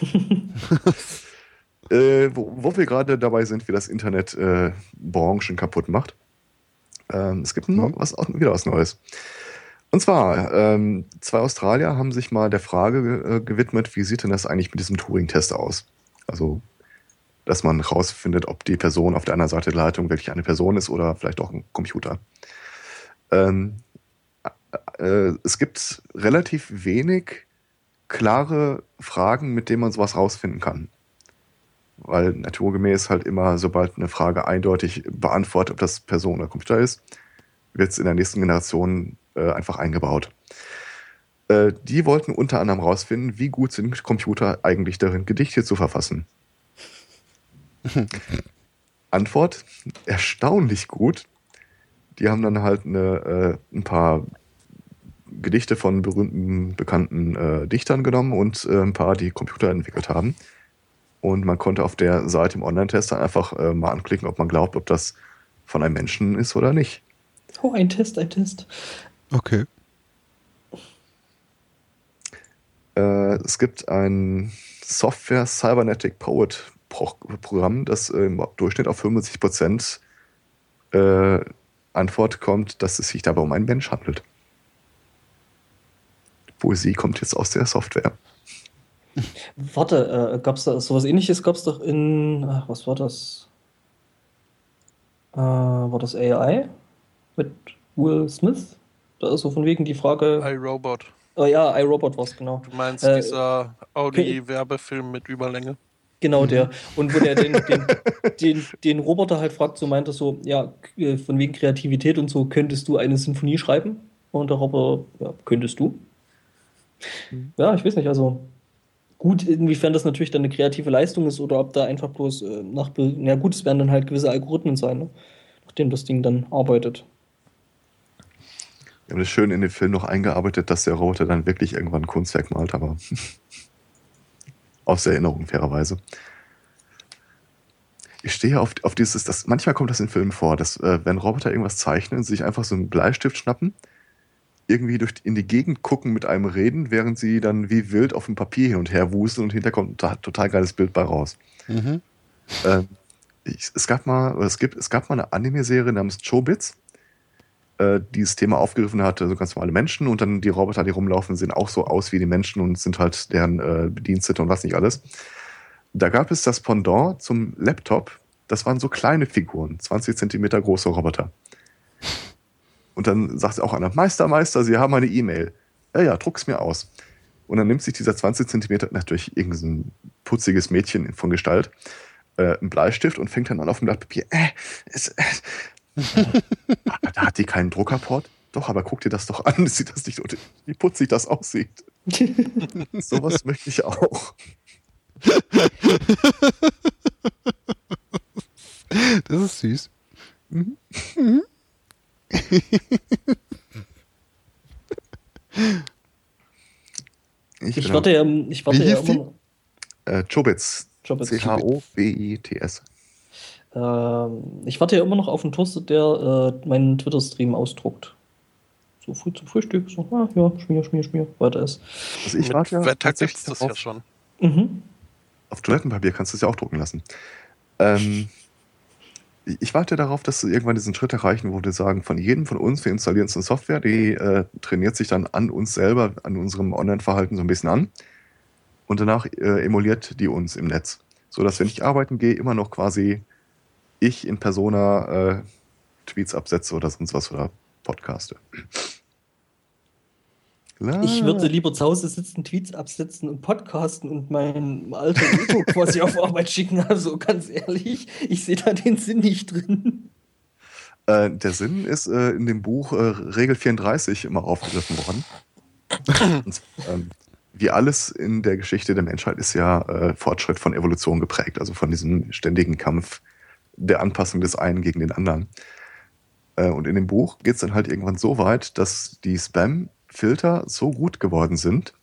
äh, wo, wo wir gerade dabei sind, wie das Internet äh, Branchen kaputt macht. Ähm, es gibt noch Mhm. was, wieder was Neues. Und zwar, ähm, zwei Australier haben sich mal der Frage ge- äh, gewidmet, wie sieht denn das eigentlich mit diesem Turing-Test aus? Also, dass man rausfindet, ob die Person auf der anderen Seite der Leitung wirklich eine Person ist oder vielleicht auch ein Computer. Ähm, äh, es gibt relativ wenig klare Fragen, mit denen man sowas rausfinden kann. Weil naturgemäß halt immer, sobald eine Frage eindeutig beantwortet, ob das Person oder Computer ist, wird es in der nächsten Generation äh, einfach eingebaut. Äh, die wollten unter anderem rausfinden, wie gut sind Computer eigentlich darin, Gedichte zu verfassen. Antwort: erstaunlich gut. Die haben dann halt eine, äh, ein paar Gedichte von berühmten, bekannten äh, Dichtern genommen und äh, ein paar, die Computer entwickelt haben. Und man konnte auf der Seite im Online-Tester einfach äh, mal anklicken, ob man glaubt, ob das von einem Menschen ist oder nicht. Oh, ein Test, ein Test. Okay. Äh, es gibt ein Software Cybernetic Poet Pro Programm, das äh, im Durchschnitt auf 75% äh, Antwort kommt, dass es sich dabei um einen Mensch handelt. Poesie kommt jetzt aus der Software. Warte, äh, gab es da sowas ähnliches? Gab es doch in. Ach, was war das? Äh, war das AI? Mit Will Smith? Da ist so von wegen die Frage. iRobot. Oh ja, iRobot war es, genau. Du meinst Äh, dieser Audi-Werbefilm mit Überlänge? Genau der. Und wo der den, den, den, den Roboter halt fragt, so meint er so, ja, äh, von wegen Kreativität und so, könntest du eine Sinfonie schreiben? Und der Roboter, ja, könntest du? Ja, ich weiß nicht, also gut, inwiefern das natürlich dann eine kreative Leistung ist oder ob da einfach bloß äh, nach, ja gut, es werden dann halt gewisse Algorithmen sein, ne? nachdem das Ding dann arbeitet. Wir haben das schön in den Film noch eingearbeitet, dass der Roboter dann wirklich irgendwann ein Kunstwerk malt, aber aus Erinnerung fairerweise. Ich stehe auf, auf dieses, das, manchmal kommt das in Filmen vor, dass äh, wenn Roboter irgendwas zeichnen, sich einfach so einen Bleistift schnappen, irgendwie durch, in die Gegend gucken, mit einem reden, während sie dann wie wild auf dem Papier hin und her wuseln und hinterher kommt ein to- total geiles Bild bei raus. Mhm. Ähm, ich, es gab mal, es gibt, es gab mal eine Anime-Serie namens Chobits, äh, die das Thema aufgegriffen hatte, so ganz normale Menschen und dann die Roboter, die rumlaufen, sehen auch so aus wie die Menschen und sind halt deren äh, Bedienstete und was nicht alles. Da gab es das Pendant zum Laptop, das waren so kleine Figuren, 20 Zentimeter große Roboter. Und dann sagt auch einer, Meister, Meister, Sie haben eine E-Mail. Ja, ja, druck's mir aus. Und dann nimmt sich dieser 20 Zentimeter, natürlich irgendein putziges Mädchen von Gestalt, äh, einen Bleistift und fängt dann an auf dem Blatt Papier. Äh, es, äh, aber da hat die keinen Druckerport. Doch, aber guck dir das doch an, sieht das nicht, wie putzig das aussieht. Sowas möchte ich auch. Das ist süß. Mhm. Ich, ich warte ja, ich warte ja immer noch. Äh, Chobits. C-H-O-B-I-T-S. Ähm, ich warte ja immer noch auf einen Toaster, der äh, meinen Twitter-Stream ausdruckt. So früh zum Frühstück, so, ah, ja, schmier, schmier, schmier, weiter ist. Also ich warte ja tatsächlich das ja schon. Mhm. Auf Toilettenpapier kannst du es ja auch drucken lassen. Ähm, ich warte darauf, dass sie irgendwann diesen Schritt erreichen, wo wir sagen, von jedem von uns, wir installieren uns eine Software, die äh, trainiert sich dann an uns selber, an unserem Online-Verhalten so ein bisschen an und danach äh, emuliert die uns im Netz. So dass wenn ich arbeiten gehe, immer noch quasi ich in Persona äh, Tweets absetze oder sonst was oder podcaste. Ich würde lieber zu Hause sitzen, Tweets absetzen und podcasten und mein alter Ego quasi auf Arbeit schicken. Also ganz ehrlich, ich sehe da den Sinn nicht drin. Äh, der Sinn ist äh, in dem Buch äh, Regel 34 immer aufgegriffen worden. und, ähm, wie alles in der Geschichte der Menschheit ist ja äh, Fortschritt von Evolution geprägt, also von diesem ständigen Kampf der Anpassung des einen gegen den anderen. Äh, und in dem Buch geht es dann halt irgendwann so weit, dass die Spam-Filter so gut geworden sind,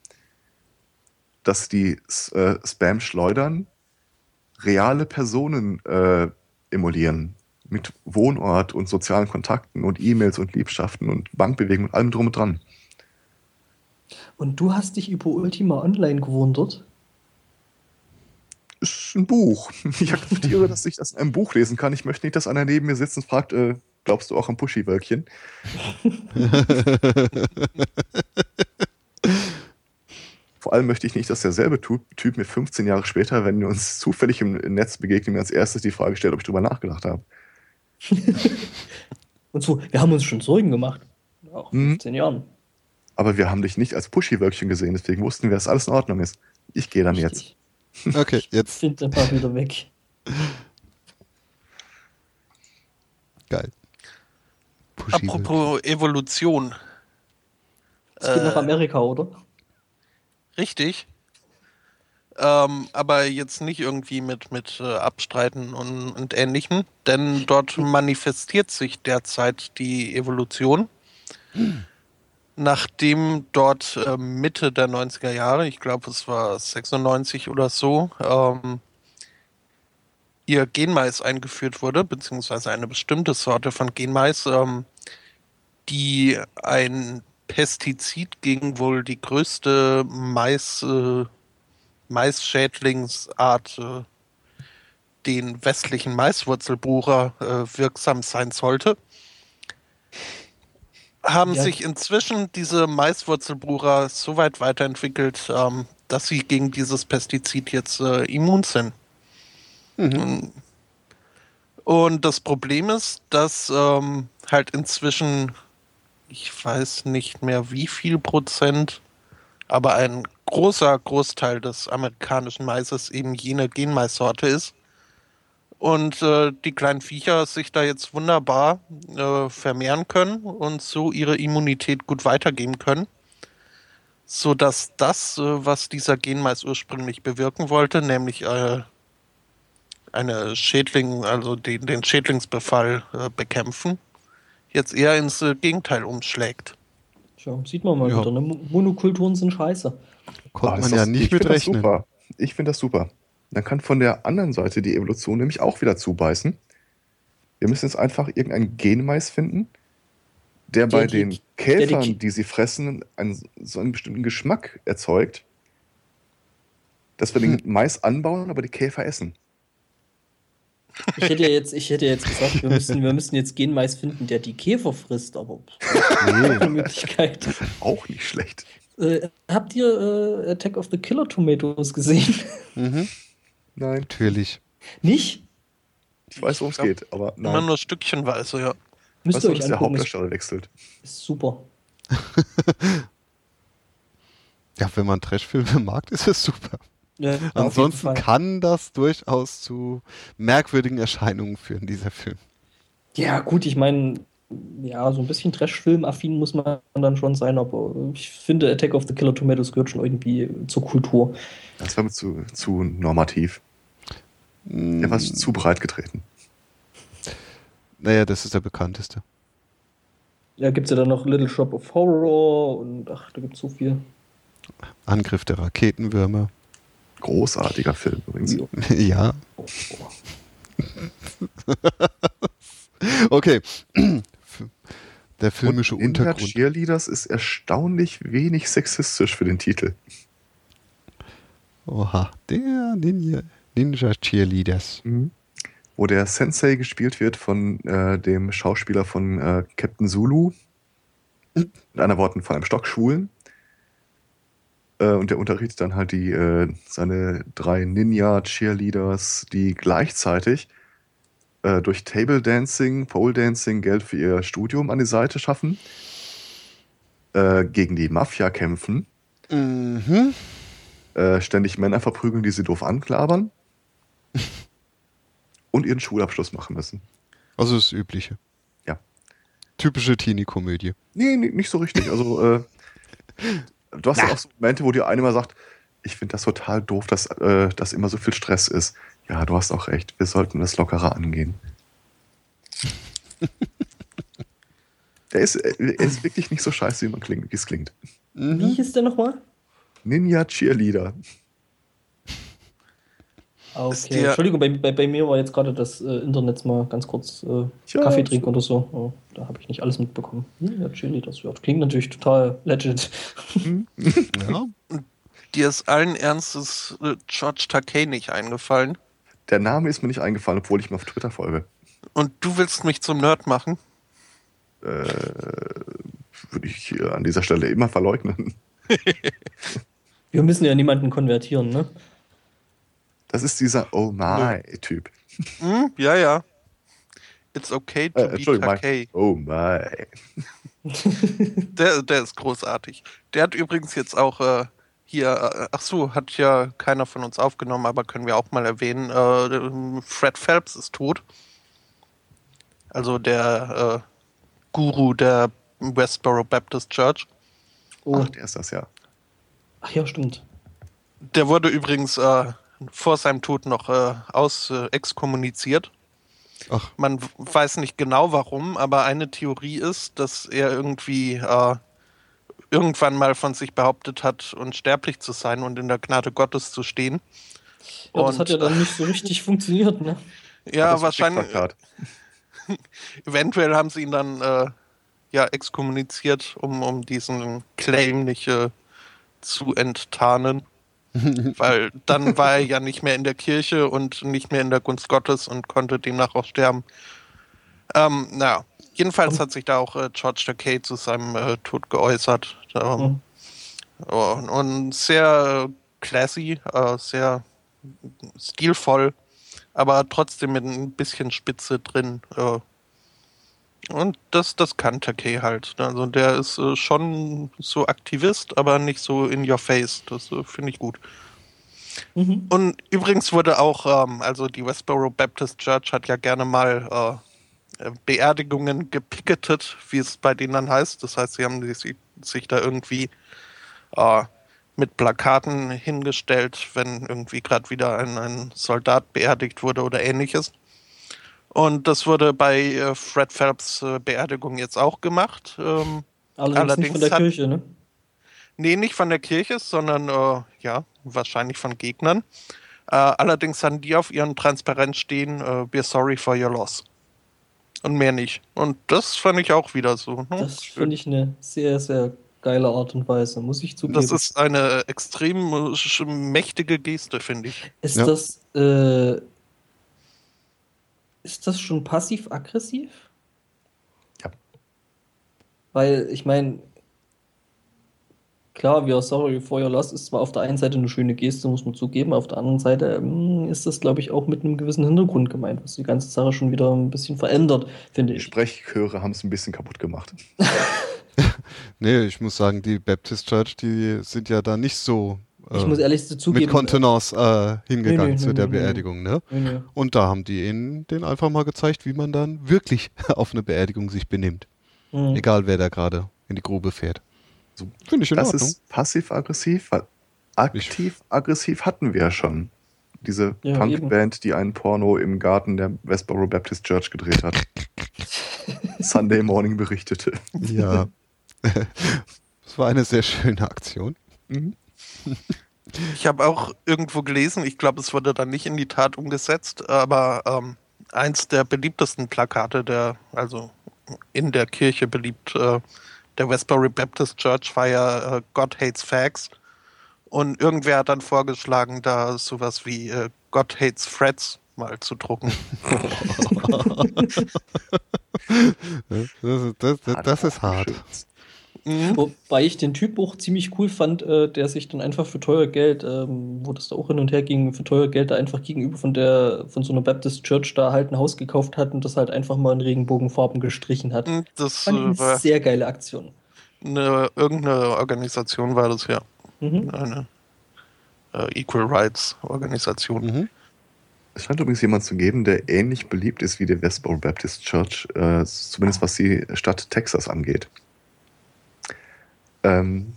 dass die äh, Spam-Schleudern reale Personen äh, emulieren. Mit Wohnort und sozialen Kontakten und E-Mails und Liebschaften und Bankbewegungen und allem drum und dran. Und du hast dich über Ultima Online gewundert? Ist ein Buch. Ich akzeptiere, dass ich das in einem Buch lesen kann. Ich möchte nicht, dass einer neben mir sitzt und fragt, äh, Glaubst du auch an Pushy-Wölkchen? Vor allem möchte ich nicht, dass derselbe Typ mir 15 Jahre später, wenn wir uns zufällig im Netz begegnen, mir als erstes die Frage stellt, ob ich drüber nachgedacht habe. Und so, wir haben uns schon Sorgen gemacht. Auch 15 mhm. Jahren. Aber wir haben dich nicht als Pushy-Wölkchen gesehen, deswegen wussten wir, dass alles in Ordnung ist. Ich gehe dann Richtig. jetzt. Okay, jetzt. Ich Sind ein paar wieder weg. Geil. Apropos Evolution. Es geht äh, nach Amerika, oder? Richtig. Ähm, aber jetzt nicht irgendwie mit, mit äh, Abstreiten und, und Ähnlichem, denn dort manifestiert sich derzeit die Evolution. Hm. Nachdem dort äh, Mitte der 90er Jahre, ich glaube es war 96 oder so, ähm, ihr Genmais eingeführt wurde, beziehungsweise eine bestimmte Sorte von Genmais, ähm, die ein Pestizid gegen wohl die größte Mais, äh, Maisschädlingsart, äh, den westlichen Maiswurzelbucher, äh, wirksam sein sollte. Haben ja. sich inzwischen diese Maiswurzelbucher so weit weiterentwickelt, ähm, dass sie gegen dieses Pestizid jetzt äh, immun sind. Mhm. Und das Problem ist, dass ähm, halt inzwischen, ich weiß nicht mehr wie viel Prozent, aber ein großer Großteil des amerikanischen Maises eben jene Genmaissorte ist. Und äh, die kleinen Viecher sich da jetzt wunderbar äh, vermehren können und so ihre Immunität gut weitergeben können. Sodass das, äh, was dieser Genmais ursprünglich bewirken wollte, nämlich äh, eine Schädling, also den, den Schädlingsbefall äh, bekämpfen, jetzt eher ins äh, Gegenteil umschlägt. Tja, sieht man mal ja. wieder. Ne? Monokulturen sind scheiße. Konnte man ja das, nicht mit rechnen. Super. Ich finde das super. Dann kann von der anderen Seite die Evolution nämlich auch wieder zubeißen. Wir müssen jetzt einfach irgendeinen Genmais finden, der, der bei die, den Käfern, die, die, sie fressen, einen, so einen bestimmten Geschmack erzeugt, dass wir hm. den Mais anbauen, aber die Käfer essen. Ich hätte ja jetzt, ich hätte jetzt gesagt, wir müssen, wir müssen jetzt Genmais finden, der die Käfer frisst, aber nee. Möglichkeit. Auch nicht schlecht. Äh, habt ihr äh, Attack of the Killer Tomatoes gesehen? Mhm. Nein. Natürlich. Nicht? Ich weiß, worum es geht, aber nein. Immer nur stückchenweise, ja. Müsst ihr euch dass der Hauptdarsteller wechselt. Ist super. ja, wenn man Trashfilme mag, ist es super. Ja, Ansonsten kann das durchaus zu merkwürdigen Erscheinungen führen, dieser Film. Ja, gut, ich meine, ja, so ein bisschen Trash-Film-affin muss man dann schon sein, aber ich finde, Attack of the Killer Tomatoes gehört schon irgendwie zur Kultur. Das war mir zu, zu normativ. Er war zu breit getreten. Naja, das ist der bekannteste. Ja, gibt es ja dann noch Little Shop of Horror und ach, da gibt es so viel. Angriff der Raketenwürmer. Großartiger Film übrigens. Ja. okay. Der filmische Und Ninja Untergrund. Cheerleaders ist erstaunlich wenig sexistisch für den Titel. Oha, der Ninja, Ninja Cheerleaders. Wo der Sensei gespielt wird von äh, dem Schauspieler von äh, Captain Zulu. Mit anderen Worten von einem Stockschwulen. Äh, und der unterrichtet dann halt die, äh, seine drei Ninja-Cheerleaders, die gleichzeitig äh, durch Table Dancing, Pole Dancing Geld für ihr Studium an die Seite schaffen, äh, gegen die Mafia kämpfen, Mhm. äh, ständig Männer verprügeln, die sie doof anklabern und ihren Schulabschluss machen müssen. Also das Übliche. Ja. Typische Teenie-Komödie. Nee, nee, nicht so richtig. Also, äh, du hast ja auch so Momente, wo dir einer immer sagt, ich finde das total doof, dass, äh, dass immer so viel Stress ist. Ja, du hast auch recht. Wir sollten das lockerer angehen. Der ist, äh, er ist wirklich nicht so scheiße, wie man klingt, wie es klingt. Wie hieß der nochmal? Ninja Cheerleader. Ah, okay. Entschuldigung, bei, bei, bei mir war jetzt gerade das äh, Internet mal ganz kurz äh, Ja, Kaffee trinken oder so. Oh, da habe ich nicht alles mitbekommen. Hm, ja, Chili, das ja, klingt natürlich total legit. Ja. Dir ist allen Ernstes äh, George Takei nicht eingefallen. Der Name ist mir nicht eingefallen, obwohl ich mir auf Twitter folge. Und du willst mich zum Nerd machen? Äh, würde ich hier an dieser Stelle immer verleugnen. Wir müssen ja niemanden konvertieren, ne? Das ist dieser Oh my-Typ. Hm? Ja, ja. It's okay to Äh, be Takei. my. Oh my. Der, der ist großartig. Der hat übrigens jetzt auch äh, hier, äh, ach so, hat ja keiner von uns aufgenommen, aber können wir auch mal erwähnen, äh, Fred Phelps ist tot. Also der äh, Guru der Westboro Baptist Church. Oh, Ach, der ist das ja. ach ja, stimmt. Der wurde übrigens äh, vor seinem Tod noch äh, aus äh, exkommuniziert. Ach, Man weiß nicht genau warum, aber eine Theorie ist, dass er irgendwie äh, irgendwann mal von sich behauptet hat, unsterblich zu sein und in der Gnade Gottes zu stehen. Ja, das Und- hat ja dann nicht so richtig funktioniert, ne? Ja, Das wahrscheinlich. Eventuell haben sie ihn dann äh, ja exkommuniziert, um, um diesen Claim nicht äh, zu enttarnen. Weil dann war er ja nicht mehr in der Kirche und nicht mehr in der Gunst Gottes und konnte demnach auch sterben. Ähm, naja, jedenfalls hat sich da auch äh, George Takei zu seinem äh, Tod geäußert. Ähm, Mhm. und, und sehr classy, äh, sehr stilvoll, aber trotzdem mit ein bisschen Spitze drin. Äh. Und das, das kann Takei halt. Also der ist äh, schon so Aktivist, aber nicht so in your face. Das äh, finde ich gut. Mhm. Und übrigens wurde auch, ähm, also die Westboro Baptist Church hat ja gerne mal äh, äh, Beerdigungen gepicketet, wie es bei denen dann heißt. Das heißt, sie haben sich, sich da irgendwie äh, mit Plakaten hingestellt, wenn irgendwie gerade wieder ein, ein Soldat beerdigt wurde oder ähnliches. Und das wurde bei äh, Fred Phelps äh, Beerdigung jetzt auch gemacht. Ähm, Allerdings, Allerdings nicht von der hat- Kirche, ne? Nee, nicht von der Kirche, sondern äh, ja, wahrscheinlich von Gegnern. Äh, allerdings haben die auf ihren Transparenz stehen, äh, we're sorry for your loss. Und mehr nicht. Und das fand ich auch wieder so. Ne? Das finde ich eine sehr, sehr geile Art und Weise, muss ich zugeben. Das ist eine extrem mächtige Geste, finde ich. Ist Ja. das, äh, ist das schon passiv-aggressiv? Ja. Weil, ich meine, klar, we are sorry for your loss ist zwar auf der einen Seite eine schöne Geste, muss man zugeben, auf der anderen Seite ähm, ist das, glaube ich, auch mit einem gewissen Hintergrund gemeint, was die ganze Sache schon wieder ein bisschen verändert, finde Die ich. Sprechchöre haben es ein bisschen kaputt gemacht. nee, ich muss sagen, die Baptist Church, die sind ja da nicht so Ich muss ehrlich zugeben. mit Kontenance äh, hingegangen Nee, nee, zu nee, der. Beerdigung, ne? Und da haben die ihnen den einfach mal gezeigt, wie man dann wirklich auf eine Beerdigung sich benimmt. Mhm. Egal wer da gerade in die Grube fährt. So, Finde ich in Das Ordnung. ist passiv-aggressiv, weil aktiv-aggressiv hatten wir ja schon. Diese Ja, Punkband, die einen Porno im Garten der Westboro Baptist Church gedreht hat. Sunday Morning berichtete. Ja. das war eine sehr schöne Aktion. Ich habe auch irgendwo gelesen, ich glaube, es wurde dann nicht in die Tat umgesetzt, aber ähm, eins der beliebtesten Plakate, der, also in der Kirche beliebt, äh, der Westbury Baptist Church war ja äh, God Hates Fags. Und irgendwer hat dann vorgeschlagen, da sowas wie äh, God Hates Freds mal zu drucken. Das, das, das, das ist hart. Mhm. Wobei ich den Typ auch ziemlich cool fand, äh, der sich dann einfach für teuer Geld, ähm, wo das da auch hin und her ging, für teuer Geld da einfach gegenüber von der, von so einer Baptist Church da halt ein Haus gekauft hat und das halt einfach mal in Regenbogenfarben gestrichen hat. Das Fand ich äh, eine war sehr geile Aktion. eine, irgendeine Organisation war das ja. Mhm. Eine äh, Equal Rights Organisation. Mhm. Es scheint übrigens jemand zu geben, der ähnlich beliebt ist wie die Westboro Baptist Church, äh, zumindest was die Stadt Texas angeht. Ähm,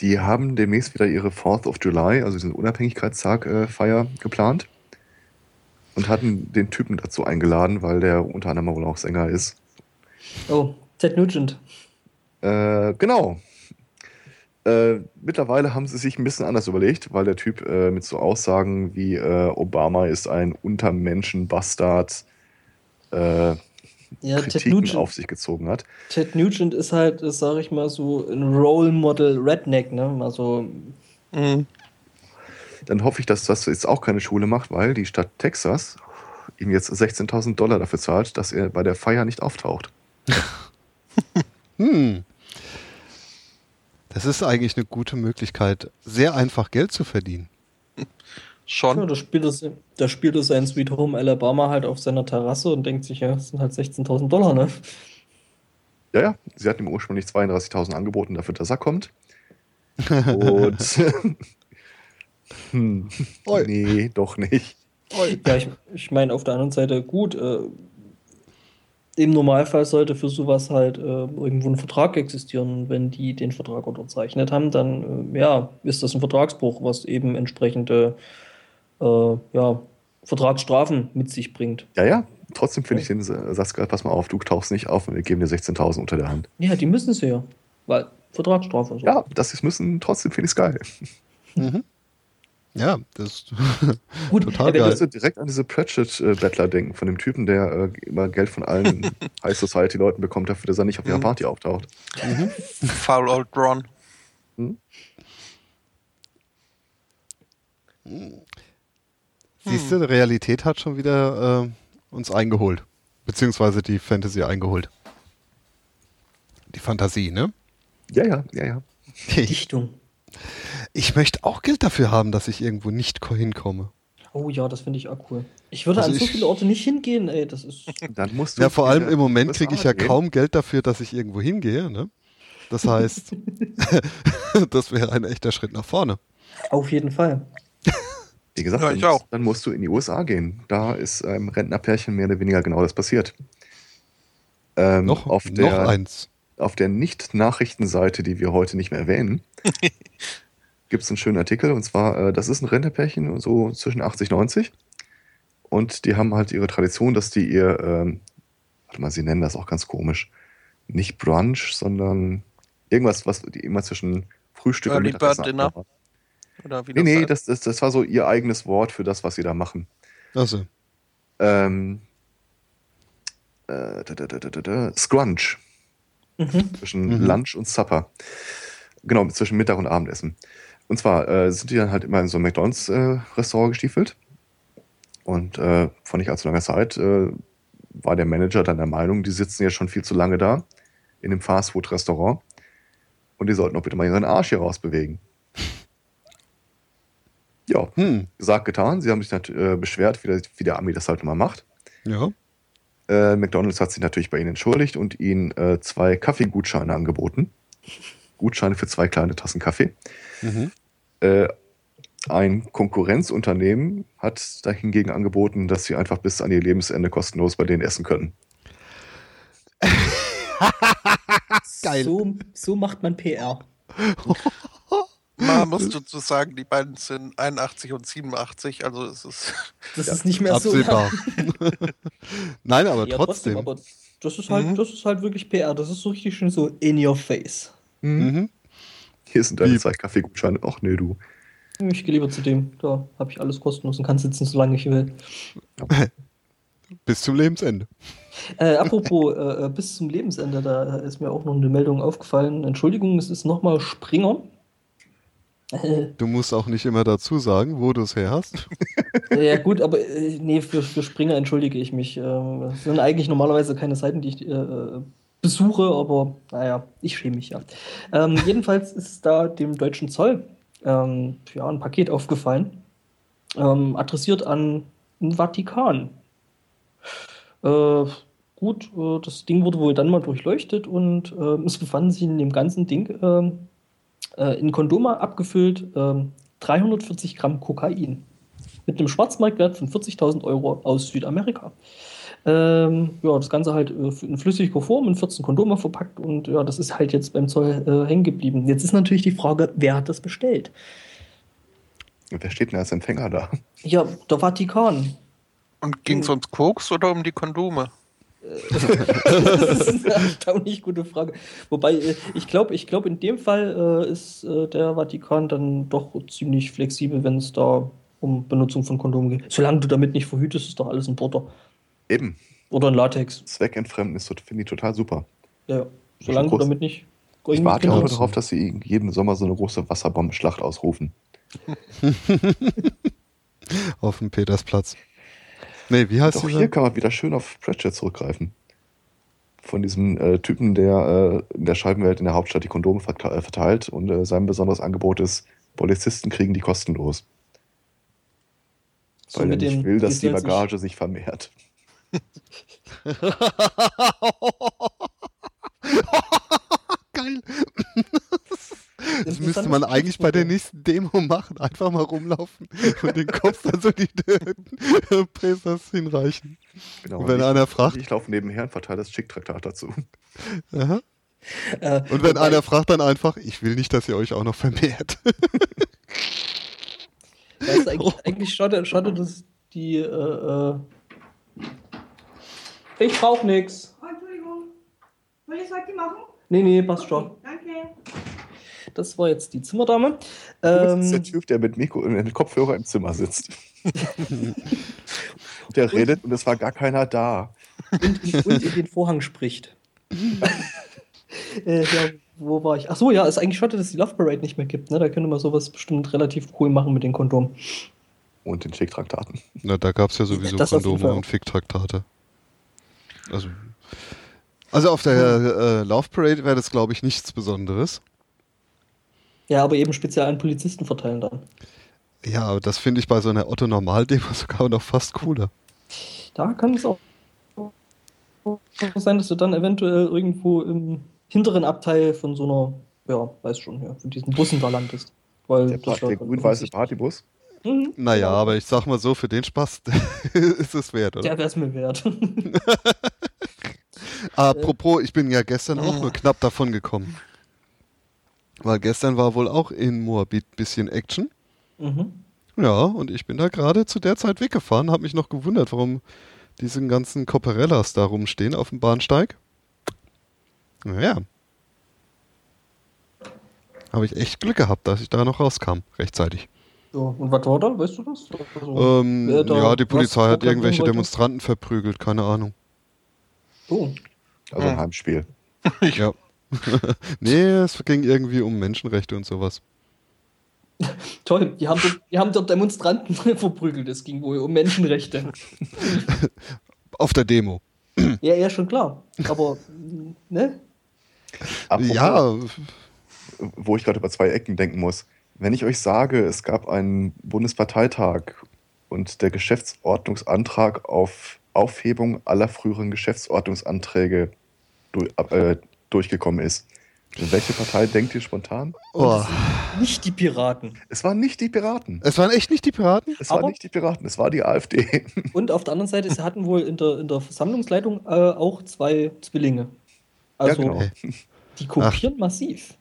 die haben demnächst wieder ihre 4th of July, also diesen Unabhängigkeitstag-Feier äh, geplant und hatten den Typen dazu eingeladen, weil der unter anderem wohl auch Sänger ist. Oh, Ted Nugent. Äh, genau. Äh, mittlerweile haben sie sich ein bisschen anders überlegt, weil der Typ äh, mit so Aussagen wie äh, Obama ist ein Untermenschen-Bastard äh, Ja, Ted Kritiken Nugent, auf sich gezogen hat. Ted Nugent ist halt, das sag ich mal so, ein Role Model Redneck, ne? Also, Mhm. Dann hoffe ich, dass das jetzt auch keine Schule macht, weil die Stadt Texas ihm jetzt 16.000 Dollar dafür zahlt, dass er bei der Feier nicht auftaucht. Hm. Das ist eigentlich eine gute Möglichkeit, sehr einfach Geld zu verdienen. Schon. ja, da spielt es, da spielt es sein Sweet Home Alabama halt auf seiner Terrasse und denkt sich, ja, das sind halt 16.000 Dollar, ne? Ja, ja, sie hatten ihm ursprünglich 32.000 angeboten dafür, dass er kommt. Und hm, Oi. nee, doch nicht. Ja, ich, ich meine, auf der anderen Seite, gut, äh, im Normalfall sollte für sowas halt äh, irgendwo ein Vertrag existieren. Wenn die den Vertrag unterzeichnet haben, dann äh, ja, ist das ein Vertragsbruch, was eben entsprechende äh, ja, Vertragsstrafen mit sich bringt. Ja, ja, trotzdem finde ich den Satz geil, pass mal auf, du tauchst nicht auf und wir geben dir 16.000 unter der Hand. Ja, die müssen sie ja. Weil Vertragsstrafe so. Ja, dass sie es müssen, trotzdem finde ich es geil. Mhm. Ja, das gut, total äh, wenn geil. Ich direkt an diese Pratchett-Bettler denken, von dem Typen, der äh, immer Geld von allen High Society-Leuten bekommt, dafür, dass er nicht auf ihrer Mhm. Party auftaucht. Foul Old Ron. Siehst du, die Realität hat schon wieder äh, uns eingeholt. Beziehungsweise die Fantasy eingeholt. Die Fantasie, ne? Ja, ja, ja, ja. Ich, Dichtung. ich möchte auch Geld dafür haben, dass ich irgendwo nicht ko- hinkomme. Oh ja, das finde ich auch cool. Ich würde Also an so viele Orte nicht hingehen, ey. Das ist. Dann musst du Ja, vor allem im Moment kriege ich ja gehen. kaum Geld dafür, dass ich irgendwo hingehe, ne? Das heißt, das wäre ein echter Schritt nach vorne. Auf jeden Fall. Wie gesagt, Ja, dann, dann musst du in die USA gehen. Da ist einem Rentnerpärchen mehr oder weniger genau das passiert. Ähm, Noch, auf noch der, eins. auf der Nicht-Nachrichtenseite, die wir heute nicht mehr erwähnen, gibt es einen schönen Artikel. Und zwar, äh, das ist ein Rentnerpärchen, so zwischen 80 90. Und die haben halt ihre Tradition, dass die ihr, ähm, warte mal, sie nennen das auch ganz komisch, nicht Brunch, sondern irgendwas, was die immer zwischen Frühstück Early und Mittagessen Bird Dinner. abmachen. Oder wie Nee, nee, heißt. das, das, das war so ihr eigenes Wort für das, was sie da machen. Also, Ähm, äh, da, da, da, da, da, da, Scrunch Mhm. zwischen Mhm. Lunch und Supper. Genau, zwischen Mittag und Abendessen. Und zwar äh, sind die dann halt immer in so ein McDonalds-Restaurant gestiefelt. Und äh, vor nicht allzu langer Zeit äh, war der Manager dann der Meinung, die sitzen ja schon viel zu lange da in dem Fastfood-Restaurant. Und die sollten auch bitte mal ihren Arsch hier rausbewegen. Ja, hm, gesagt, getan. Sie haben sich äh, beschwert, wie der, wie der Ami das halt immer macht. ja. Äh, McDonalds hat sich natürlich bei ihnen entschuldigt und ihnen äh, zwei Kaffeegutscheine angeboten. Gutscheine für zwei kleine Tassen Kaffee. Mhm. Äh, ein Konkurrenzunternehmen hat dahingegen angeboten, dass sie einfach bis an ihr Lebensende kostenlos bei denen essen können. Geil. So, so macht man PR. Man muss dazu sagen, die beiden sind 81 und 87, also es ist. Das Ja, ist nicht mehr Absehbar. Nein, aber so. Ja, trotzdem. aber das ist halt, Mhm. das ist halt wirklich PR. Das ist so richtig schön so in your face. Mhm. Hier sind deine Wie- zwei Kaffeegutscheine. Ach nee, du. Ich gehe lieber zu dem. Da habe ich alles kostenlos und kann sitzen, solange ich will. Bis zum Lebensende. Äh, apropos, äh, äh, bis zum Lebensende, da ist mir auch noch eine Meldung aufgefallen. Entschuldigung, es ist nochmal Springer. Du musst auch nicht immer dazu sagen, wo du es her hast. ja gut, aber äh, nee, für, für Springer entschuldige ich mich. Ähm, das sind eigentlich normalerweise keine Seiten, die ich äh, äh, besuche, aber naja, ich schäme mich ja. Ähm, jedenfalls ist da dem deutschen Zoll ähm, ja, ein Paket aufgefallen, ähm, adressiert an den Vatikan. Äh, gut, äh, das Ding wurde wohl dann mal durchleuchtet und ähm, es befanden sich in dem ganzen Ding ähm, äh, in Kondoma abgefüllt ähm, 340 Gramm Kokain mit einem Schwarzmarktwert von 40.000 Euro aus Südamerika. Ähm, ja, das Ganze halt äh, in flüssiger Form in 14 Kondome verpackt und ja, das ist halt jetzt beim Zoll äh, hängen geblieben. Jetzt ist natürlich die Frage, wer hat das bestellt? Wer steht denn als Empfänger da? Ja, der Vatikan. Und ging es ums Koks oder um die Kondome? das ist eine erstaunlich gute Frage. Wobei, äh, ich glaube, ich glaub, in dem Fall äh, ist äh, der Vatikan dann doch ziemlich flexibel, wenn es da um Benutzung von Kondomen geht. Solange du damit nicht verhütest, ist doch alles ein Butter. Eben. Oder ein Latex. Zweckentfremden ist, finde ich total super. Ja, solange du damit nicht. Ich warte auch genau. darauf, dass sie jeden Sommer so eine große Wasserbombenschlacht ausrufen. Auf dem Petersplatz. Nee, wie heißt Doch dieser? hier kann man wieder schön auf Pratchett zurückgreifen. Von diesem äh, Typen, der äh, in der Scheibenwelt in der Hauptstadt die Kondome äh, verteilt und äh, sein besonderes Angebot ist, Polizisten kriegen die kostenlos. So weil er nicht dem- will, dass die Bagage sich vermehrt. Geil. Das müsste man eigentlich bei der nächsten Demo machen. Einfach mal rumlaufen und den Kopf dann so die Presas hinreichen. Genau. Und wenn ich, einer fragt- Ich laufe nebenher und verteile das Schick-Traktat dazu. Aha. Äh, Und wenn einer fragt, dann einfach, ich will nicht, dass ihr euch auch noch vermehrt. Ja, ist eigentlich, eigentlich schade, schade, dass die. Äh, äh ich brauch nix. Oh, Entschuldigung. Soll ich es heute machen? Nee, nee, passt schon. Okay, danke. Das war jetzt die Zimmerdame. das ist der Ähm, Typ, der mit, Mikro, mit Kopfhörer im Zimmer sitzt. der redet und es war gar keiner da. und, und in den Vorhang spricht. äh, ja, wo war ich? Ach so, ja, ist eigentlich schade, dass es die Love Parade nicht mehr gibt. Ne? Da könnte man sowas bestimmt relativ cool machen mit den Kondomen. Und den Schick-Traktaten. Na, da gab es ja sowieso Das Kondome und Ficktraktate. Also, also auf der äh, Love Parade wäre das, glaube ich, nichts Besonderes. Ja, aber eben speziell an Polizisten verteilen dann. Ja, aber das finde ich bei so einer Otto-Normal-Demo sogar noch fast cooler. Da kann es auch sein, dass du dann eventuell irgendwo im hinteren Abteil von so einer, ja, weiß schon, ja, von diesen Bussen da landest. Weil Der, Part- der grün-weiße Partybus. Mhm, Naja, genau. aber ich sag mal so, für den Spaß ist es wert, oder? Der wäre es mir wert. Apropos, ich bin ja gestern auch nur knapp davon gekommen. Weil gestern war wohl auch in Moabit bisschen Action. mhm. Ja, und ich bin da gerade zu der Zeit weggefahren, habe mich noch gewundert, warum diese ganzen Copperellas da rumstehen auf dem Bahnsteig. Naja. Habe ich echt Glück gehabt, dass ich da noch rauskam, rechtzeitig. So, und was war da? Weißt du das? Also, Ähm, ja, die Polizei hat irgendwelche? Demonstranten verprügelt, keine Ahnung. Oh. Also ein. Heimspiel. Ja. nee, es ging irgendwie um Menschenrechte und sowas. Toll, die haben, dort, die haben dort Demonstranten verprügelt. Es ging wohl um Menschenrechte. Auf der Demo. ja, ja, schon klar. Aber, ne? Apropos, Ja, wo ich gerade über zwei Ecken denken muss. Wenn ich euch sage, es gab einen Bundesparteitag und der Geschäftsordnungsantrag auf Aufhebung aller früheren Geschäftsordnungsanträge du, äh, durchgekommen ist, welche Partei denkt ihr spontan? Oh. Nicht die Piraten. Es waren nicht die Piraten. Es waren echt nicht die Piraten? Es Aber- waren nicht die Piraten, es war die AfD. Und auf der anderen Seite, sie hatten wohl in der, in der Versammlungsleitung äh, auch zwei Zwillinge. Also, ja, genau. die kopieren massiv.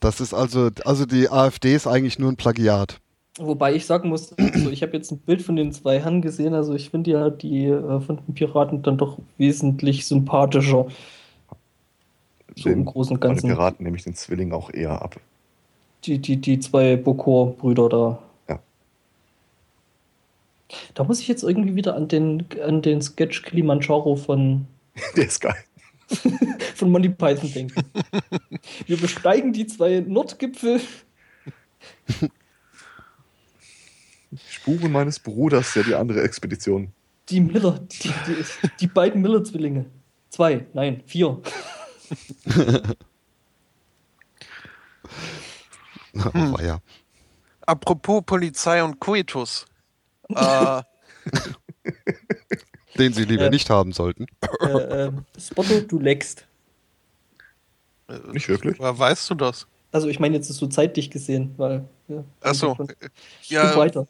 Das ist also, also die AfD ist eigentlich nur ein Plagiat. Wobei ich sagen muss, also ich habe jetzt ein Bild von den zwei Herren gesehen, also ich finde ja die äh, von den Piraten dann doch wesentlich sympathischer. So im Großen und Bei den Ganzen. Piraten nehme ich den Zwilling auch eher ab. Die, die, die zwei Bokor-Brüder da. Ja. Da muss ich jetzt irgendwie wieder an den, an den Sketch Kilimanjaro von, Der ist geil. von Monty Python denken. Wir besteigen die zwei Nordgipfel. Spuren meines Bruders, ja die andere Expedition. Die Miller, die, die, die beiden Miller-Zwillinge. Zwei, nein, vier. Oh, ja. Apropos Polizei und Coitus. äh, Den sie lieber Ja. nicht haben sollten. Äh, äh, Spotto, du leckst. Nicht wirklich? Woher weißt du das? Also ich meine jetzt so zeitlich gesehen, weil. Ja, Achso. Gib Ja, weiter.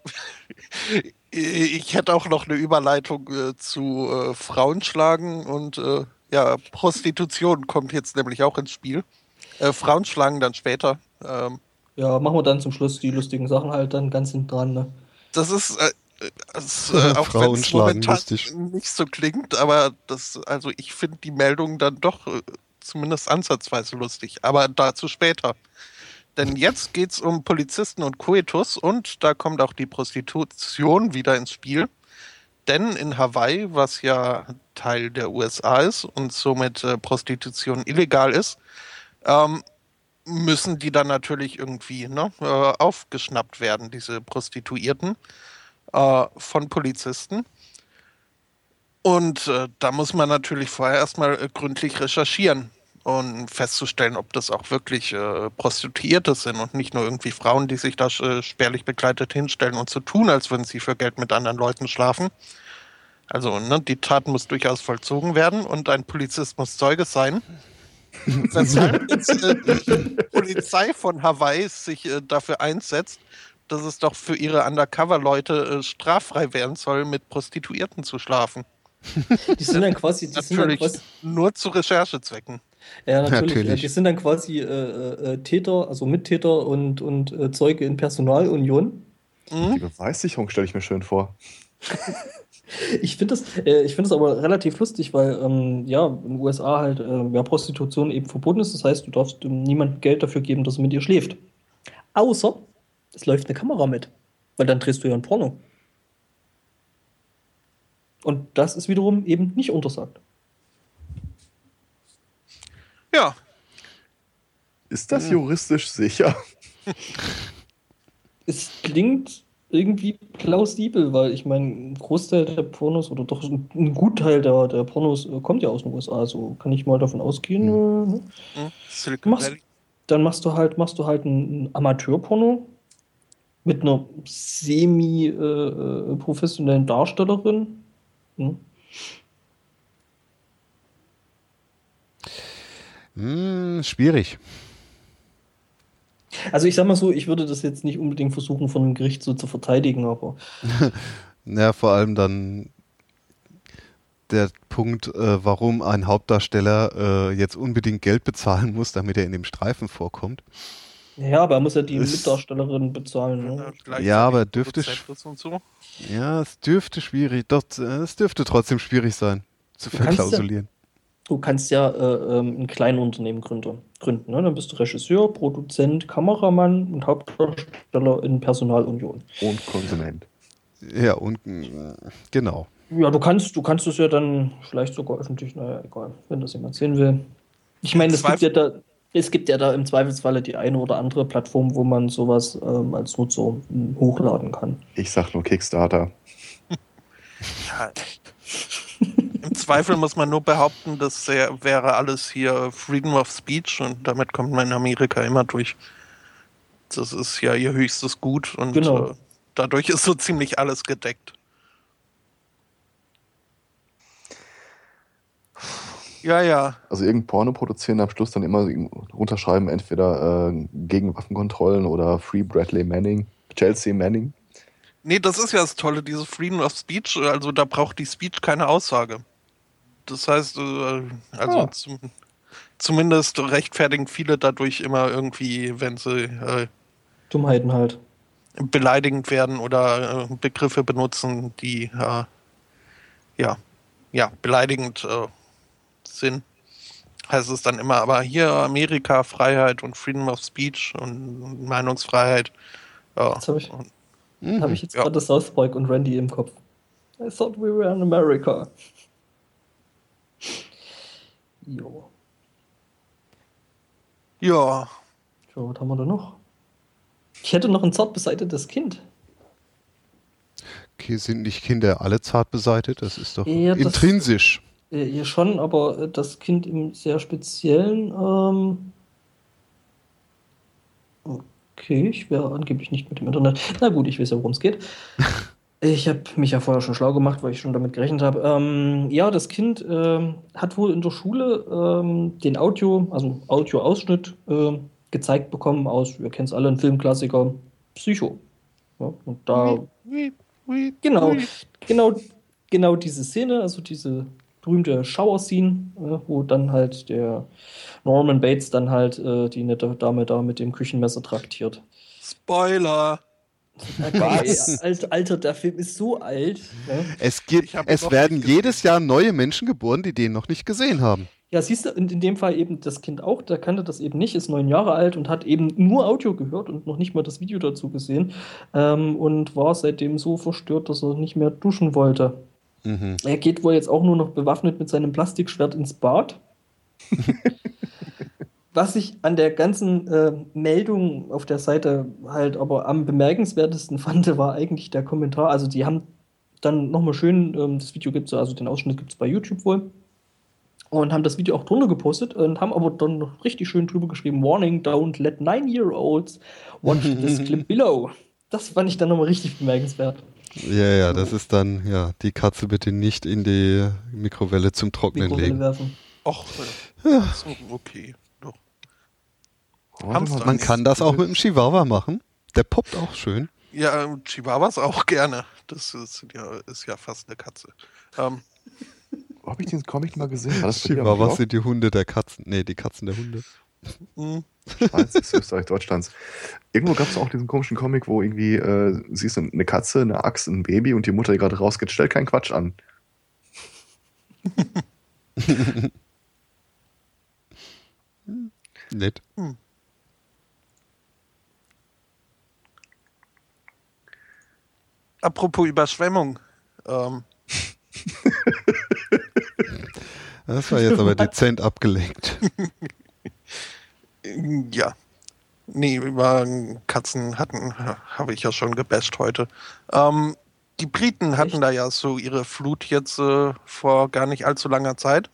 ich hätte auch noch eine Überleitung äh, zu äh, Frauenschlagen und äh, ja, Prostitution kommt jetzt nämlich auch ins Spiel. Äh, Frauenschlagen dann später. Ähm, Ja, machen wir dann zum Schluss die lustigen Sachen halt dann ganz hinten dran. Ne? das ist, äh, das, äh, auch wenn es momentan lustig. nicht so klingt, aber das, also ich finde die Meldung dann doch äh, zumindest ansatzweise lustig. Aber dazu später. Denn jetzt geht es um Polizisten und Coitus und da kommt auch die Prostitution wieder ins Spiel. Denn in Hawaii, was ja Teil der USA ist und somit äh, Prostitution illegal ist, ähm, müssen die dann natürlich irgendwie ne, äh, aufgeschnappt werden, diese Prostituierten äh, von Polizisten. Und äh, da muss man natürlich vorher erstmal äh, gründlich recherchieren und festzustellen, ob das auch wirklich äh, Prostituierte sind und nicht nur irgendwie Frauen, die sich da äh, spärlich begleitet hinstellen und so tun, als würden sie für Geld mit anderen Leuten schlafen. Also, ne, die Tat muss durchaus vollzogen werden und ein Polizist muss Zeuge sein. Weshalb jetzt äh, die Polizei von Hawaii sich äh, dafür einsetzt, dass es doch für ihre Undercover-Leute äh, straffrei werden soll, mit Prostituierten zu schlafen. Die sind dann quasi, die sind dann Natürlich quasi, nur zu Recherchezwecken. Ja, natürlich, Natürlich. Äh, die sind dann quasi äh, äh, Täter, also Mittäter und, und äh, Zeuge in Personalunion. Mhm. Die Beweissicherung stelle ich mir schön vor. Ich finde das, äh, ich finde das aber relativ lustig, weil ähm, ja in den USA halt äh, ja, Prostitution eben verboten ist. Das heißt, du darfst ähm, niemandem Geld dafür geben, dass er mit dir schläft. Außer es läuft eine Kamera mit, weil dann drehst du ja ein Porno. Und das ist wiederum eben nicht untersagt. Ja, Ist das juristisch sicher? Es klingt irgendwie plausibel, weil ich meine, ein Großteil der Pornos oder doch ein ein Gutteil der, der Pornos äh, kommt ja aus den USA. So kann ich mal davon ausgehen. äh, ne? mhm. Machst- dann machst du halt, machst du halt ein, ein Amateurporno mit einer semi äh, äh, Darstellerin. Hm? Hm, schwierig. Also ich sag mal so, ich würde das jetzt nicht unbedingt versuchen, von einem Gericht so zu verteidigen, aber Ja, vor allem dann der Punkt, äh, warum ein Hauptdarsteller äh, jetzt unbedingt Geld bezahlen muss, damit er in dem Streifen vorkommt. ja, aber er muss ja die Es- Mitdarstellerin bezahlen. Ne? Ja, aber dürfte ist so. Ja, es dürfte schwierig, doch, äh, es dürfte trotzdem schwierig sein, zu Du verklausulieren. Du kannst ja äh, ähm, ein Kleinunternehmen gründen. gründen ne? Dann bist du Regisseur, Produzent, Kameramann und Hauptdarsteller in Personalunion. Und Konsument. Ja, und äh, genau. Ja, du kannst, du kannst es ja dann vielleicht sogar öffentlich, naja, egal, wenn das jemand sehen will. Ich meine, es gibt ja da, es gibt ja da im Zweifelsfalle die eine oder andere Plattform, wo man sowas ähm, als Nutzer ähm, hochladen kann. Ich sag nur Kickstarter. Im Zweifel muss man nur behaupten, das wär- wäre alles hier Freedom of Speech und damit kommt man in Amerika immer durch. Das ist ja ihr höchstes Gut und Genau. äh, dadurch ist so ziemlich alles gedeckt. Ja, ja. Also irgendein Porno produzieren, am Schluss dann immer runterschreiben, entweder äh, gegen Waffenkontrollen oder Free Bradley Manning, Chelsea Manning. Nee, das ist ja das Tolle, diese Freedom of Speech. Also da braucht die Speech keine Aussage. Das heißt, äh, also Ah. zum, zumindest rechtfertigen viele dadurch immer irgendwie, wenn sie äh, Dummheiten halt. beleidigend werden oder äh, Begriffe benutzen, die äh, ja, ja, beleidigend äh, sind. Heißt es dann immer, aber hier Amerika, Freiheit und Freedom of Speech und Meinungsfreiheit. Ja. Jetzt habe ich, Mhm. hab ich jetzt Ja. gerade South Park und Randy im Kopf. I thought we were in America. Jo. ja, So, was haben wir da noch? Ich hätte noch ein zart beseitetes Kind. Okay, sind nicht Kinder alle zart beseitet? Das ist doch Ja, das- intrinsisch. Äh, Hier schon, aber äh, das Kind im sehr speziellen. Ähm okay, ich wäre angeblich nicht mit dem Internet. Na gut, ich weiß ja, worum es geht. Ich habe mich ja vorher schon schlau gemacht, weil ich schon damit gerechnet habe. Ähm, ja, das Kind ähm, hat wohl in der Schule ähm, den Audio, also Audioausschnitt ähm, gezeigt bekommen aus, wir kennen es alle, ein Filmklassiker, Psycho. Ja, und da Genau, genau, genau diese Szene, also diese berühmte Shower-Scene, äh, wo dann halt der Norman Bates dann halt äh, die nette Dame da mit dem Küchenmesser traktiert. Spoiler. Okay, Alter, Alter, der Film ist so alt. Ne? Es, gibt, es werden jedes Jahr neue Menschen geboren, die den noch nicht gesehen haben. Ja, siehst du, in, in dem Fall eben das Kind auch, der kannte das eben nicht, ist neun Jahre alt und hat eben nur Audio gehört und noch nicht mal das Video dazu gesehen ähm, und war seitdem so verstört, dass er nicht mehr duschen wollte. Mhm. Er geht wohl jetzt auch nur noch bewaffnet mit seinem Plastikschwert ins Bad. Was ich an der ganzen äh, Meldung auf der Seite halt aber am bemerkenswertesten fand, war eigentlich der Kommentar. Also die haben dann nochmal schön, ähm, das Video gibt es, also den Ausschnitt gibt es bei YouTube wohl. Und haben das Video auch drunter gepostet und haben aber dann noch richtig schön drüber geschrieben: Warning, don't let nine-year-olds watch this clip below. Das fand ich dann nochmal richtig bemerkenswert. Ja, ja, das ist dann, ja, die Katze bitte nicht in die Mikrowelle zum Trocknen Mikrowelle legen. werfen. Och, äh, so, okay. Doch. Hamster. Man kann das auch mit dem Chihuahua machen. Der poppt auch schön. Ja, ähm, Chihuahuas auch gerne. Das ist ja, ist ja fast eine Katze. Ähm, habe ich den Comic mal gesehen? War das Chihuahuas sind die Hunde der Katzen. Nee, die Katzen der Hunde. mh, Schweiz, Österreich, Deutschlands. Irgendwo gab es auch diesen komischen Comic, wo irgendwie äh, siehst du eine Katze, eine Axt, ein Baby und die Mutter, die gerade rausgeht, stellt keinen Quatsch an. Nett. apropos Überschwemmung. Ähm, Das war jetzt aber dezent abgelenkt. ja. Nee, über Katzen hatten, habe ich ja schon gebasht heute. Ähm, die Briten hatten Echt? da ja so ihre Flut jetzt äh, vor gar nicht allzu langer Zeit.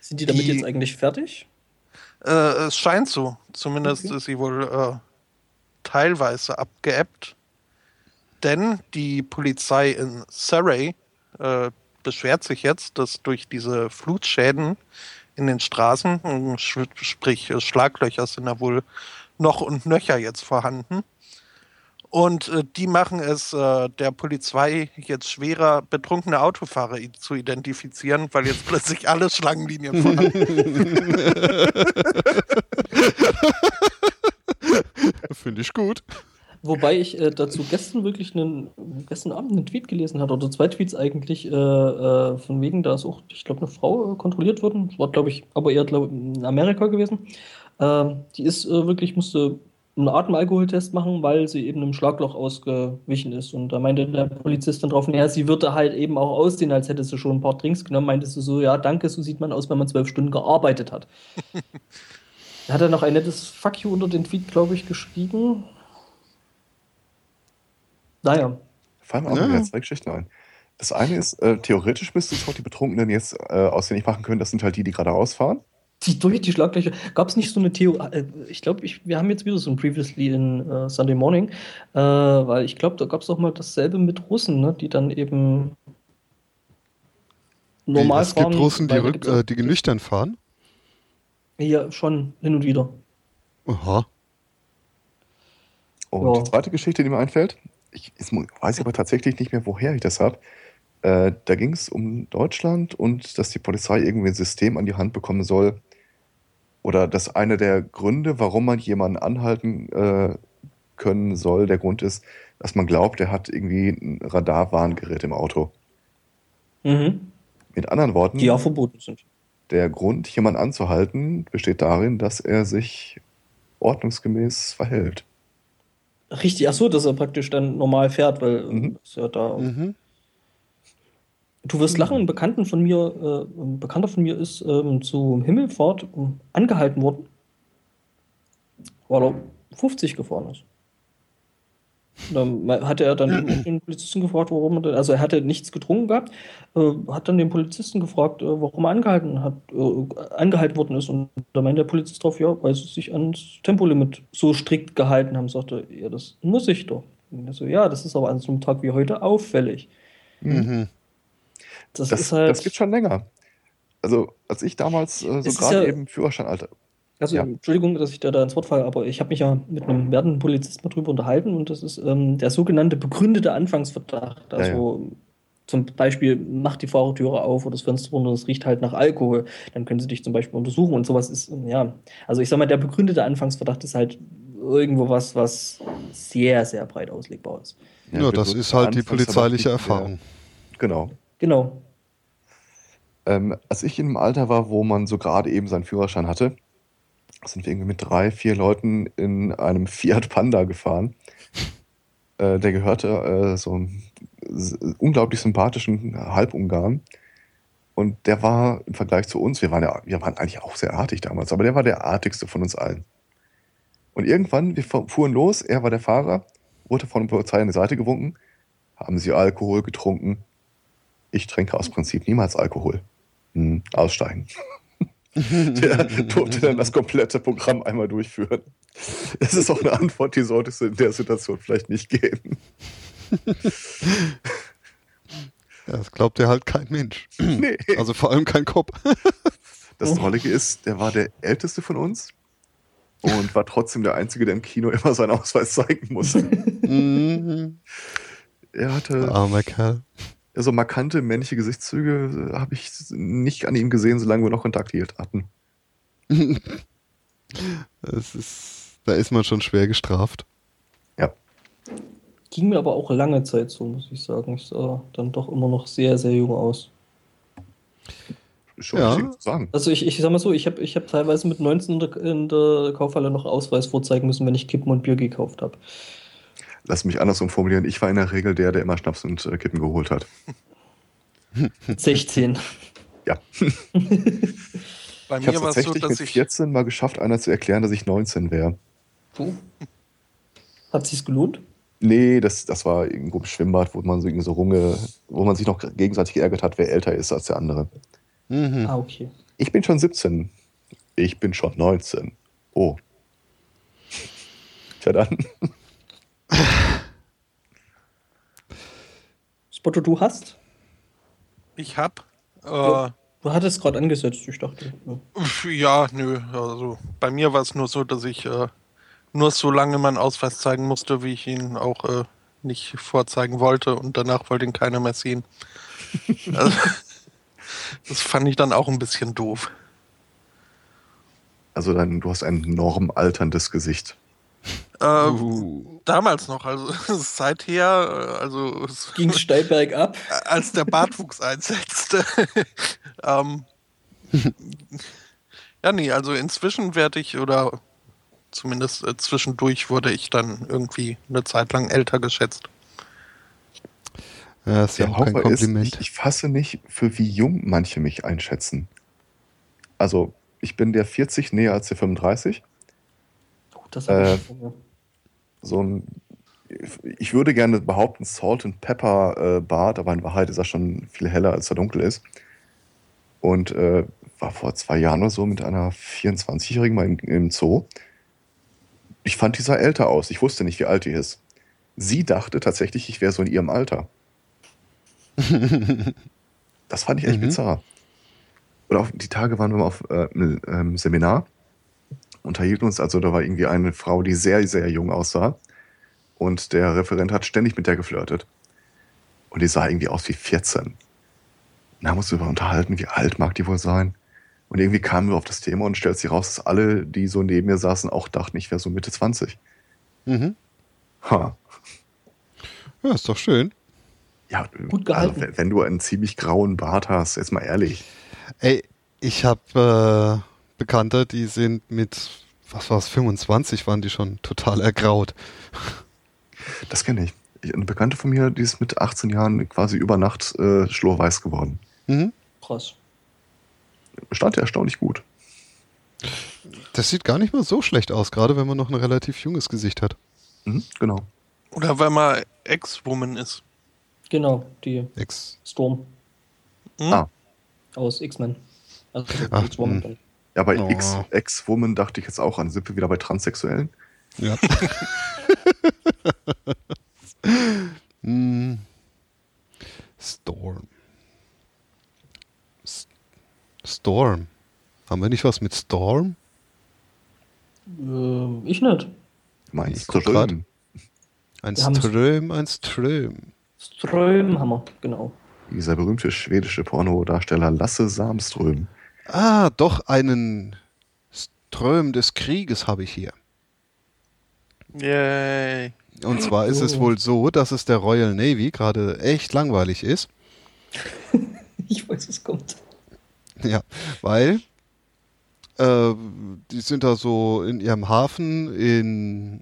Sind die damit Die- jetzt eigentlich fertig? Äh, es scheint so. Zumindest Okay. ist sie wohl äh, teilweise abgeebbt. Denn die Polizei in Surrey äh, beschwert sich jetzt, dass durch diese Flutschäden in den Straßen, sch- sprich äh, Schlaglöcher sind da wohl noch und nöcher jetzt vorhanden. Und äh, die machen es äh, der Polizei jetzt schwerer, betrunkene Autofahrer zu identifizieren, weil jetzt plötzlich alle Schlangenlinien vorhanden Finde ich gut. Wobei ich äh, dazu gestern wirklich einen, gestern Abend einen Tweet gelesen hatte, oder zwei Tweets eigentlich, äh, äh, von wegen, da ist auch, ich glaube, eine Frau äh, kontrolliert worden. Das war, glaube ich, aber eher glaub, in Amerika gewesen. Ähm, die ist äh, wirklich, musste einen Atemalkoholtest machen, weil sie eben im Schlagloch ausgewichen ist. Und da meinte der Polizist dann drauf, ja, sie würde halt eben auch aussehen, als hätte sie schon ein paar Drinks genommen. Meinte sie so, ja, danke, so sieht man aus, wenn man zwölf Stunden gearbeitet hat. Da hat er noch ein nettes Fuck you unter den Tweet, glaube ich, geschrieben. Naja, Fallen mir auch Ja. zwei Geschichten ein. Das eine ist, äh, theoretisch müsste es auch die Betrunkenen jetzt äh, ausfindig machen können. Das sind halt die, die gerade ausfahren. die durch die Schlaglöcher. Gab es nicht so eine Theorie? Äh, ich glaube, ich, wir haben jetzt wieder so ein Previously in äh, Sunday Morning, äh, weil ich glaube, da gab es auch mal dasselbe mit Russen, ne, die dann eben normal es gibt fahren. Russen, die, weil da rück, äh, die nüchtern fahren. Ja, schon hin und wieder. Aha. Und Ja. die zweite Geschichte, die mir einfällt, ich weiß aber tatsächlich nicht mehr, woher ich das habe. Äh, da ging es um Deutschland und dass die Polizei irgendwie ein System an die Hand bekommen soll. Oder dass einer der Gründe, warum man jemanden anhalten äh, können soll, der Grund ist, dass man glaubt, er hat irgendwie ein Radarwarngerät im Auto. Mhm. Mit anderen Worten, Die ja verboten sind. der Grund, jemanden anzuhalten, besteht darin, dass er sich ordnungsgemäß verhält. Richtig, ach so, dass er praktisch dann normal fährt, weil äh, Mhm. ist ja da. Mhm. Du wirst lachen, ein Bekannten von mir, äh, ein Bekannter von mir ist ähm, zu Himmelfahrt ähm, angehalten worden, weil er 50 gefahren ist. Dann hatte er dann den Polizisten gefragt, warum er also er hatte nichts getrunken gehabt, äh, hat dann den Polizisten gefragt, äh, warum er angehalten hat, äh, angehalten worden ist. Und da meinte der Polizist drauf, ja, weil sie sich ans Tempolimit so strikt gehalten haben, sagte, er, ja, das muss ich doch. Und so, ja, das ist aber an so einem Tag wie heute auffällig. Mhm. Das, Das, ist halt. das gibt schon länger. Also, als ich damals äh, so gerade ja- eben Führerscheinalter. Also, Ja. Entschuldigung, dass ich da, da ins Wort falle, aber ich habe mich ja mit einem werdenden Polizisten mal drüber unterhalten und das ist ähm, der sogenannte begründete Anfangsverdacht. Also zum Beispiel macht die Fahrertüre auf oder das Fenster runter und es riecht halt nach Alkohol. Dann können sie dich zum Beispiel untersuchen und sowas ist, ähm, ja. Also ich sag mal, der begründete Anfangsverdacht ist halt irgendwo was, was sehr, sehr breit auslegbar ist. Ja, das ist halt die polizeiliche mehr- Erfahrung. Genau. Genau. Ähm, als ich in einem Alter war, wo man so gerade eben seinen Führerschein hatte, sind wir irgendwie mit drei, vier Leuten in einem Fiat Panda gefahren. Äh, der gehörte äh, so einem unglaublich sympathischen Halbungarn. Und der war im Vergleich zu uns, wir waren ja, wir waren eigentlich auch sehr artig damals, aber der war der artigste von uns allen. Und irgendwann, wir fu- fuhren los, er war der Fahrer, wurde von der Polizei an die Seite gewunken. Haben Sie Alkohol getrunken? Ich trinke aus Prinzip niemals Alkohol. Hm, aussteigen. Der durfte dann das komplette Programm einmal durchführen. Das ist auch eine Antwort, die solltest du in der Situation vielleicht nicht geben. Ja, das glaubt ja halt kein Mensch. Nee. Also vor allem kein Kopf. Das Drollige ist, der war der älteste von uns und war trotzdem der Einzige, der im Kino immer seinen Ausweis zeigen musste. Mhm. Er hatte Armer Kerl. So markante männliche Gesichtszüge, äh, habe ich nicht an ihm gesehen, solange wir noch Kontakt hielt hatten. Es ist, da ist man schon schwer gestraft. Ja. Ging mir aber auch lange Zeit so, muss ich sagen. Ich sah dann doch immer noch sehr, sehr jung aus. Schon Ja. sagen. Also ich, ich sag mal so, ich habe ich hab teilweise mit 19 in der, in der Kaufhalle noch Ausweis vorzeigen müssen, wenn ich Kippen und Bier gekauft habe. Lass mich andersrum formulieren. Ich war in der Regel der, der immer Schnaps und äh, Kippen geholt hat. 16. Ja. Bei Ich habe mir war es so, tatsächlich dass mit ich 14 mal geschafft, einer zu erklären, dass ich 19 wäre. So. Hat sich's gelohnt? Nee, das, das war irgendwo im Schwimmbad, wo man so, irgendwie so rumge, wo man sich noch gegenseitig geärgert hat, wer älter ist als der andere. Mhm. Ah, okay. Ich bin schon 17. Ich bin schon 19. Oh. Tja dann. Spotto, du hast? ich hab. Äh, Ja. Du hattest gerade angesetzt, ich dachte. Ja. Ja, nö. Also bei mir war es nur so, dass ich äh, nur so lange meinen Ausweis zeigen musste, wie ich ihn auch äh, nicht vorzeigen wollte und danach wollte ihn keiner mehr sehen. also, das fand ich dann auch ein bisschen doof. Also dann, du hast ein normalterndes Gesicht. Äh, Uh. Damals noch, also seither, äh, also es- Ging steil bergab. als der Bartwuchs einsetzte. ähm, ja, nee, also inzwischen werde ich, oder zumindest äh, zwischendurch wurde ich dann irgendwie eine Zeit lang älter geschätzt. Ja, ist ja Der auch kein Horror ist, Kompliment. ich, ich fasse nicht, für wie jung manche mich einschätzen. Also, ich bin der 40 näher als der 35. Oh, das hab ich Äh, schon, ja. So ein, ich würde gerne behaupten, Salt and Pepper äh, Bart, aber in Wahrheit ist er schon viel heller, als er dunkel ist. Und äh, war vor zwei Jahren oder so mit einer 24-Jährigen mal im, im Zoo. Ich fand, die sah älter aus. Ich wusste nicht, wie alt die ist. Sie dachte tatsächlich, ich wäre so in ihrem Alter. Das fand ich echt Mhm. bizarr. Oder auf die Tage waren wir mal auf äh, einem ähm, Seminar, unterhielten uns, also da war irgendwie eine Frau, die sehr, sehr jung aussah. Und der Referent hat ständig mit der geflirtet. Und die sah irgendwie aus wie 14. Und da haben wir uns darüber unterhalten, wie alt mag die wohl sein. Und irgendwie kamen wir auf das Thema und stellt sich raus, dass alle, die so neben mir saßen, auch dachten, ich wäre so Mitte 20. Mhm. Ha. Ja, ist doch schön. Ja, Gut gehalten. Also, wenn, wenn du einen ziemlich grauen Bart hast, jetzt mal ehrlich. Ey, ich habe äh, Bekannte, die sind mit, was war's, 25 waren die schon total ergraut. Das kenne ich. Eine Bekannte von mir, die ist mit 18 Jahren quasi über Nacht äh, schlurweiß geworden. Mhm. Krass. Stand ja erstaunlich gut. Das sieht gar nicht mal so schlecht aus, gerade wenn man noch ein relativ junges Gesicht hat. Mhm, genau. Oder wenn man Ex-Woman ist. Genau, die Ex. Storm Hm? Ah. aus X-Men. Also Ach, X-Woman. Ja, bei Oh. Ex-Woman dachte ich jetzt auch an Sippe wieder bei Transsexuellen. Ja. Hm. Storm. S Storm. Haben wir nicht was mit Storm? Ähm, ich nicht. Mein Ich. Ström. Ein Wir Ström, ein Ström. Ström haben wir, genau. Dieser berühmte schwedische Pornodarsteller Lasse Samström. Ah, doch einen Ström des Krieges habe ich hier. Yay. Und zwar ist es Oh. wohl so, dass es der Royal Navy gerade echt langweilig ist. Ich weiß, es kommt. Ja, weil äh, die sind da so in ihrem Hafen in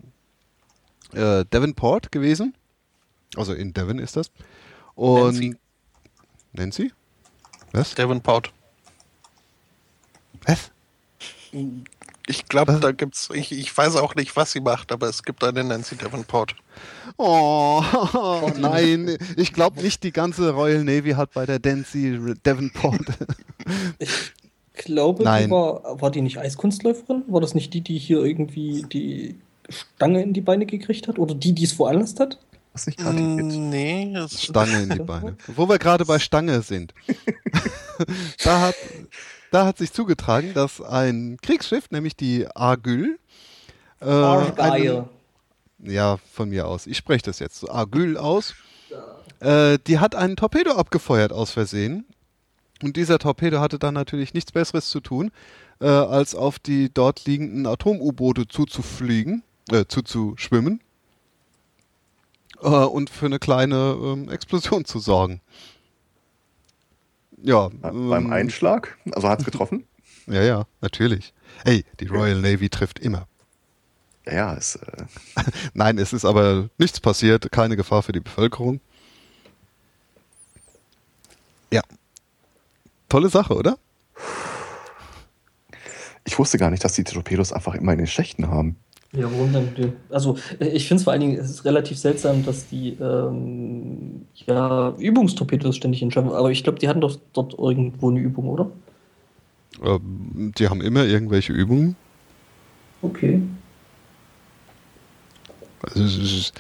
äh, Devonport gewesen. Also in Devon ist das. Und Nancy. Nancy? Was? Davenport. Was? Ich glaube, da gibt's. Ich, ich weiß auch nicht, was sie macht, aber es gibt eine Nancy Davenport. Oh, nein, ich glaube nicht, die ganze Royal Navy hat bei der Nancy Devonport. Ich glaube, Nein. die war, war die nicht Eiskunstläuferin? War das nicht die, die hier irgendwie die Stange in die Beine gekriegt hat? Oder die, die es veranlasst hat? Was nicht gerade. Mm, Nee, es Stange in die Beine. Wo wir gerade bei Stange sind. da, hat, da hat sich zugetragen, dass ein Kriegsschiff, nämlich die Argyll, äh, einen- ja, von mir aus, ich spreche das jetzt so Argyll aus, äh, die hat einen Torpedo abgefeuert aus Versehen. Und dieser Torpedo hatte dann natürlich nichts Besseres zu tun, äh, als auf die dort liegenden Atom-U-Boote zuzufliegen, äh, zuzuschwimmen äh, und für eine kleine ähm, Explosion zu sorgen. Ja, Beim ähm, Einschlag, also hat es getroffen. ja, ja, natürlich. Ey, die Royal Navy trifft immer. Ja, ist, äh, Nein, es ist aber nichts passiert, keine Gefahr für die Bevölkerung. Ja. Tolle Sache, oder? ich wusste gar nicht, dass die Torpedos einfach immer in den Schächten haben. Ja, warum denn? Also, äh, ich finde es vor allen Dingen, es ist relativ seltsam, dass die ähm, ja, Übungstorpedos ständig entschaffen. Aber ich glaube, die hatten doch dort irgendwo eine Übung, oder? Ähm, die haben immer irgendwelche Übungen. Okay. Also, es ist,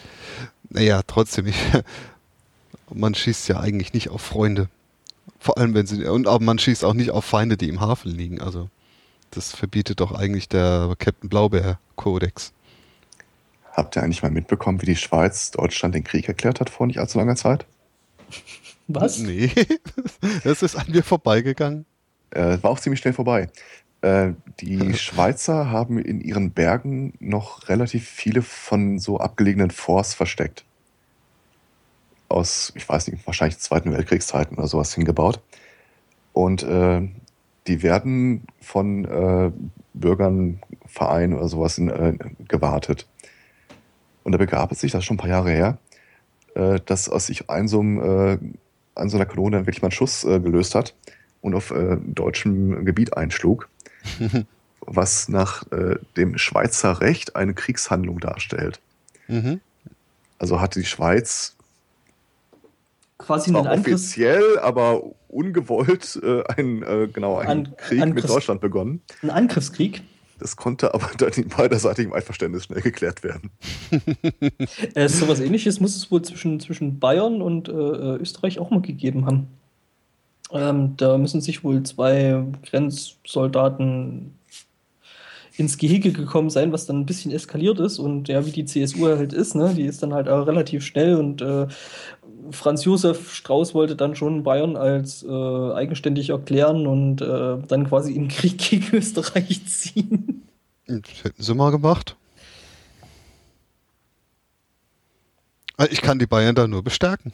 naja, trotzdem, ich, man schießt ja eigentlich nicht auf Freunde. Vor allem, wenn sie, und aber man schießt auch nicht auf Feinde, die im Hafen liegen. Also, das verbietet doch eigentlich der Captain Blaubeer-Kodex. Habt ihr eigentlich mal mitbekommen, wie die Schweiz Deutschland den Krieg erklärt hat vor nicht allzu langer Zeit? Was? Nee, das ist an mir vorbeigegangen. Äh, war auch ziemlich schnell vorbei. Äh, die Schweizer haben in ihren Bergen noch relativ viele von so abgelegenen Forts versteckt. Aus, ich weiß nicht, wahrscheinlich Zweiten Weltkriegszeiten oder sowas hingebaut. Und äh, die werden von äh, Bürgern, Vereinen oder sowas in, äh, gewartet. Und da begab es sich, das ist schon ein paar Jahre her, äh, dass aus sich ein so, einem, äh, an so einer Kanone dann wirklich mal einen Schuss äh, gelöst hat und auf äh, deutschem Gebiet einschlug, was nach dem Schweizer Recht eine Kriegshandlung darstellt. Mhm. Also hatte die Schweiz Quasi einen Angriff. offiziell, aber ungewollt äh, einen, äh, genau, einen An- Krieg mit Angriffs- Deutschland begonnen. Einen Angriffskrieg. Das konnte aber dann in beiderseitigem Einverständnis schnell geklärt werden. Äh, sowas ähnliches muss es wohl zwischen, zwischen Bayern und äh, äh, Österreich auch mal gegeben haben. Ähm, da müssen sich wohl zwei Grenzsoldaten ins Gehege gekommen sein, was dann ein bisschen eskaliert ist. Und ja, wie die CSU halt ist, ne, die ist dann halt auch relativ schnell und äh, Franz Josef Strauß wollte dann schon Bayern als äh, eigenständig erklären und äh, dann quasi in Krieg gegen Österreich ziehen. Das hätten sie mal gemacht. Also Ich kann die Bayern da nur bestärken.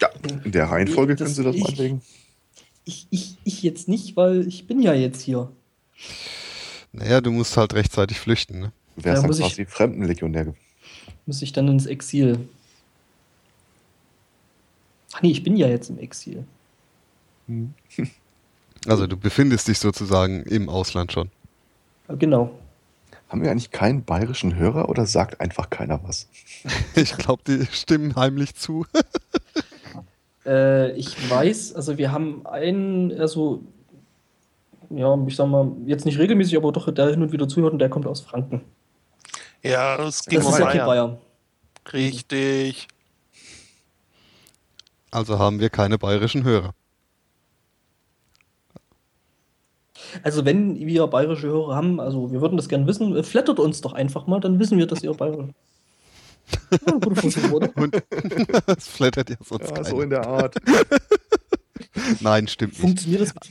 Ja, in der Reihenfolge Das- können Sie das mal ich- anlegen. Ich, ich, ich jetzt nicht, weil ich bin ja jetzt hier. Naja, du musst halt rechtzeitig flüchten. Ne? Du wärst Ja, dann muss ich- quasi Fremdenlegionär. Muss ich dann ins Exil. Ach nee, ich bin ja jetzt im Exil. Also du befindest dich sozusagen im Ausland schon. Äh, Genau. Haben wir eigentlich keinen bayerischen Hörer oder sagt einfach keiner was? Ich glaube, die stimmen heimlich zu. Äh, ich weiß, also wir haben einen, also, ja, ich sag mal, jetzt nicht regelmäßig, aber doch, der hin und wieder zuhört und der kommt aus Franken. Ja, es ging Das um ist ja Bayern. Bayer. Richtig. Also haben wir keine bayerischen Hörer. Also wenn wir bayerische Hörer haben, also wir würden das gerne wissen, flattert uns doch einfach mal, dann wissen wir, dass ihr bayerisch. Ja, gute Versuch, oder? Und das flattert ja sonst Ja, so in der Art. Nein, stimmt nicht. Funktioniert das, mit,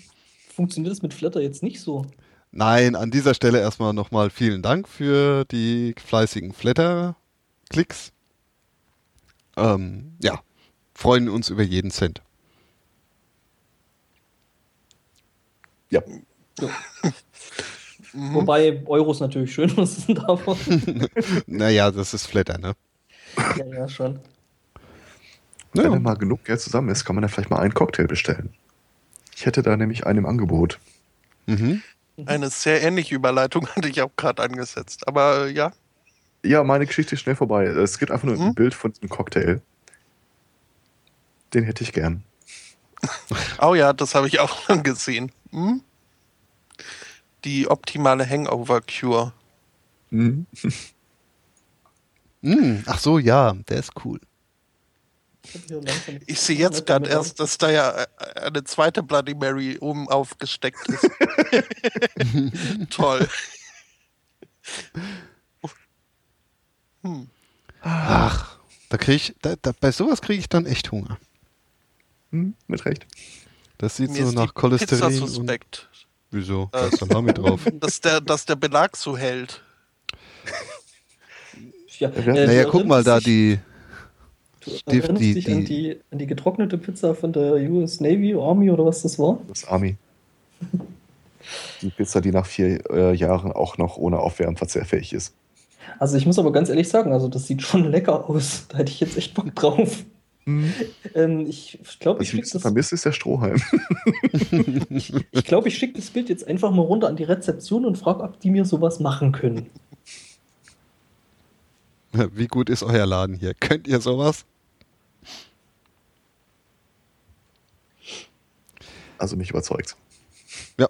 funktioniert das mit Flatter jetzt nicht so? Nein, an dieser Stelle erstmal nochmal vielen Dank für die fleißigen Flatter-Klicks. Ähm, ja, freuen uns über jeden Cent. Ja, Mhm. Wobei Euros natürlich schöner sind, aber Naja, das ist Flatter, ne? ja, ja, schon. wenn Ja. dann mal genug Geld zusammen ist, kann man ja vielleicht mal einen Cocktail bestellen. Ich hätte da nämlich einen im Angebot. Mhm. Eine sehr ähnliche Überleitung hatte ich auch gerade angesetzt. Aber äh, ja, Ja, meine Geschichte ist schnell vorbei. Es gibt einfach nur ein Hm? Bild von diesem Cocktail. Den hätte ich gern. oh ja, das habe ich auch schon gesehen. Hm? Die optimale Hangover-Cure. Mhm. Mm, ach so, ja, der ist cool. Ich, sehe jetzt gerade erst, dass da ja äh, eine zweite Bloody Mary oben aufgesteckt ist. Toll. Hm. Ach, da krieg ich, da, da, bei sowas kriege ich dann echt Hunger. Hm, mit Recht. Das sieht Mir so ist nach die Cholesterin Pizza und suspekt, wieso? Äh. Da ist Salami drauf. dass der, dass der Belag so hält. Ja, äh, naja, guck mal da die. Du die- erinnerst die- dich an, die- die, an die getrocknete Pizza von der US Navy, Army oder was das war? Das Army. Die Pizza, die nach vier äh, Jahren auch noch ohne Aufwärmen verzehrfähig ist. Also ich muss aber ganz ehrlich sagen, also das sieht schon lecker aus. Da hätte ich jetzt echt Bock drauf. Ähm, ich glaube, Was ich schicke das, vermisse, ist der Strohhalm. ich glaub, ich schick das Bild jetzt einfach mal runter an die Rezeption und frage, ob die mir sowas machen können. Wie gut ist euer Laden hier? Könnt ihr sowas? Also mich überzeugt. Ja,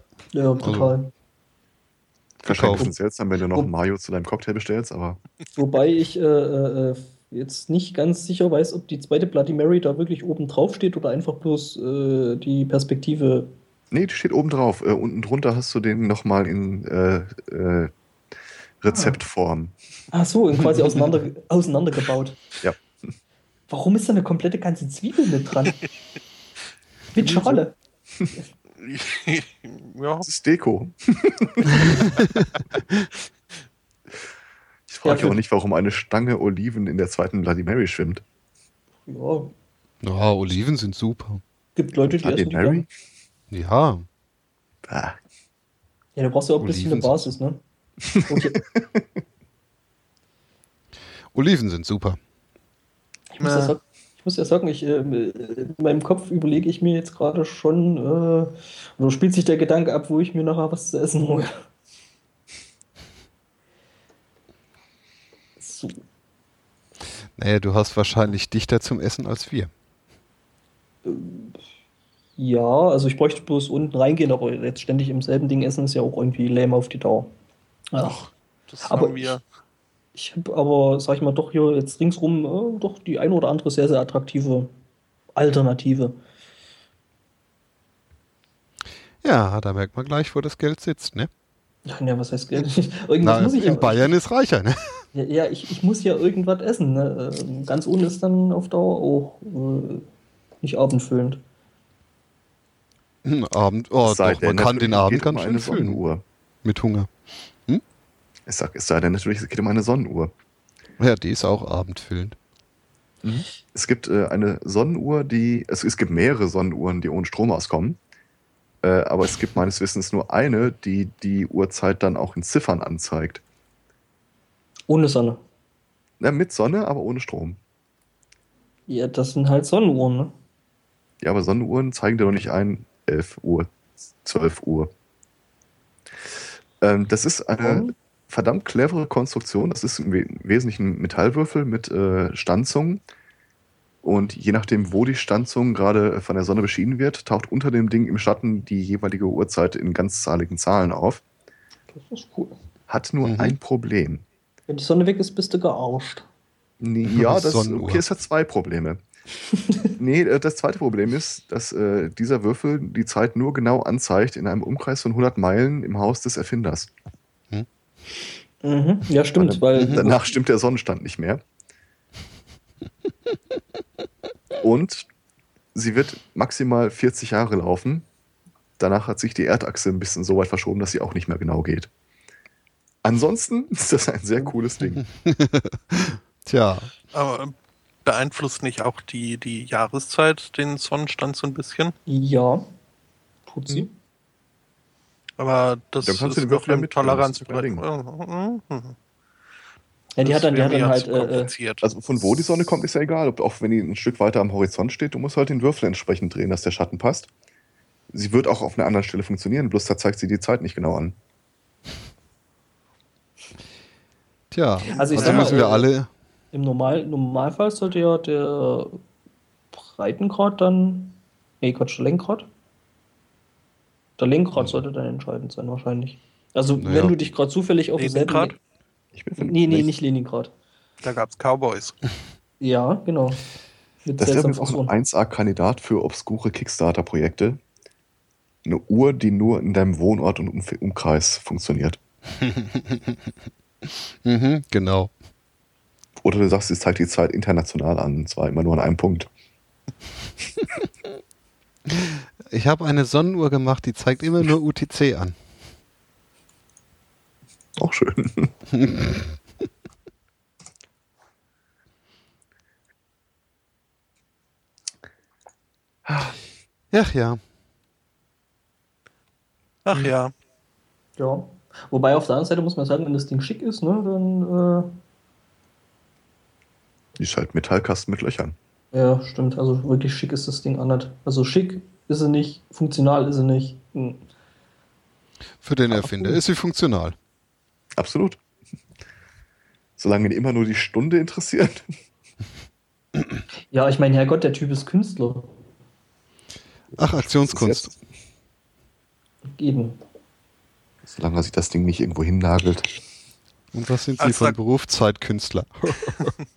total. Also- Wahrscheinlich Verkaufen. ist es seltsam, wenn du noch Mayo zu deinem Cocktail bestellst, aber Wobei ich äh, äh, jetzt nicht ganz sicher weiß, ob die zweite Bloody Mary da wirklich oben drauf steht oder einfach bloß äh, die Perspektive. nee, die steht oben drauf. Äh, unten drunter hast du den nochmal in äh, äh, Rezeptform. Ach so, quasi auseinander, auseinandergebaut. Ja. Warum ist da eine komplette ganze Zwiebel mit dran? mit Schale. ja, Das ist Deko. ich frage Ja, auch nicht, warum eine Stange Oliven in der zweiten Bloody Mary schwimmt. Ja, Ja, Oliven sind super. gibt Leute, die Bloody essen die Mary? gerne. Ja. Ah, Ja, du brauchst ja auch ein bisschen eine Basis, ne? Hier, Oliven sind super. ich, muss ja Ja. sagen, ich muss ja sagen, ich, äh, in meinem Kopf überlege ich mir jetzt gerade schon, äh, oder spielt sich der Gedanke ab, wo ich mir nachher was zu essen hole. So. Naja, du hast wahrscheinlich dichter zum Essen als wir. Ja, also ich bräuchte bloß unten reingehen, aber jetzt ständig im selben Ding essen ist ja auch irgendwie lame auf die Dauer. Ach, das Aber haben wir. ich habe aber, sag ich mal, doch hier jetzt ringsrum äh, doch die eine oder andere sehr, sehr attraktive Alternative. Ja, da merkt man gleich, wo das Geld sitzt, ne? Ja, ja, was heißt Geld? Irgendwas Na, muss ich in ja, Bayern ist reicher, ne? Ja, ja ich, ich muss ja irgendwas essen. Ne? Ähm, Ganz ohne ist dann auf Dauer auch äh, nicht abendfüllend. Hm, Abend, oh, doch, man kann den Abend um ganz eine schön füllen. Sonnenuhr. Mit Hunger. Es, sag, es sei denn natürlich, es geht um eine Sonnenuhr. Ja, die ist auch abendfüllend. Es gibt äh, eine Sonnenuhr, die. Es, es gibt mehrere Sonnenuhren, die ohne Strom auskommen. Äh, aber es gibt meines Wissens nur eine, die die Uhrzeit dann auch in Ziffern anzeigt. Ohne Sonne. Ja, mit Sonne, aber ohne Strom. Ja, das sind halt Sonnenuhren, ne? Ja, aber Sonnenuhren zeigen dir doch nicht ein 11 Uhr, 12 Uhr. Ähm, das ist eine Und? verdammt clevere Konstruktion. Das ist im We- im Wesentlichen ein Metallwürfel mit äh, Stanzungen. Und je nachdem, wo die Stanzung gerade von der Sonne beschienen wird, taucht unter dem Ding im Schatten die jeweilige Uhrzeit in ganzzahligen Zahlen auf. Das ist cool. Hat nur Mhm. ein Problem. Wenn die Sonne weg ist, bist du gearscht. Nee, Ja, das okay, es hat zwei Probleme. nee, äh, das zweite Problem ist, dass äh, dieser Würfel die Zeit nur genau anzeigt in einem Umkreis von 100 Meilen im Haus des Erfinders. Mhm. Ja, stimmt, weil Danach stimmt der Sonnenstand nicht mehr. Und sie wird maximal 40 Jahre laufen. Danach hat sich die Erdachse ein bisschen so weit verschoben, dass sie auch nicht mehr genau geht. Ansonsten ist das ein sehr cooles Ding. Tja, Aber beeinflusst nicht auch die, die Jahreszeit den Sonnenstand so ein bisschen? ja, tut sie. Aber das Dann kannst du ist den Würfel ja noch im Toleranzbereich. kein Ja, die hat dann, die hat dann halt, äh, äh, kompliziert. Also von wo die Sonne kommt, ist ja egal. Ob, auch wenn die ein Stück weiter am Horizont steht, du musst halt den Würfel entsprechend drehen, dass der Schatten passt. Sie wird auch auf einer anderen Stelle funktionieren, bloß da zeigt sie die Zeit nicht genau an. Tja. Also ich also sag mal, müssen wir äh, alle. im Normal, Normalfall sollte ja der Breitengrad dann, nee, Quatsch, der Lenkrad. Der Lenkrad sollte dann entscheidend sein, wahrscheinlich. Also, Naja. wenn du dich gerade zufällig auf. Leningrad? Ich bin Nee, nee, nicht Leningrad. Da gab es Cowboys. Ja, genau. Mit Das wäre seltsamen übrigens auch ein 1A-Kandidat für obskure Kickstarter-Projekte. Eine Uhr, die nur in deinem Wohnort und Umf Umkreis funktioniert. Mhm, genau. Oder du sagst, sie zeigt die Zeit international an, und zwar immer nur an einem Punkt. Ich habe eine Sonnenuhr gemacht, die zeigt immer nur UTC an. Auch schön. Ja, ja. Ach ja. Ja. Wobei auf der anderen Seite muss man sagen, wenn das Ding schick ist, ne, dann. Die ist halt Metallkasten mit Löchern. Äh, ja, stimmt. Also wirklich schick ist das Ding nicht. Also schick ist sie nicht, funktional ist sie nicht. Hm. Für den Erfinder ist sie funktional. Absolut. Solange ihn immer nur die Stunde interessiert. Ja, ich meine, Herrgott, der Typ ist Künstler. Ach, Aktionskunst. Eben. Solange sich das Ding nicht irgendwo hinnagelt. Und was sind Sie Als von Beruf? Zeitkünstler.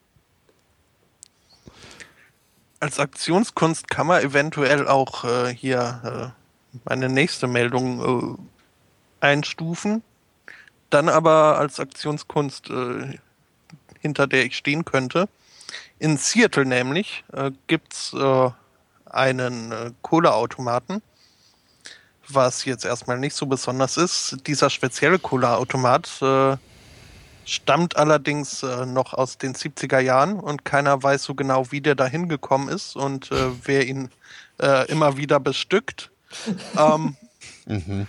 Als Aktionskunst kann man eventuell auch äh, hier äh, meine nächste Meldung äh, einstufen. Dann aber als Aktionskunst, äh, hinter der ich stehen könnte. In Seattle nämlich äh, gibt es äh, einen äh, Kohleautomaten, was jetzt erstmal nicht so besonders ist. Dieser spezielle Kohleautomat äh, stammt allerdings äh, noch aus den 70er Jahren und keiner weiß so genau, wie der da hingekommen ist und äh, wer ihn äh, immer wieder bestückt. ähm, Mhm.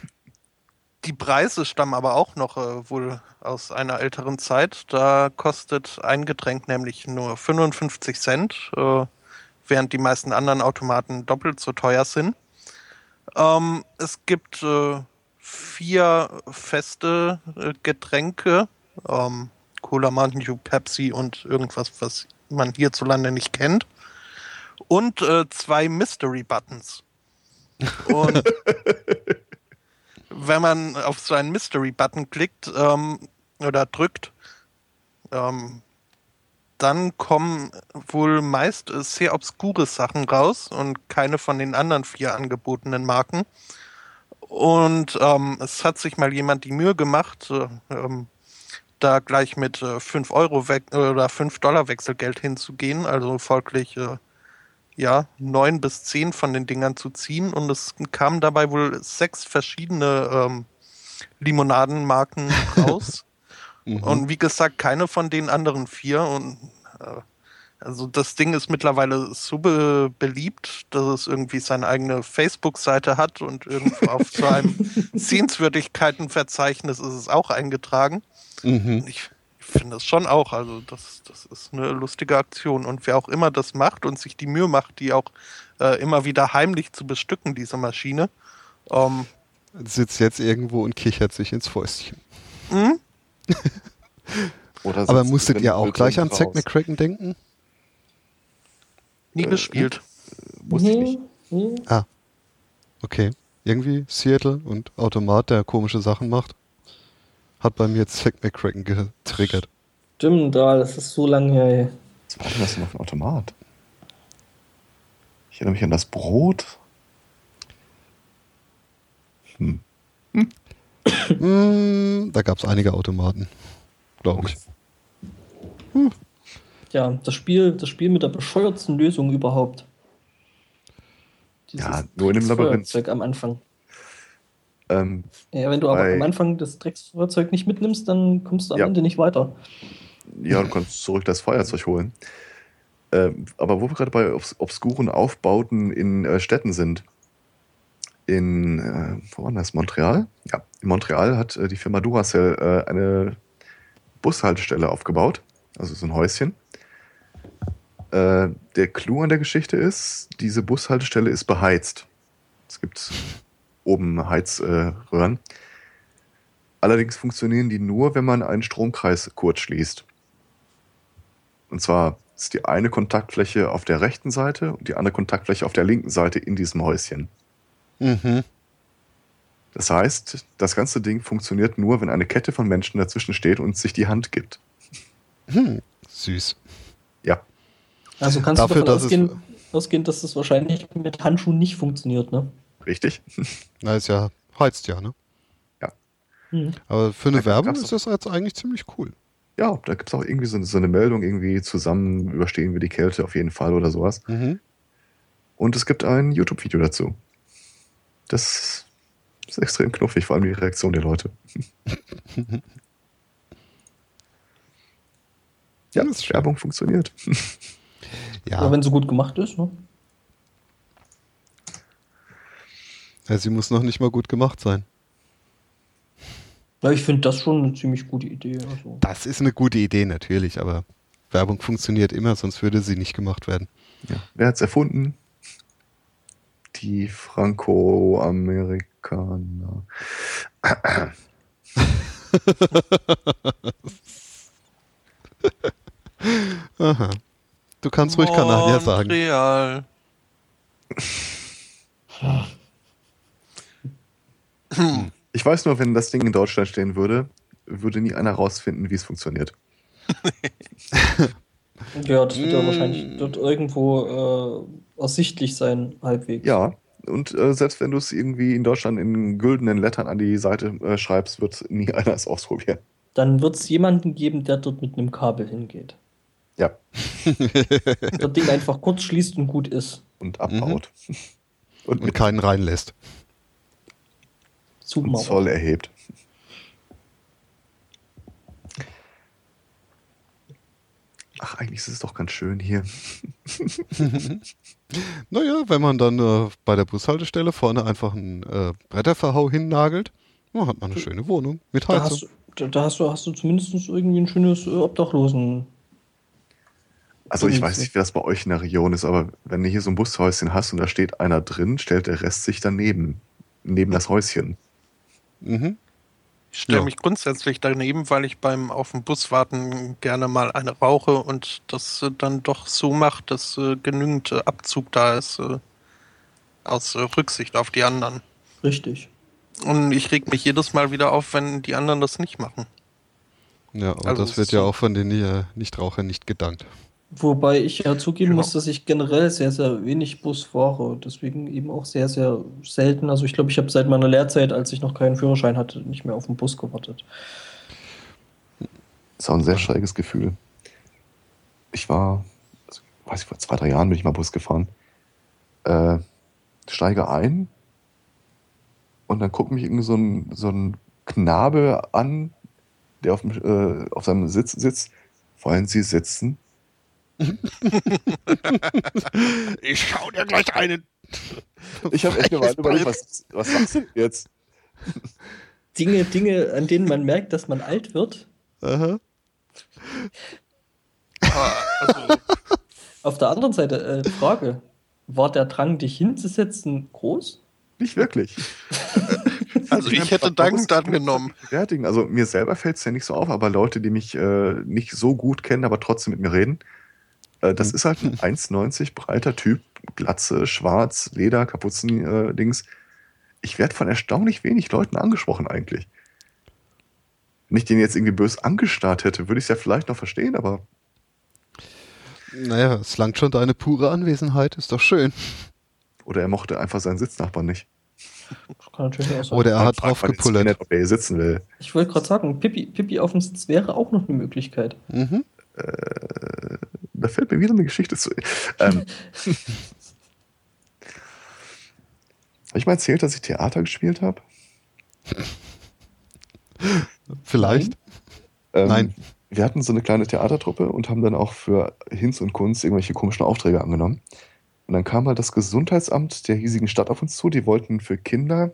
die Preise stammen aber auch noch äh, wohl aus einer älteren Zeit. Da kostet ein Getränk nämlich nur 55 Cent, äh, während die meisten anderen Automaten doppelt so teuer sind. Ähm, es gibt äh, vier feste äh, Getränke, ähm, Cola, Mountain Dew, Pepsi und irgendwas, was man hierzulande nicht kennt. Und äh, zwei Mystery Buttons. Und wenn man auf so einen Mystery-Button klickt ähm, oder drückt, ähm, dann kommen wohl meist äh, sehr obskure Sachen raus und keine von den anderen vier angebotenen Marken. Und ähm, es hat sich mal jemand die Mühe gemacht, äh, ähm, da gleich mit äh, 5 Euro weg oder 5 Dollar Wechselgeld hinzugehen, also folglich äh, ja, neun bis zehn von den Dingern zu ziehen und es kamen dabei wohl sechs verschiedene ähm, Limonadenmarken raus. Mhm. Und wie gesagt, keine von den anderen vier. Und äh, also das Ding ist mittlerweile so be beliebt, dass es irgendwie seine eigene Facebook-Seite hat und irgendwo auf so einem Sehenswürdigkeitenverzeichnis ist es auch eingetragen. Mhm. Ich finde es schon auch. Also das, das ist eine lustige Aktion. Und wer auch immer das macht und sich die Mühe macht, die auch äh, immer wieder heimlich zu bestücken, diese Maschine. Ähm, Sitzt jetzt irgendwo und kichert sich ins Fäustchen. hm? Oder Aber musstet ihr auch gleich an Zack. McCracken denken? Nie Äh, gespielt. Wusste ich nicht. Mhm. Okay. Irgendwie Seattle und Automat, der komische Sachen macht, hat bei mir Zack McCracken getriggert. Stimmt, da, das ist so lange her. ey. Was war denn das denn auf dem Automat? Ich erinnere mich an das Brot. Hm. Hm, da gab es einige Automaten, glaube ich. Ja, das Spiel, das Spiel mit der bescheuertsten Lösung überhaupt. Ja, nur in dem Labyrinth. Am Anfang. Ähm, Ja, wenn du aber am Anfang das Drecksfeuerzeug nicht mitnimmst, dann kommst du am Ja. Ende nicht weiter. ja, du kannst zurück das Feuerzeug holen. Ähm, aber wo wir gerade bei obs obskuren Aufbauten in äh, Städten sind. In, äh, wo war das? Montreal? Ja, in Montreal hat äh, die Firma Duracell äh, eine Bushaltestelle aufgebaut. Also so ein Häuschen. Äh, der Clou an der Geschichte ist, diese Bushaltestelle ist beheizt. Es gibt oben Heizröhren. Röhren. Allerdings funktionieren die nur, wenn man einen Stromkreis kurz schließt. Und zwar ist die eine Kontaktfläche auf der rechten Seite und die andere Kontaktfläche auf der linken Seite in diesem Häuschen. Mhm. Das heißt, das ganze Ding funktioniert nur, wenn eine Kette von Menschen dazwischen steht und sich die Hand gibt. Hm. Süß. Ja, Also kannst Dafür, du davon dass es- ausgehen, ausgehen, dass das wahrscheinlich mit Handschuhen nicht funktioniert, ne? richtig. Na, ist ja, heizt ja, ne? Mhm. Aber für eine Da Werbung ist das jetzt eigentlich ziemlich cool. Ja, da gibt es auch irgendwie so, so eine Meldung, irgendwie zusammen überstehen wir die Kälte auf jeden Fall oder sowas. Mhm. Und es gibt ein YouTube-Video dazu. Das ist extrem knuffig, vor allem die Reaktion der Leute. ja, Das. Werbung funktioniert. Ja. Ja, wenn sie gut gemacht ist, ne? ja, sie muss noch nicht mal gut gemacht sein. Ja, ich finde das schon eine ziemlich gute Idee. Also. Das ist eine gute Idee natürlich, aber Werbung funktioniert immer, sonst würde sie nicht gemacht werden. Ja. Wer hat's erfunden? Die Franco-Amerikaner. Aha. Du kannst ruhig Kanadier sagen. Montreal. Ich weiß nur, wenn das Ding in Deutschland stehen würde, würde nie einer rausfinden, wie es funktioniert. Ja, das wird ja Mm. wahrscheinlich dort irgendwo äh, ersichtlich sein, halbwegs. Ja, und äh, selbst wenn du es irgendwie in Deutschland in güldenen Lettern an die Seite äh, schreibst, wird nie einer es ausprobieren. Dann wird es jemanden geben, der dort mit einem Kabel hingeht. Ja, Das Ding einfach kurz schließt und gut ist. und abbaut. Und Und mit keinen reinlässt. Zumauert. Zoll erhebt. Ach, eigentlich ist es doch ganz schön hier. Naja, wenn man dann äh, bei der Bushaltestelle vorne einfach einen äh, Bretterverhau hinnagelt, dann hat man eine schöne Wohnung mit Da hast, Heizung. du- da, da hast du, hast du zumindest irgendwie ein schönes äh, Obdachlosen. Also ich weiß nicht, wie das bei euch in der Region ist, aber wenn du hier so ein Bushäuschen hast und da steht einer drin, stellt der Rest sich daneben. Neben das Häuschen. Mhm. Ich stelle Ja. mich grundsätzlich daneben, weil ich beim auf dem Bus warten gerne mal eine rauche und das äh, dann doch so macht, dass äh, genügend äh, Abzug da ist äh, aus äh, Rücksicht auf die anderen. Richtig. Und ich reg mich jedes Mal wieder auf, wenn die anderen das nicht machen. Ja, und Also das wird ja auch von den äh, Nichtrauchern nicht gedankt. Wobei ich ja zugeben Genau. muss, dass ich generell sehr, sehr wenig Bus fahre. Deswegen eben auch sehr, sehr selten. Also ich glaube, ich habe seit meiner Lehrzeit, als ich noch keinen Führerschein hatte, nicht mehr auf den Bus gewartet. ist auch ein sehr schräges Gefühl. Ich war, also, weiß ich, vor zwei, drei Jahren bin ich mal Bus gefahren. Äh, steige ein und dann guckt mich irgendwie so ein, so ein Knabe an, der auf, dem, äh, auf seinem Sitz sitzt. Wollen Sie sitzen? Ich schau dir gleich einen. Ich habe echt Freches überlegt, was, was sagst du jetzt? Dinge, Dinge, an denen man merkt, dass man alt wird. Aha. Ah, Also, Auf der anderen Seite, äh, Frage. War der Drang, dich hinzusetzen, groß? Nicht wirklich. also ich hätte dankend angenommen. Bewertigen. Also mir selber fällt es ja nicht so auf, aber Leute, die mich äh, nicht so gut kennen, aber trotzdem mit mir reden, äh, das ist halt ein 1,90 breiter Typ, Glatze, schwarz, Leder, Kapuzen, äh. Ich werde von erstaunlich wenig Leuten angesprochen eigentlich. Wenn ich den jetzt irgendwie bös angestarrt hätte, würde ich es ja vielleicht noch verstehen, aber Naja, es langt schon deine pure Anwesenheit, ist doch schön. oder er mochte einfach seinen Sitznachbarn nicht. Das kann natürlich auch sein. Oder er hat drauf gepullert. nicht, ob er hier sitzen will. Ich wollte gerade sagen, Pippi, Pippi auf dem Sitz wäre auch noch eine Möglichkeit. Mhm. Da fällt mir wieder eine Geschichte zu. Ähm, habe ich mal erzählt, dass ich Theater gespielt habe? Vielleicht. Ähm, Nein. Wir hatten so eine kleine Theatertruppe und haben dann auch für Hinz und Kunst irgendwelche komischen Aufträge angenommen. Und dann kam halt das Gesundheitsamt der hiesigen Stadt auf uns zu. Die wollten für Kinder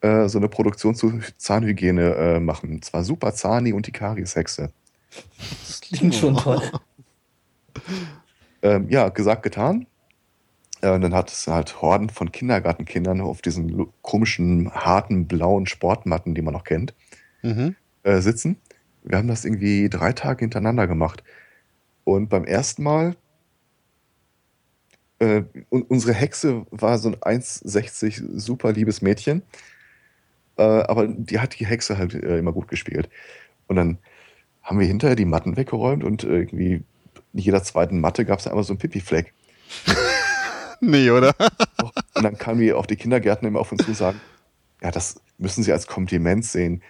äh, so eine Produktion zu Zahnhygiene äh, machen. Und zwar Super Zahni und die Karieshexe. Das klingt schon toll. Ähm, ja, gesagt, getan. Äh, und dann hat es halt Horden von Kindergartenkindern auf diesen komischen, harten, blauen Sportmatten, die man noch kennt, Mhm. äh, sitzen. Wir haben das irgendwie drei Tage hintereinander gemacht. Und beim ersten Mal, äh, un unsere Hexe war so ein 1,60 super liebes Mädchen. Äh, aber die hat die Hexe halt äh, immer gut gespielt. Und dann haben wir hinterher die Matten weggeräumt und irgendwie in jeder zweiten Matte gab es einmal so einen Pipi-Fleck. Nee, oder? Und dann kamen die auch die Kindergärtner immer auf uns zu sagen, ja, das müssen Sie als Kompliment sehen.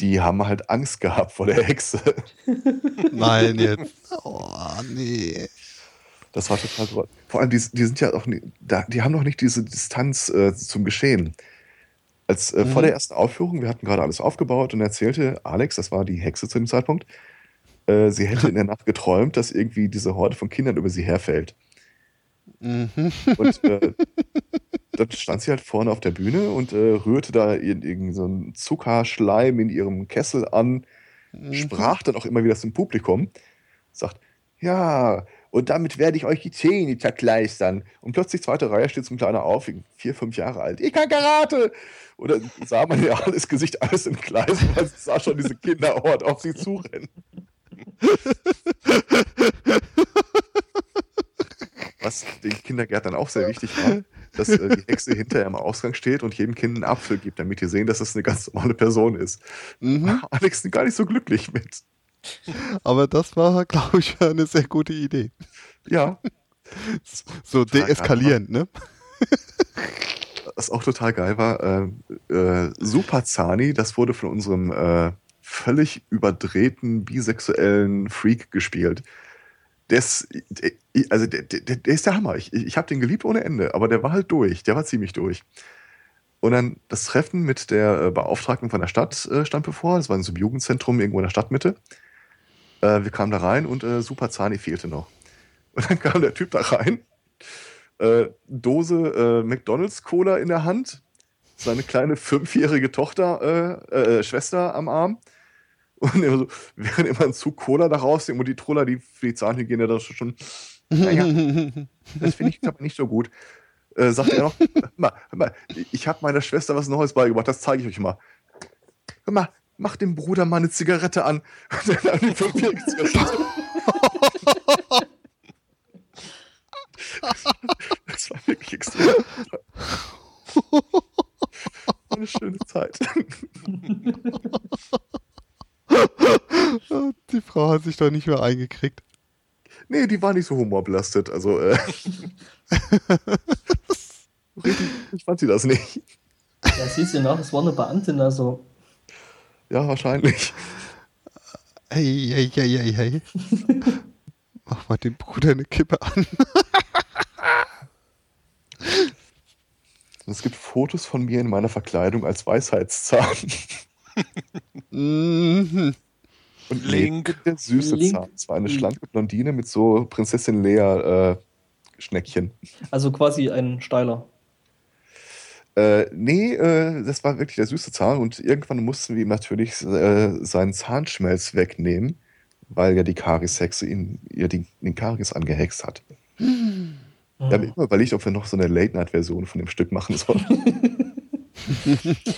Die haben halt Angst gehabt vor der Hexe. Nein, jetzt. Oh, nee. Das war total toll. Vor allem, die, die sind ja auch, die haben noch nicht diese Distanz äh, zum Geschehen. Als äh, vor Mhm. der ersten Aufführung, wir hatten gerade alles aufgebaut und erzählte Alex, das war die Hexe zu dem Zeitpunkt, äh, sie hätte in der Nacht geträumt, dass irgendwie diese Horde von Kindern über sie herfällt. Mhm. Und äh, dann stand sie halt vorne auf der Bühne und äh, rührte da ir- irgend so einen Zuckerschleim in ihrem Kessel an, Mhm. sprach dann auch immer wieder zum Publikum, sagt, ja, und damit werde ich euch die Zähne zerkleistern. Und plötzlich zweite Reihe steht so ein kleiner auf, vier, fünf Jahre alt. Ich kann Karate! Und dann sah man ja alles Gesicht, alles in Gleisen, weil sie sah schon diese Kinderhort auf sie zurennen. Was den Kindergärtnern auch sehr wichtig war, dass äh, die Hexe hinterher im Ausgang steht und jedem Kind einen Apfel gibt, damit die sehen, dass das eine ganz normale Person ist. Mhm. Alex ist gar nicht so glücklich mit. Aber das war, glaube ich, eine sehr gute Idee. Ja, So deeskalierend, ne? was auch total geil war, äh, äh, Super Zani, das wurde von unserem äh, völlig überdrehten bisexuellen Freak gespielt. Der ist, der, also der, der, der ist der Hammer. Ich, ich habe den geliebt ohne Ende, aber der war halt durch. Der war ziemlich durch. Und dann das Treffen mit der äh, Beauftragten von der Stadt äh, stand bevor. Das war in so einem Jugendzentrum irgendwo in der Stadtmitte. Äh, wir kamen da rein und äh, Super Zani fehlte noch. Und dann kam der Typ da rein, Dose McDonalds Cola in der Hand, seine kleine fünfjährige Tochter, Schwester am Arm. Und immer so, während immer ein Zug Cola da rausnehmen und die Troller, die für die Zahnhygiene das schon, naja, das finde ich aber nicht so gut. Äh, sagt er noch, hör mal, hör mal, ich habe meiner Schwester was Neues beigebracht, das zeige ich euch mal. Hör mal, mach dem Bruder mal eine Zigarette an. Und dann die fünfjährige Zigarette. Das war wirklich extrem. Eine schöne Zeit. Die Frau hat sich doch nicht mehr eingekriegt. Nee, die war nicht so humorbelastet. Also, äh, richtig, ich fand sie das nicht. Ja, siehst du nach, es war eine Beamtin, also. Ja, wahrscheinlich. Hey, hey, hey, hey, hey. Mach mal dem Bruder eine Kippe an. Es gibt Fotos von mir in meiner Verkleidung als Weisheitszahn. Mhm. Und Link. der süße Link. Zahn. Es war eine schlanke Blondine mit so Prinzessin Lea äh, Schneckchen. Also quasi ein Steiler. Äh, nee, äh, das war wirklich der süße Zahn und irgendwann mussten wir ihm natürlich äh, seinen Zahnschmelz wegnehmen, weil ja die Karies-Hexe ihn, ihr den, den Karies angehext hat. Wir haben immer überlegt, ob wir noch so eine Late-Night-Version von dem Stück machen sollen.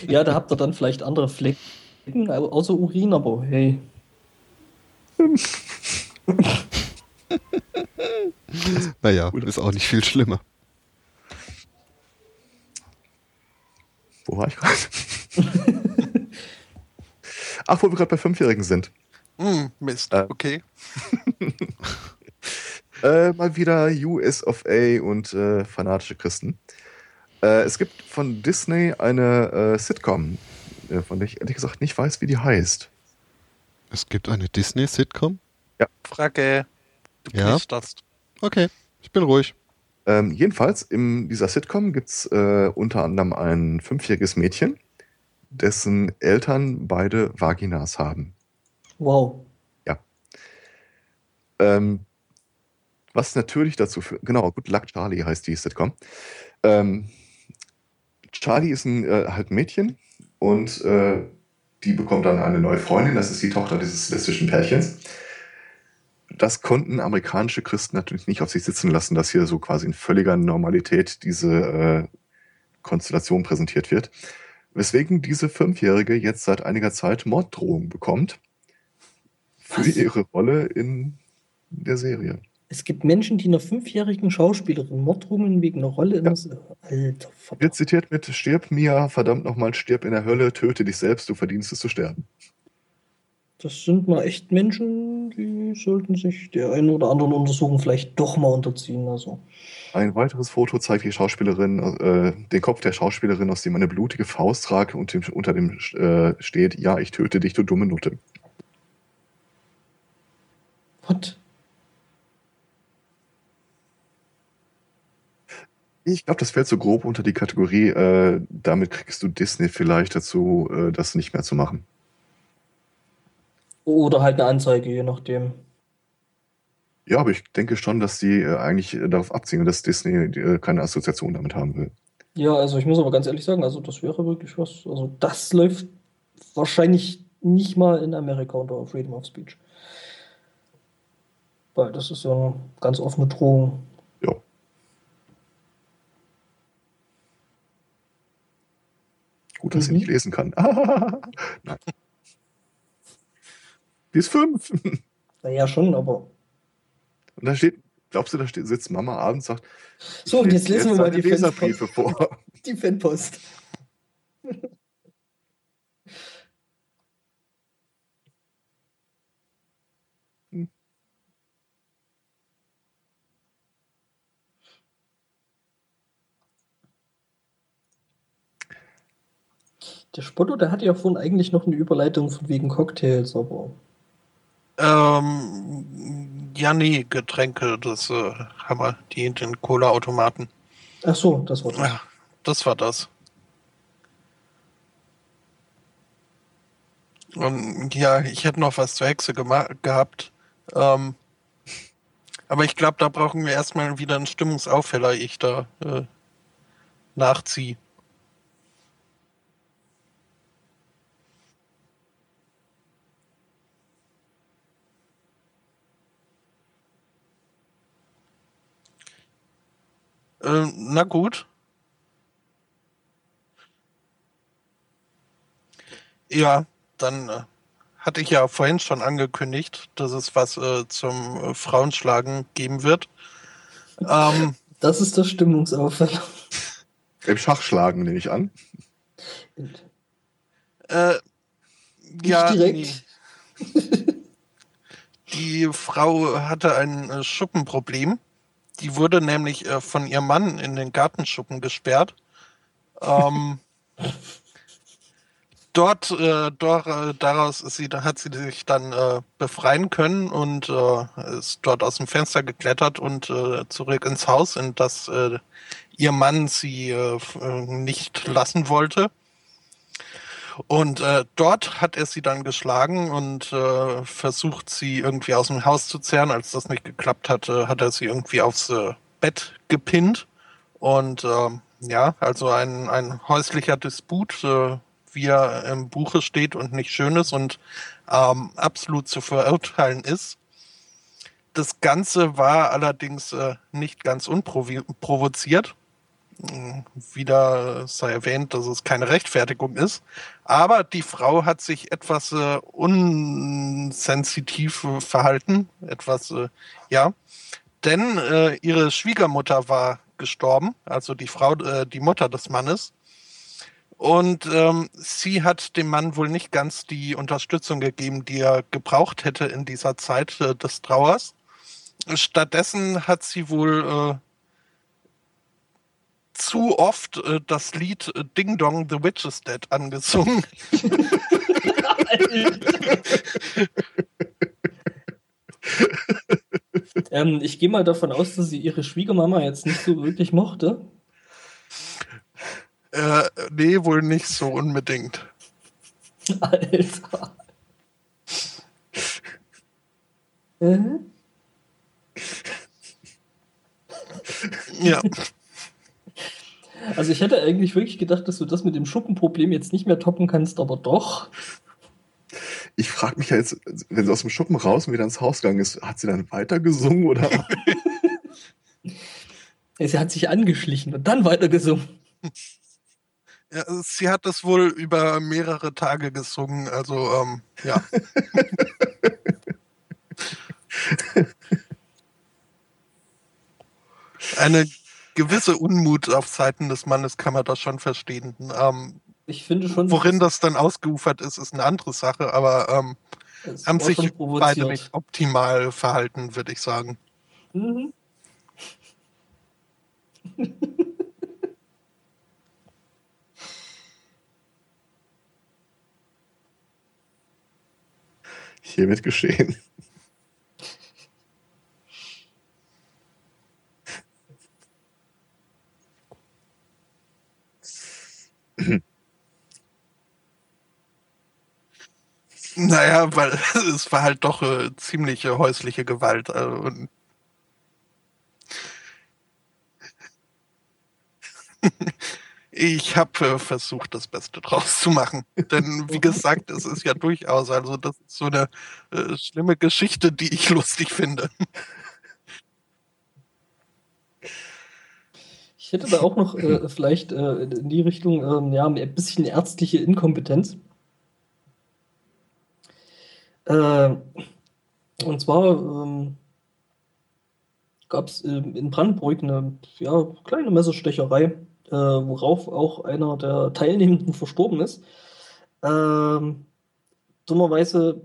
Ja, da habt ihr dann vielleicht andere Flecken, außer Urin, aber hey. Naja, ist auch nicht viel schlimmer. Wo war ich gerade? Ach, wo wir gerade bei Fünfjährigen sind. Hm, Mist, Äh. okay. Äh, mal wieder US of A und äh, fanatische Christen. Äh, es gibt von Disney eine äh, Sitcom, äh, von der ich ehrlich gesagt nicht weiß, wie die heißt. Es gibt eine Disney-Sitcom? Frage, du Ja? knisterst. Okay, ich bin ruhig. Ähm, jedenfalls, in dieser Sitcom gibt es äh, unter anderem ein fünfjähriges Mädchen, dessen Eltern beide Vaginas haben. Wow. Ähm, was natürlich dazu führt, genau, Good Luck Charlie heißt die Sitcom. Ähm, Charlie ist ein äh, halt Mädchen und äh, die bekommt dann eine neue Freundin, das ist die Tochter dieses lesbischen Pärchens. Das konnten amerikanische Christen natürlich nicht auf sich sitzen lassen, dass hier so quasi in völliger Normalität diese äh, Konstellation präsentiert wird. Weswegen diese Fünfjährige jetzt seit einiger Zeit Morddrohungen bekommt für Was? ihre Rolle in der Serie. Es gibt Menschen, die einer fünfjährigen Schauspielerin Morddrohungen wegen einer Rolle in Ja. Se- Alter, Wird verdammt. zitiert mit Stirb, Mia, verdammt nochmal, stirb in der Hölle, töte dich selbst, du verdienst es zu sterben. Das sind mal echt Menschen, die sollten sich der einen oder anderen Untersuchung vielleicht doch mal unterziehen. Also. Ein weiteres Foto zeigt die Schauspielerin, äh, den Kopf der Schauspielerin, aus dem eine blutige Faust ragt und dem, unter dem äh, steht, ja, ich töte dich, du dumme Nutte. What? Ich glaube, das fällt so grob unter die Kategorie, äh, damit kriegst du Disney vielleicht dazu, äh, das nicht mehr zu machen. Oder halt eine Anzeige, je nachdem. Ja, aber ich denke schon, dass die äh, eigentlich äh, darauf abziehen, dass Disney äh, keine Assoziation damit haben will. Ja, also ich muss aber ganz ehrlich sagen, also das wäre wirklich was. Also das läuft wahrscheinlich nicht mal in Amerika unter Freedom of Speech. Weil das ist ja eine ganz offene Drohung. Ja. Gut, dass ich Mhm. nicht lesen kann. Nein. Die ist fünf. Naja, schon, aber. Und da steht, glaubst du, da steht, sitzt Mama abends und sagt, So, und jetzt lesen wir mal die Leserbriefe vor. Die Fanpost. Der Spotto, der hatte ja vorhin eigentlich noch eine Überleitung von wegen Cocktails, aber. Ähm, ja, nee, Getränke, das äh, haben wir, die in den Cola-Automaten. Ach so, das war das. Ja, das war das. Und ja, ich hätte noch was zur Hexe gehabt. Ähm, aber ich glaube, da brauchen wir erstmal wieder einen Stimmungsaufheller, ich da äh, nachziehe. Äh, na gut. Ja, dann äh, hatte ich ja vorhin schon angekündigt, dass es was äh, zum äh, Frauenschlagen geben wird. Ähm, Das ist das Stimmungsaufheller. Im Schachschlagen nehme ich an. äh, Nicht ja, direkt. nee. Die Frau hatte ein äh, Schuppenproblem. Die wurde nämlich äh, von ihrem Mann in den Gartenschuppen gesperrt. Ähm, dort, äh, dort äh, daraus ist sie, hat sie sich dann äh, befreien können und äh, ist dort aus dem Fenster geklettert und äh, zurück ins Haus, in das äh, ihr Mann sie nicht lassen wollte. Und äh, dort hat er sie dann geschlagen und äh, versucht, sie irgendwie aus dem Haus zu zerren. Als das nicht geklappt hatte, hat er sie irgendwie aufs äh, Bett gepinnt. Und ähm, ja, also ein, ein häuslicher Disput, äh, wie er im Buche steht und nicht schön ist und ähm, absolut zu verurteilen ist. Das Ganze war allerdings äh, nicht ganz unprovoziert. Wieder sei erwähnt, dass es keine Rechtfertigung ist. Aber die Frau hat sich etwas äh, unsensitiv äh, verhalten. Etwas, äh, ja. Denn äh, ihre Schwiegermutter war gestorben, also die Frau, äh, die Mutter des Mannes. Und ähm, sie hat dem Mann wohl nicht ganz die Unterstützung gegeben, die er gebraucht hätte in dieser Zeit äh, des Trauers. Stattdessen hat sie wohl äh, zu oft äh, das Lied äh, Ding Dong, The Witch is Dead angesungen. ähm, ich gehe mal davon aus, dass sie ihre Schwiegermama jetzt nicht so wirklich mochte. Äh, nee, wohl nicht so unbedingt. Alter. Äh? Ja. Also ich hätte eigentlich wirklich gedacht, dass du das mit dem Schuppenproblem jetzt nicht mehr toppen kannst, aber doch. Ich frage mich ja jetzt, wenn sie aus dem Schuppen raus und wieder ins Haus gegangen ist, hat sie dann weiter gesungen oder? Sie hat sich angeschlichen und dann weitergesungen. ja. Sie hat es wohl über mehrere Tage gesungen, also ähm, ja. Eine gewisse Unmut auf Seiten des Mannes kann man das schon verstehen. Ähm, Ich finde schon, worin das dann ausgeufert ist, ist eine andere Sache, aber ähm, haben sich beide nicht optimal verhalten, würde ich sagen. Mhm. Hiermit geschehen. Naja, weil es war halt doch äh, ziemliche häusliche Gewalt. Äh, und ich habe äh, versucht, das Beste draus zu machen. Denn wie gesagt, es ist ja durchaus, also das ist so eine äh, schlimme Geschichte, die ich lustig finde. Ich hätte da auch noch äh, vielleicht äh, in die Richtung, ähm, ja, ein bisschen ärztliche Inkompetenz. Äh, und zwar ähm, gab es ähm, in Brandenburg eine ja, kleine Messerstecherei, äh, worauf auch einer der Teilnehmenden verstorben ist. Ähm, dummerweise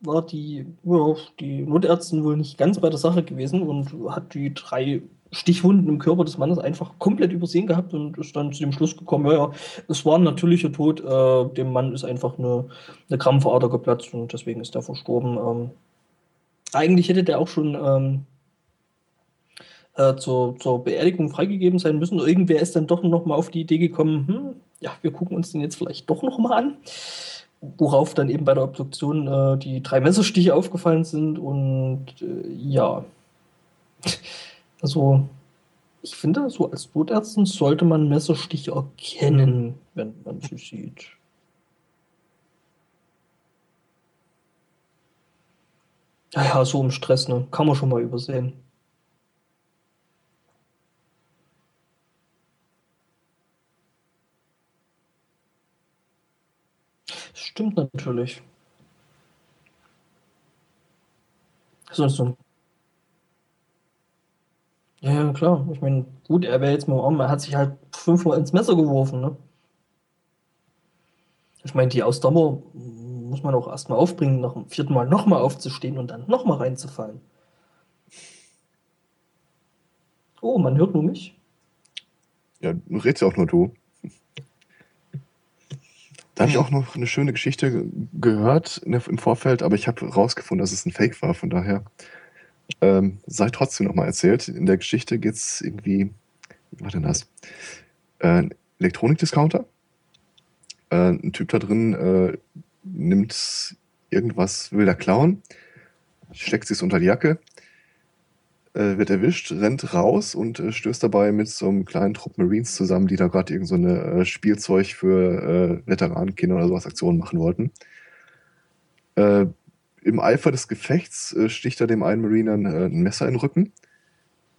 war die, ja, die Notärztin wohl nicht ganz bei der Sache gewesen und hat die drei Stichwunden im Körper des Mannes einfach komplett übersehen gehabt und ist dann zu dem Schluss gekommen, ja, es war ein natürlicher Tod, äh, dem Mann ist einfach eine, eine Krampfader geplatzt und deswegen ist er verstorben. Ähm, eigentlich hätte der auch schon ähm, äh, zur, zur Beerdigung freigegeben sein müssen. Irgendwer ist dann doch noch mal auf die Idee gekommen, hm, ja, wir gucken uns den jetzt vielleicht doch noch mal an. Worauf dann eben bei der Obduktion äh, die drei Messerstiche aufgefallen sind und äh, ja. Also, ich finde, so als Notärztin sollte man Messerstiche erkennen, wenn man sie sieht. Naja, so im Stress, ne? Kann man schon mal übersehen. Stimmt natürlich. Sonst so. Ja, ja, klar. Ich meine, gut, er wäre jetzt mal arm, er hat sich halt fünfmal ins Messer geworfen, ne? Ich meine, die Ausdauer muss man auch erstmal aufbringen, nach dem vierten Mal nochmal aufzustehen und dann nochmal reinzufallen. Oh, man hört nur mich. Ja, du redest ja auch nur du. Da habe ich auch noch eine schöne Geschichte ge- gehört im Vorfeld, aber ich habe rausgefunden, dass es ein Fake war. Von daher ähm, sei trotzdem nochmal erzählt. In der Geschichte geht es irgendwie, wie war denn das? Äh, ein Elektronikdiscounter. Äh, ein Typ da drin äh, nimmt irgendwas, will da klauen, steckt sich unter die Jacke, äh, wird erwischt, rennt raus und äh, stößt dabei mit so einem kleinen Trupp Marines zusammen, die da gerade irgend so eine äh, Spielzeug für äh, Veteranenkinder oder sowas Aktionen machen wollten. Im Eifer des Gefechts äh, sticht er dem einen Marine dann, äh, ein Messer in den Rücken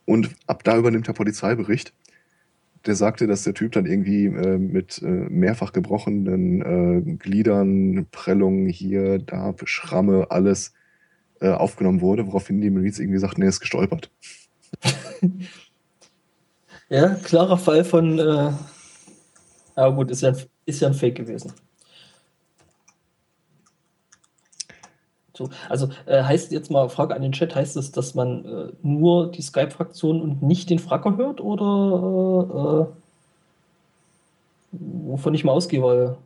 und ab da übernimmt der Polizeibericht. Der sagte, dass der Typ dann irgendwie äh, mit äh, mehrfach gebrochenen äh, Gliedern, Prellungen hier, da, Schramme, alles äh, aufgenommen wurde, woraufhin die Marines irgendwie sagten, er ist gestolpert. Ja, klarer Fall von. Aber gut, ist ja, ein- ist ja ein Fake gewesen. So, also äh, heißt jetzt mal Frage an den Chat, heißt es, dass man äh, nur die Skype-Fraktion und nicht den Fracker hört oder äh, wovon ich mal ausgehe, weil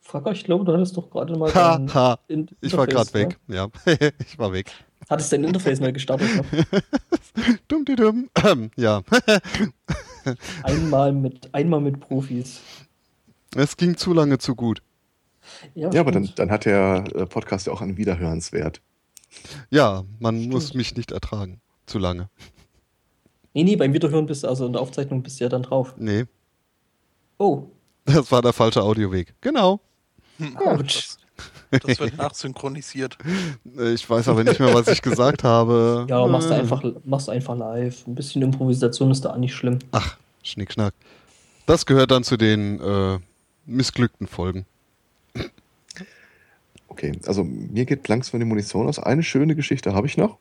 Fracker, ich glaube, du hattest doch gerade mal Ha, ha. Ich war gerade weg. Ja, ich war weg. Ne? Hattest dein Interface mal gestartet? Ne? Dumm, die dumm. Ja, Einmal mit, einmal mit Profis. es ging zu lange zu gut. Ja, Ja, aber dann, dann hat der äh, Podcast ja auch einen Wiederhörenswert. Ja, man Stimmt. muss mich nicht ertragen. Zu lange. Nee, nee, beim Wiederhören bist du, also in der Aufzeichnung bist du ja dann drauf. Nee, Oh, das war der falsche Audioweg. Genau. Autsch. Das, das wird nachsynchronisiert. Äh, Ich weiß aber nicht mehr, was ich gesagt habe. Ja, machst du Äh, einfach, machst du einfach live. Ein bisschen Improvisation ist da auch nicht schlimm. Ach, Schnickschnack. Das gehört dann zu den äh, missglückten Folgen. Okay, also mir geht langsam die Munition aus. Eine schöne Geschichte habe ich noch.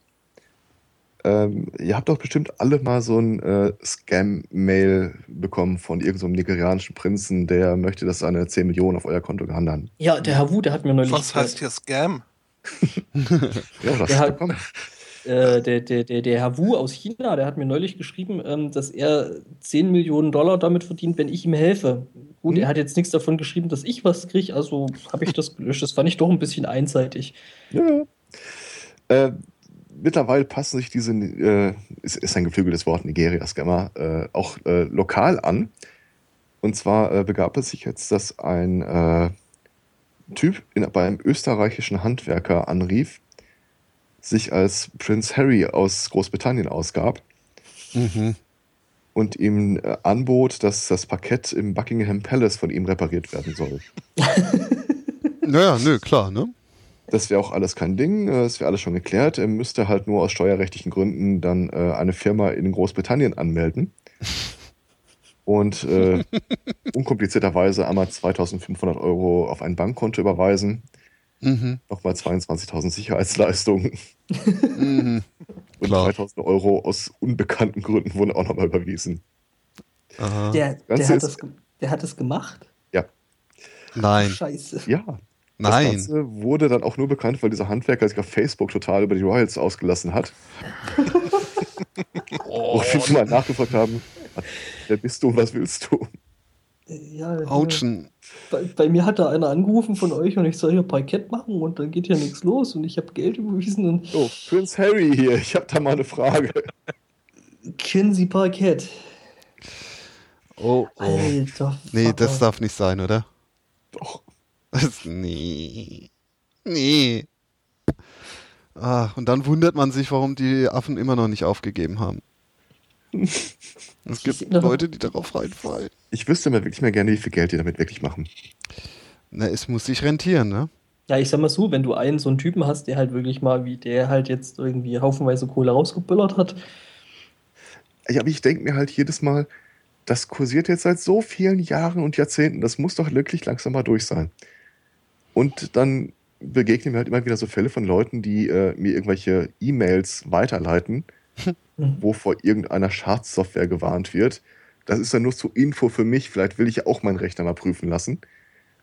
Ähm, ihr habt doch bestimmt alle mal so ein äh, Scam-Mail bekommen von irgendeinem so einem nigerianischen Prinzen, der möchte, dass seine 10 Millionen auf euer Konto gehandelt. Ja, der Herr Wu, der hat mir neulich. Was heißt hier Scam? Ja, das Der hat- bekommen. Äh, der, der, der, der Herr Wu aus China, der hat mir neulich geschrieben, ähm, dass er 10 Millionen Dollar damit verdient, wenn ich ihm helfe. Gut, Hm. er hat jetzt nichts davon geschrieben, dass ich was kriege, also habe ich das gelöscht. Das fand ich doch ein bisschen einseitig. Ja. Äh, mittlerweile passen sich diese, äh, ist, ist ein geflügeltes Wort, Nigeria-Scammer, äh, auch äh, lokal an. Und zwar äh, begab es sich jetzt, dass ein äh, Typ in, bei einem österreichischen Handwerker anrief, sich als Prince Harry aus Großbritannien ausgab Mhm. und ihm äh, anbot, dass das Parkett im Buckingham Palace von ihm repariert werden soll. Naja, nö, klar, ne? Das wäre auch alles kein Ding, äh, das wäre alles schon geklärt. Er müsste halt nur aus steuerrechtlichen Gründen dann äh, eine Firma in Großbritannien anmelden. Und äh, unkomplizierterweise einmal 2500 Euro auf ein Bankkonto überweisen, Mhm. nochmal 22.000 Sicherheitsleistungen Mhm. und Klar. 3000 Euro aus unbekannten Gründen wurden auch nochmal überwiesen. Aha. Der, der, hat ist- das, der hat das gemacht? Nein, Scheiße. Ja, das nein. Ganze wurde dann auch nur bekannt, weil dieser Handwerker sich auf Facebook total über die Royals ausgelassen hat. Oh, Wo viele mal nachgefragt haben, wer bist du und was willst du? Ja, ja. Autschen. Bei, bei mir hat da einer angerufen von euch und ich soll hier Parkett machen und dann geht hier nichts los und ich habe Geld überwiesen und Oh, Prince Harry hier, ich habe da mal eine Frage. kennen Sie Parkett? Oh, oh. Alter. Nee, Vater. das darf nicht sein, oder? Doch. Das, nee. Nee. Ah, und dann wundert man sich, warum die Affen immer noch nicht aufgegeben haben. Es gibt Leute, die darauf reinfallen. Ich wüsste mir wirklich mal gerne, wie viel Geld die damit wirklich machen. Na, es muss sich rentieren, ne? Ja, ich sag mal so, wenn du einen so einen Typen hast, der halt wirklich mal, wie der halt jetzt irgendwie haufenweise Kohle rausgebüllert hat, Ja, aber ich denke mir halt jedes Mal, das kursiert jetzt seit so vielen Jahren und Jahrzehnten. Das muss doch wirklich langsam mal durch sein. Und dann begegnen mir halt immer wieder so Fälle von Leuten, die äh, mir irgendwelche E-Mails weiterleiten, wo vor irgendeiner Schadsoftware gewarnt wird. Das ist dann nur zur Info für mich. Vielleicht will ich ja auch meinen Rechner mal prüfen lassen.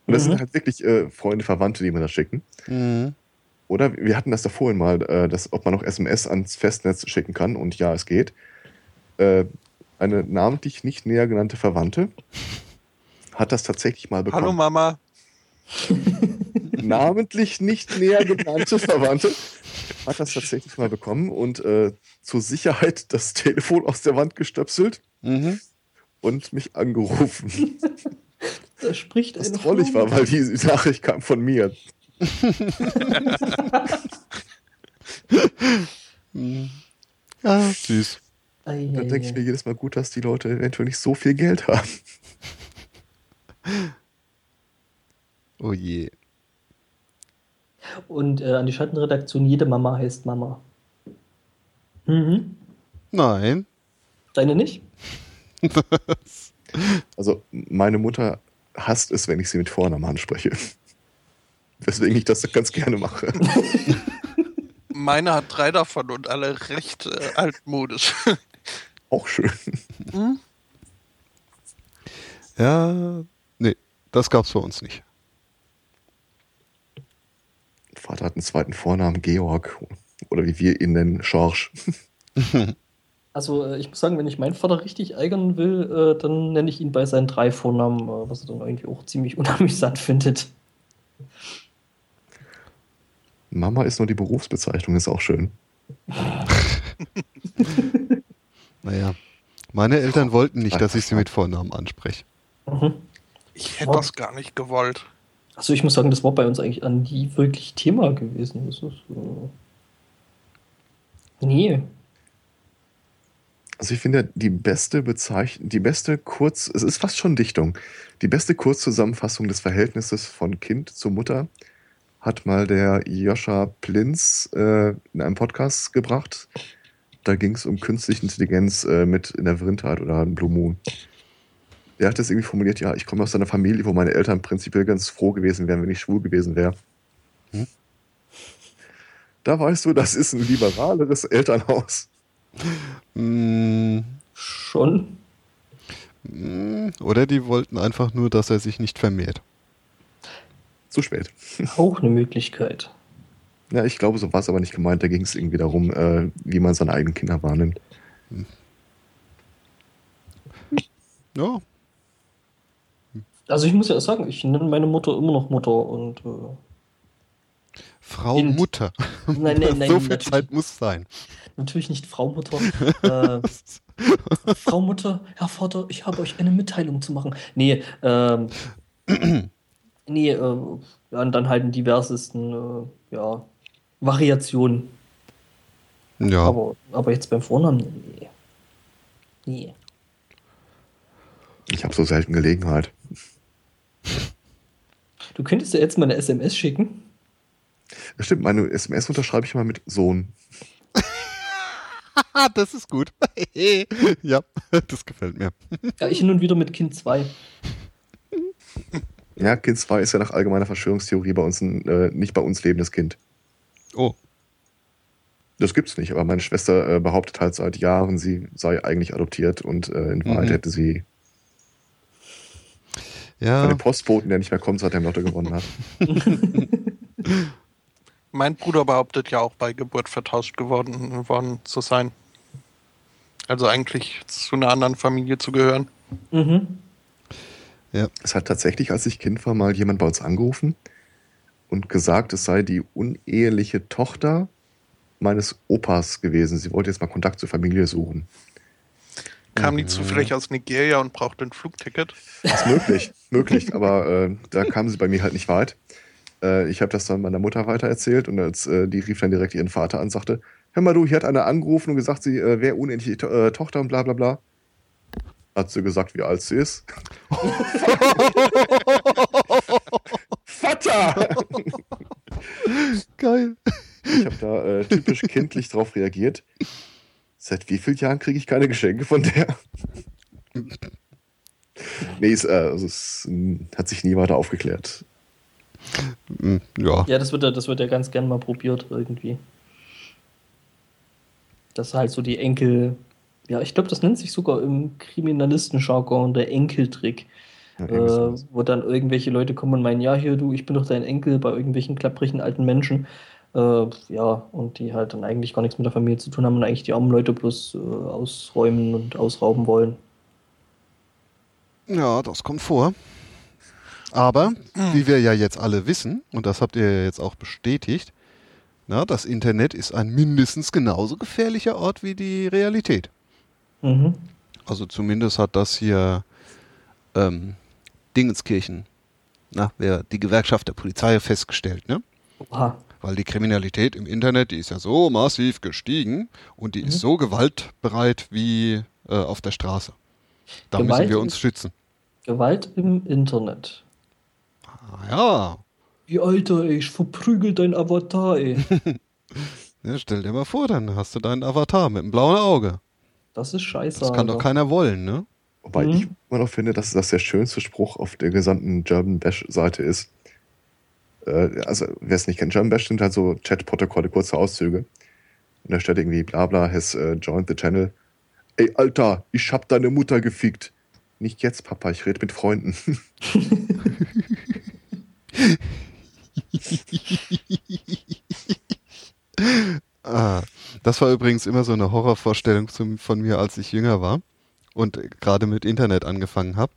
Und das Mhm. sind halt wirklich äh, Freunde, Verwandte, die mir das schicken. Mhm. Oder wir hatten das da vorhin mal, äh, dass, ob man noch SMS ans Festnetz schicken kann. Und ja, es geht. Äh, eine namentlich nicht näher genannte Verwandte hat das tatsächlich mal bekommen. Hallo Mama. namentlich nicht näher genannte Verwandte hat das tatsächlich mal bekommen und äh, zur Sicherheit das Telefon aus der Wand gestöpselt Mhm. und mich angerufen. Da spricht Was trollig war, weil die Nachricht kam von mir. Ja, süß. Ei, Da ei, denke ich mir jedes Mal gut, dass die Leute eventuell nicht so viel Geld haben. Oh je. Und äh, an die Schattenredaktion, jede Mama heißt Mama. Mhm. Nein. Deine nicht? Also meine Mutter hasst es, wenn ich sie mit Vornamen anspreche. Weswegen ich das ganz gerne mache. Meine hat drei davon und alle recht äh, altmodisch. Auch schön. Hm? Ja, nee, das gab's bei uns nicht. Vater hat einen zweiten Vornamen, Georg. Oder wie wir ihn nennen, Schorsch. Also äh, ich muss sagen, wenn ich meinen Vater richtig ärgern will, äh, dann nenne ich ihn bei seinen drei Vornamen, äh, was er dann irgendwie auch ziemlich unamüsant findet. Mama ist nur die Berufsbezeichnung, ist auch schön. Naja, meine Eltern wollten nicht, dass ich sie mit Vornamen anspreche. Mhm. Ich hätte das gar nicht gewollt. Also ich muss sagen, das war bei uns eigentlich an nie wirklich Thema gewesen. Das ist, äh, nee. Also ich finde, die beste Bezeichnung, die beste Kurz, es ist fast schon Dichtung, die beste Kurzzusammenfassung des Verhältnisses von Kind zu Mutter hat mal der Joscha Plinz äh, in einem Podcast gebracht. Da ging es um künstliche Intelligenz äh, mit in der Vrindheit oder Blue Moon. Der hat das irgendwie formuliert, ja, ich komme aus einer Familie, wo meine Eltern prinzipiell ganz froh gewesen wären, wenn ich schwul gewesen wäre. Hm? Da weißt du, das ist ein liberaleres Elternhaus. Mm, Schon. mm, Oder die wollten einfach nur, dass er sich nicht vermehrt. Zu spät. Auch eine Möglichkeit. Ja, ich glaube, so war es aber nicht gemeint. Da ging es irgendwie darum, äh, wie man seine eigenen Kinder wahrnimmt. Ja, Also ich muss ja sagen, ich nenne meine Mutter immer noch Mutter und äh, Frau Kind. Mutter. nein, nein, nein, so viel Zeit muss sein. natürlich nicht Frau Mutter. äh, Frau Mutter, Herr Vater, ich habe euch eine Mitteilung zu machen. Nee, ähm, nee, äh, ja, und dann halt in diversesten, äh, ja, Variationen. Ja, Aber, aber jetzt beim Vornamen, nee. Nee. Ich habe so selten Gelegenheit. Du könntest ja jetzt mal eine SMS schicken. Das stimmt, meine SMS unterschreibe ich mal mit Sohn. Das ist gut. ja, das gefällt mir. Ja, ich hin und wieder mit Kind 2. Ja, Kind 2 ist ja nach allgemeiner Verschwörungstheorie bei uns ein äh, nicht bei uns lebendes Kind. Oh, Das gibt's nicht, aber meine Schwester äh, behauptet halt seit Jahren, sie sei eigentlich adoptiert und äh, in Wahrheit Mhm. hätte sie von ja. dem Postboten, der nicht mehr kommt, seit er im Lotto gewonnen hat. Mein Bruder behauptet ja auch bei Geburt vertauscht geworden worden zu sein. Also eigentlich zu einer anderen Familie zu gehören. Mhm. Es hat tatsächlich, als ich Kind war, mal jemand bei uns angerufen und gesagt, es sei die uneheliche Tochter meines Opas gewesen. Sie wollte jetzt mal Kontakt zur Familie suchen. Kam die zufällig aus Nigeria und brauchte ein Flugticket? Ist möglich, möglich, aber äh, da kam sie bei mir halt nicht weit. Äh, ich habe das dann meiner Mutter weitererzählt und als, äh, die rief dann direkt ihren Vater an und sagte, hör mal du, hier hat einer angerufen und gesagt, sie äh, wäre uneheliche to äh, Tochter und bla bla bla. Hat sie gesagt, wie alt sie ist. Vater! Geil. Ich habe da äh, typisch kindlich drauf reagiert. Seit wie vielen Jahren kriege ich keine Geschenke von der? nee, es, äh, also es ähm, hat sich nie weiter aufgeklärt. Mm, Ja, Ja, das wird ja, das wird ja ganz gern mal probiert irgendwie. Das ist halt so die Enkel. Ja, ich glaube, das nennt sich sogar im Kriminalistenjargon der Enkeltrick. Ja, äh, wo dann irgendwelche Leute kommen und meinen, ja, hier du, ich bin doch dein Enkel bei irgendwelchen klapprigen alten Menschen. Äh, ja, und die halt dann eigentlich gar nichts mit der Familie zu tun haben und eigentlich die armen Leute bloß äh, ausräumen und ausrauben wollen. Ja, das kommt vor. Aber, wie wir ja jetzt alle wissen, und das habt ihr ja jetzt auch bestätigt, na, das Internet ist ein mindestens genauso gefährlicher Ort wie die Realität. Mhm. Also zumindest hat das hier ähm, Dingenskirchen, na, wer, die Gewerkschaft der Polizei festgestellt, ne? Oha. Weil die Kriminalität im Internet, die ist ja so massiv gestiegen und die ist so gewaltbereit wie äh, auf der Straße. Da Gewalt müssen wir uns schützen. Gewalt im Internet. Ah, ja. Wie Alter, ey, ich verprügel dein Avatar, ey. ja, stell dir mal vor, dann hast du deinen Avatar mit einem blauen Auge. Das ist scheiße. Das kann doch Alter. keiner wollen, ne? Wobei Mhm. ich immer noch finde, dass das der schönste Spruch auf der gesamten German Bash-Seite ist. Äh, also, wer es nicht kennt, German Bash sind halt so Chat-Protokolle, kurze Auszüge. Und da steht irgendwie, bla bla, has uh, joined the channel. Ey, Alter, ich hab deine Mutter gefickt. Nicht jetzt, Papa, ich rede mit Freunden. Ah, das war übrigens immer so eine Horrorvorstellung zum, von mir, als ich jünger war und gerade mit Internet angefangen habe.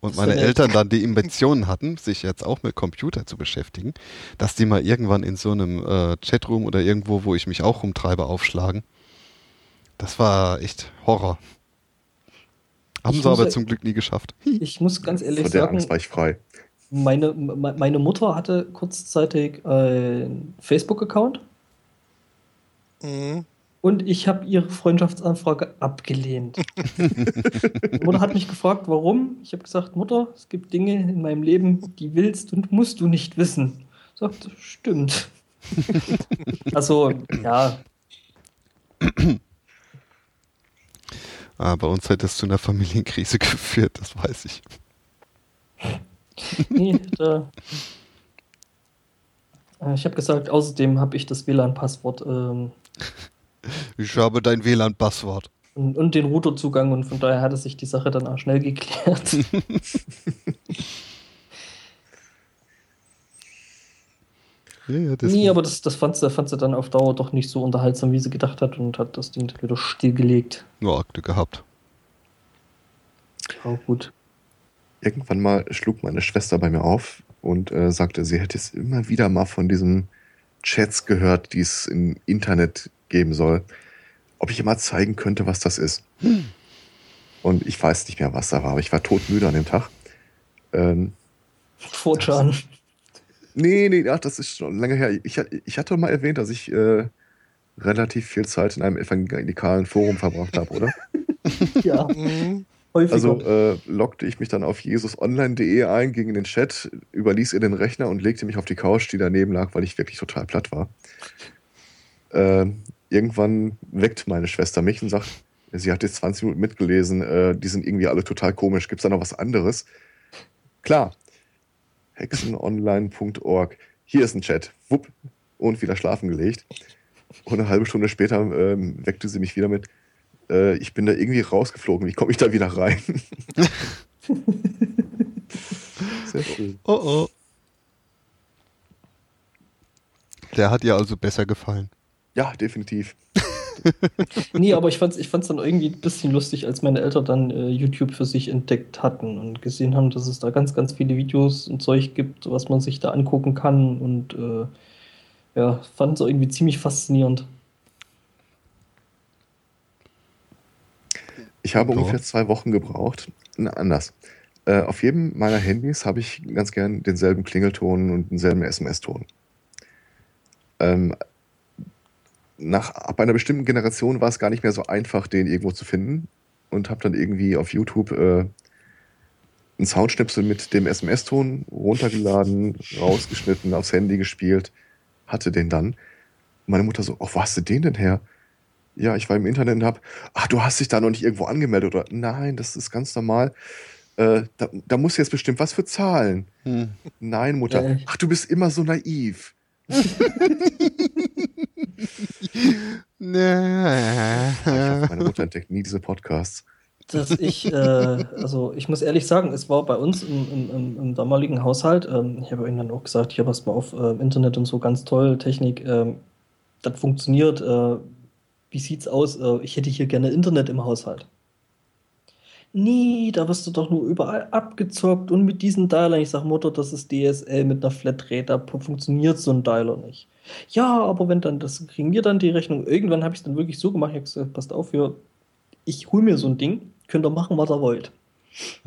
Und meine? Eltern dann die Invention hatten, sich jetzt auch mit Computer zu beschäftigen, dass die mal irgendwann in so einem äh, Chatroom oder irgendwo, wo ich mich auch rumtreibe, aufschlagen. Das war echt Horror. Haben Ich sie aber zum Glück nie geschafft. Ich muss ganz ehrlich Vor der sagen, Angst war ich frei. meine, me- meine Mutter hatte kurzzeitig einen Facebook-Account Mhm. und ich habe ihre Freundschaftsanfrage abgelehnt. Meine Mutter hat mich gefragt, warum. Ich habe gesagt, Mutter, es gibt Dinge in meinem Leben, die willst und musst du nicht wissen. Sagt, stimmt. also, ja, Ah, bei uns hätte es zu einer Familienkrise geführt, das weiß ich. nee, da. Äh, Ich habe gesagt, außerdem habe ich das WLAN-Passwort ähm, Ich habe dein WLAN-Passwort. und, und den Routerzugang und von daher hatte sich die Sache dann auch schnell geklärt. Ja, ja, das nee, aber das, das fand, sie, fand sie dann auf Dauer doch nicht so unterhaltsam, wie sie gedacht hat und hat das Ding dann wieder stillgelegt. nur Akte gehabt. Ja, gut. Irgendwann mal schlug meine Schwester bei mir auf und äh, sagte, sie hätte es immer wieder mal von diesen Chats gehört, die es im Internet geben soll. Ob ich ihr mal zeigen könnte, was das ist. Und ich weiß nicht mehr, was da war, aber ich war todmüde an dem Tag. Ähm, Fortran. Nee, nee, ach, das ist schon lange her. Ich, ich hatte mal erwähnt, dass ich äh, relativ viel Zeit in einem evangelikalen Forum verbracht habe, oder? Ja, Mhm. häufiger. Also äh, loggte ich mich dann auf jesusonline.de ein, ging in den Chat, überließ ihr den Rechner und legte mich auf die Couch, die daneben lag, weil ich wirklich total platt war. Äh, irgendwann weckt meine Schwester mich und sagt, sie hat jetzt 20 Minuten mitgelesen, äh, die sind irgendwie alle total komisch. Gibt es da noch was anderes? Klar. Hexenonline.org. Hier ist ein Chat. Wupp. Und wieder schlafen gelegt. Und eine halbe Stunde später ähm, weckte sie mich wieder mit, äh, ich bin da irgendwie rausgeflogen. Wie komme ich da wieder rein? Sehr schön. Oh oh. Der hat dir also besser gefallen. Ja, definitiv. Nee, aber ich fand's, ich fand's dann irgendwie ein bisschen lustig, als meine Eltern dann äh, YouTube für sich entdeckt hatten und gesehen haben, dass es da ganz, ganz viele Videos und Zeug gibt, was man sich da angucken kann und äh, ja, fand es irgendwie ziemlich faszinierend. Ich habe Ja. ungefähr zwei Wochen gebraucht. Na, anders. Äh, auf jedem meiner Handys habe ich ganz gern denselben Klingelton und denselben SMS-Ton. Ähm, nach, ab einer bestimmten Generation war es gar nicht mehr so einfach, den irgendwo zu finden. Und habe dann irgendwie auf YouTube äh, einen Soundschnipsel mit dem SMS-Ton runtergeladen, rausgeschnitten, aufs Handy gespielt, hatte den dann. Meine Mutter so, oh, wo hast du den denn her? Ja, ich war im Internet und hab, ach, du hast dich da noch nicht irgendwo angemeldet oder? Nein, das ist ganz normal. Äh, da, da muss jetzt bestimmt was für zahlen. Hm. Nein, Mutter. Äh. Ach, du bist immer so naiv. Ich hoffe, meine Mutter entdeckt nie diese Podcasts. dass ich, äh, also ich muss ehrlich sagen, es war bei uns im, im, im, im damaligen Haushalt, ähm, ich habe ihnen dann auch gesagt, hier passt mal auf, äh, Internet und so ganz toll, Technik, ähm, das funktioniert. Äh, wie sieht's aus? Äh, ich hätte hier gerne Internet im Haushalt. Nee, da wirst du doch nur überall abgezockt und mit diesen Dialern. Ich sag Mutter, das ist DSL mit einer Flatrate, da funktioniert so ein Dialer nicht. Ja, aber wenn dann, das kriegen wir dann die Rechnung. Irgendwann habe ich es dann wirklich so gemacht, ich habe gesagt, passt auf, hier, ich hole mir so ein Ding, könnt ihr machen, was ihr wollt.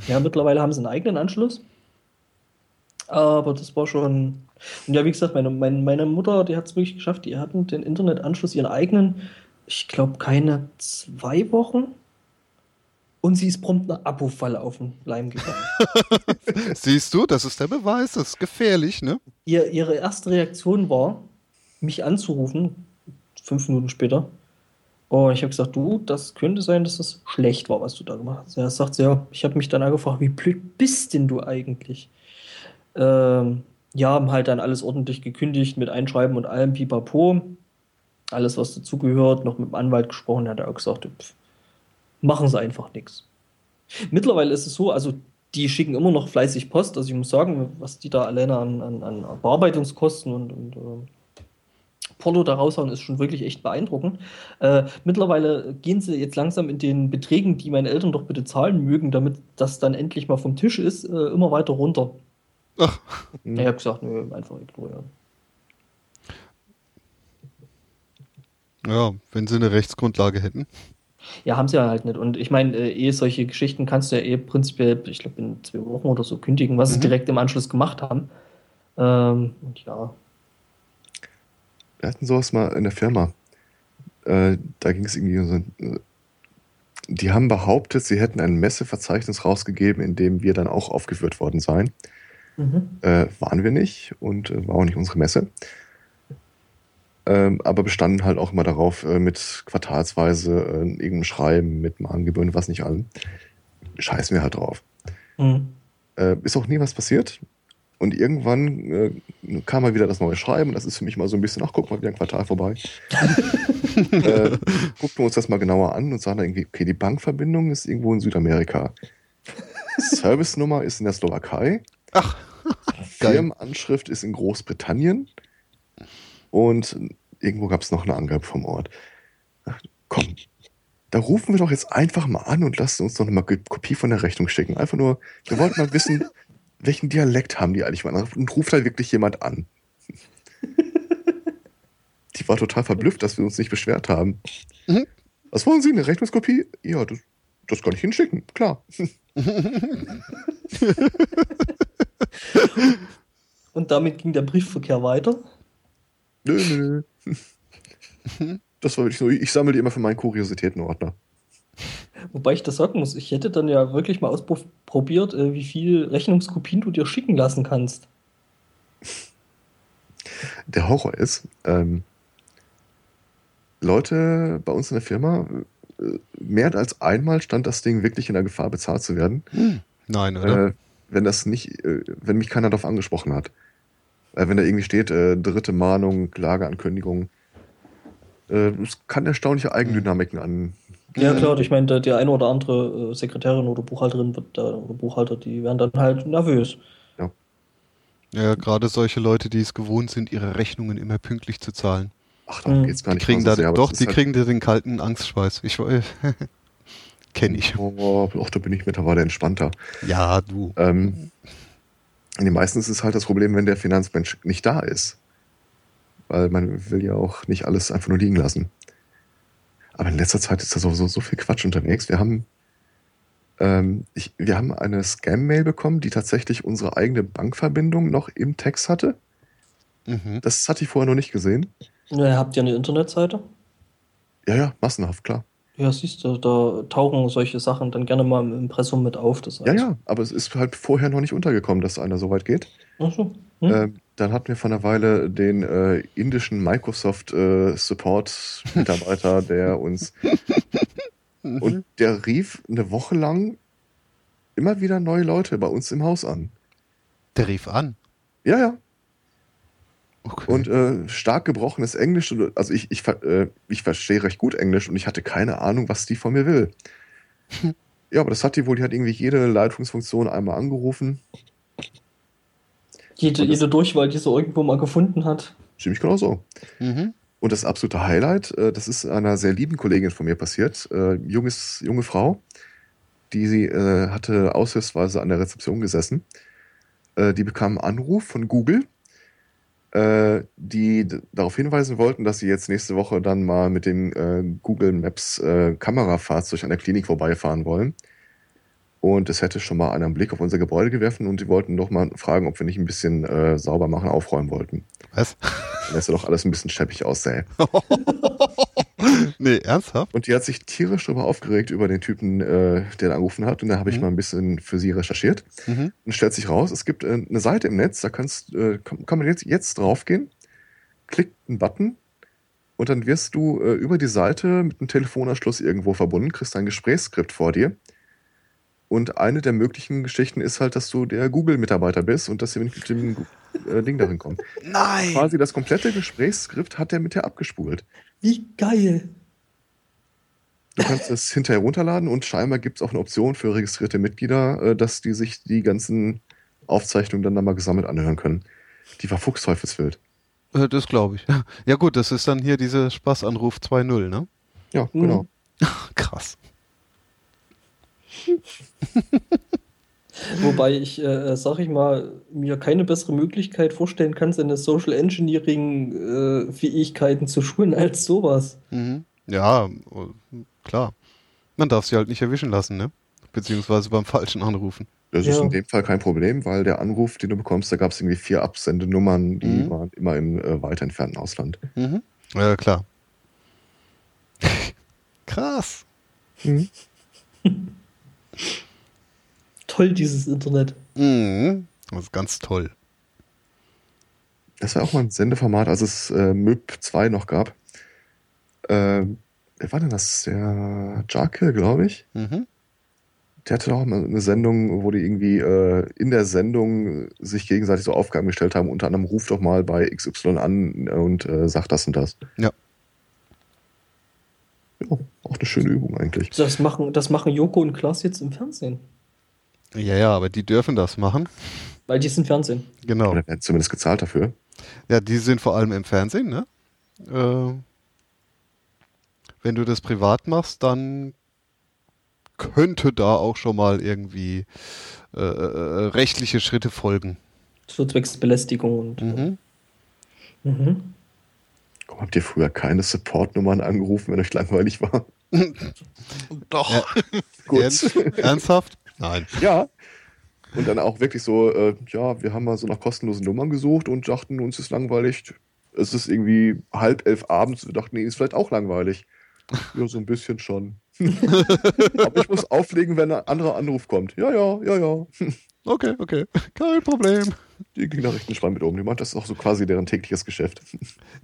Ja, mittlerweile haben sie einen eigenen Anschluss. Aber das war schon. Und ja, wie gesagt, meine, meine, meine Mutter, die hat es wirklich geschafft, die hatten den Internetanschluss, ihren eigenen, ich glaube, keine zwei Wochen. Und sie ist prompt eine Abo-Falle auf den Leim gegangen. Siehst du, das ist der Beweis, das ist gefährlich, ne? Ihr, ihre erste Reaktion war, mich anzurufen, fünf Minuten später. Oh, ich habe gesagt, du, das könnte sein, dass das schlecht war, was du da gemacht hast. Er sagt ja, ich habe mich dann angefragt, wie blöd bist denn du eigentlich? Ähm, ja, haben halt dann alles ordentlich gekündigt mit Einschreiben und allem, pipapo. Alles, was dazugehört, noch mit dem Anwalt gesprochen, hat er auch gesagt, pff, machen sie einfach nichts. Mittlerweile ist es so, also die schicken immer noch fleißig Post. Also ich muss sagen, was die da alleine an, an, an Bearbeitungskosten und, und äh, Porto da raushauen, ist schon wirklich echt beeindruckend. Äh, mittlerweile gehen sie jetzt langsam in den Beträgen, die meine Eltern doch bitte zahlen mögen, damit das dann endlich mal vom Tisch ist, äh, immer weiter runter. Ach. Ich habe gesagt, nö, einfach ignorieren. Ja, wenn sie eine Rechtsgrundlage hätten. Ja, haben sie ja halt nicht. Und ich meine, äh, eh solche Geschichten kannst du ja eh prinzipiell, ich glaube, in zwei Wochen oder so kündigen, was Mhm. sie direkt im Anschluss gemacht haben. Ähm, und ja, Wir hatten sowas mal in der Firma. Äh, da ging es irgendwie um so. äh, Die haben behauptet, sie hätten ein Messeverzeichnis rausgegeben, in dem wir dann auch aufgeführt worden seien. mhm. Äh, waren wir nicht und äh, war auch nicht unsere Messe. Ähm, aber bestanden halt auch immer darauf, äh, mit quartalsweise äh, irgendeinem Schreiben, mit Mahngebühren, was nicht allem. Scheißen wir halt drauf. Mhm. Äh, ist auch nie was passiert. Und irgendwann äh, kam mal wieder das neue Schreiben. Das ist für mich mal so ein bisschen, ach, guck mal, wieder ein Quartal vorbei. äh, gucken wir uns das mal genauer an und sagen dann irgendwie, okay, die Bankverbindung ist irgendwo in Südamerika. Service-Nummer ist in der Slowakei. Ach, geil. Firmenanschrift ist in Großbritannien. Und irgendwo gab es noch eine Angabe vom Ort. Ach, komm, da rufen wir doch jetzt einfach mal an und lassen uns doch mal eine Kopie von der Rechnung schicken. Einfach nur, wir wollten mal wissen, welchen Dialekt haben die eigentlich? Und ruft da wirklich jemand an. Die war total verblüfft, dass wir uns nicht beschwert haben. Mhm. Was wollen Sie, eine Rechnungskopie? Ja, das, das kann ich hinschicken, klar. Und damit ging der Briefverkehr weiter. Nö, nö, nö. Das war wirklich so, ich sammle die immer für meinen Kuriositätenordner. Wobei ich das sagen muss, ich hätte dann ja wirklich mal ausprobiert, äh, wie viel Rechnungskopien du dir schicken lassen kannst. Der Horror ist, ähm, Leute bei uns in der Firma, äh, mehr als einmal stand das Ding wirklich in der Gefahr, bezahlt zu werden, Nein, oder? äh, wenn das nicht, äh, wenn mich keiner darauf angesprochen hat. Äh, wenn da irgendwie steht, äh, dritte Mahnung, Klageankündigung. Äh, Es kann erstaunliche Eigendynamiken an. Ja, klar, ich meine, der, der eine oder andere äh, Sekretärin oder Buchhalterin wird da, oder Buchhalter, die werden dann halt nervös. ja, gerade solche Leute, die es gewohnt sind, ihre Rechnungen immer pünktlich zu zahlen. Ach, darum Mhm. geht's gar Die nicht. kriegen mal da, sehr, doch, es die halt- kriegen da den kalten Angstschweiß. Ich kenne ich. Oh, auch da bin ich mittlerweile entspannter. Ja, du. Ähm, nee, meistens ist halt das Problem, wenn der Finanzmensch nicht da ist. Weil man will ja auch nicht alles einfach nur liegen lassen. Aber in letzter Zeit ist da sowieso so viel Quatsch unterwegs. Wir haben, ähm, ich, wir haben eine Scam-Mail bekommen, die tatsächlich unsere eigene Bankverbindung noch im Text hatte. Mhm. Das hatte ich vorher noch nicht gesehen. Ja, habt ihr eine Internetseite? Ja, ja, massenhaft, klar. Ja, siehst du, da tauchen solche Sachen dann gerne mal im Impressum mit auf. Das Ja, ja, aber es ist halt vorher noch nicht untergekommen, dass einer so weit geht. Ach so. Hm? Ähm, dann hatten wir vor einer Weile den äh, indischen Microsoft äh, Support Mitarbeiter, der uns und der rief eine Woche lang immer wieder neue Leute bei uns im Haus an. Der rief an. Ja, ja. Okay. Und äh, stark gebrochenes Englisch. Also ich, ich, äh, ich verstehe recht gut Englisch und ich hatte keine Ahnung, was die von mir will. Ja, aber das hat die wohl, die hat irgendwie jede Leitungsfunktion einmal angerufen. Jede, jede Durchwahl, die sie irgendwo mal gefunden hat. Ziemlich genau so. Mhm. Und das absolute Highlight, äh, das ist einer sehr lieben Kollegin von mir passiert. Äh, junges, junge Frau, die sie äh, hatte aushilfsweise an der Rezeption gesessen. Die bekam einen Anruf von Google, die darauf hinweisen wollten, dass sie jetzt nächste Woche dann mal mit dem Google Maps Kamerafahrzeug an der Klinik vorbeifahren wollen. Und es hätte schon mal einen Blick auf unser Gebäude geworfen und die wollten doch mal fragen, ob wir nicht ein bisschen äh, sauber machen, aufräumen wollten. Was? Dann lässt ja doch alles ein bisschen scheppig aussähe. nee, ernsthaft? Und die hat sich tierisch darüber aufgeregt über den Typen, äh, der da angerufen hat. Und da habe ich Mhm. mal ein bisschen für sie recherchiert. Mhm. Und stellt sich raus, es gibt äh, eine Seite im Netz, da kannst, äh, kann, kann man jetzt, jetzt draufgehen, klickt einen Button und dann wirst du äh, über die Seite mit einem Telefonanschluss irgendwo verbunden, kriegst ein Gesprächsskript vor dir. Und eine der möglichen Geschichten ist halt, dass du der Google-Mitarbeiter bist und dass sie mit dem äh, Ding darin kommt. Nein! Quasi das komplette Gesprächsskript hat der mit dir abgespult. Wie geil. Du kannst es hinterher runterladen und scheinbar gibt es auch eine Option für registrierte Mitglieder, äh, dass die sich die ganzen Aufzeichnungen dann da mal gesammelt anhören können. Die war fuchsteufelswild. Äh, Das glaube ich. Ja gut, das ist dann hier diese Spaßanruf 2.0, ne? Ja, Mhm. genau. Krass. Wobei ich, äh, sag ich mal, mir keine bessere Möglichkeit vorstellen kann, seine Social Engineering äh, Fähigkeiten zu schulen als sowas. Mhm. Ja, oh, klar. Man darf sie halt nicht erwischen lassen, ne? Beziehungsweise beim falschen anrufen. Das ist Ja. in dem Fall kein Problem, weil der Anruf, den du bekommst, da gab es irgendwie vier Absendenummern, die Mhm. waren immer im äh, weit entfernten Ausland. Mhm. Ja, klar. Krass. Toll, dieses Internet. Mhm. Das ist ganz toll. Das war auch mal ein Sendeformat, als es äh, MIP 2 noch gab. Ähm, wer war denn das? Der Jarkill, glaube ich. Mhm. Der hatte auch mal eine Sendung, wo die irgendwie äh, in der Sendung sich gegenseitig so Aufgaben gestellt haben. Unter anderem ruf doch mal bei XY an und äh, sag das und das. Ja. Ja, auch eine schöne Übung eigentlich. Das machen, das machen Joko und Klaas jetzt im Fernsehen. Ja, ja, aber die dürfen das machen. Weil die sind Fernsehen. Genau. Oder werden zumindest gezahlt dafür. Ja, die sind vor allem im Fernsehen, ne? Äh, wenn du das privat machst, dann könnte da auch schon mal irgendwie äh, äh, rechtliche Schritte folgen. So zwecks Belästigung und. Mhm. Mhm. Warum habt ihr früher keine Support-Nummern angerufen, wenn euch langweilig war? Doch. Ja. Ernst? Ernsthaft? Nein. Ja. Und dann auch wirklich so, äh, ja, wir haben mal so nach kostenlosen Nummern gesucht und dachten, uns ist langweilig. Es ist irgendwie halb elf abends. Wir dachten, nee, ist vielleicht auch langweilig. Ja, so ein bisschen schon. Aber ich muss auflegen, wenn ein anderer Anruf kommt. Ja, ja, ja, ja. Okay, okay. Kein Problem. Die ging da recht entspannt mit um. Die meint, das ist auch so quasi deren tägliches Geschäft.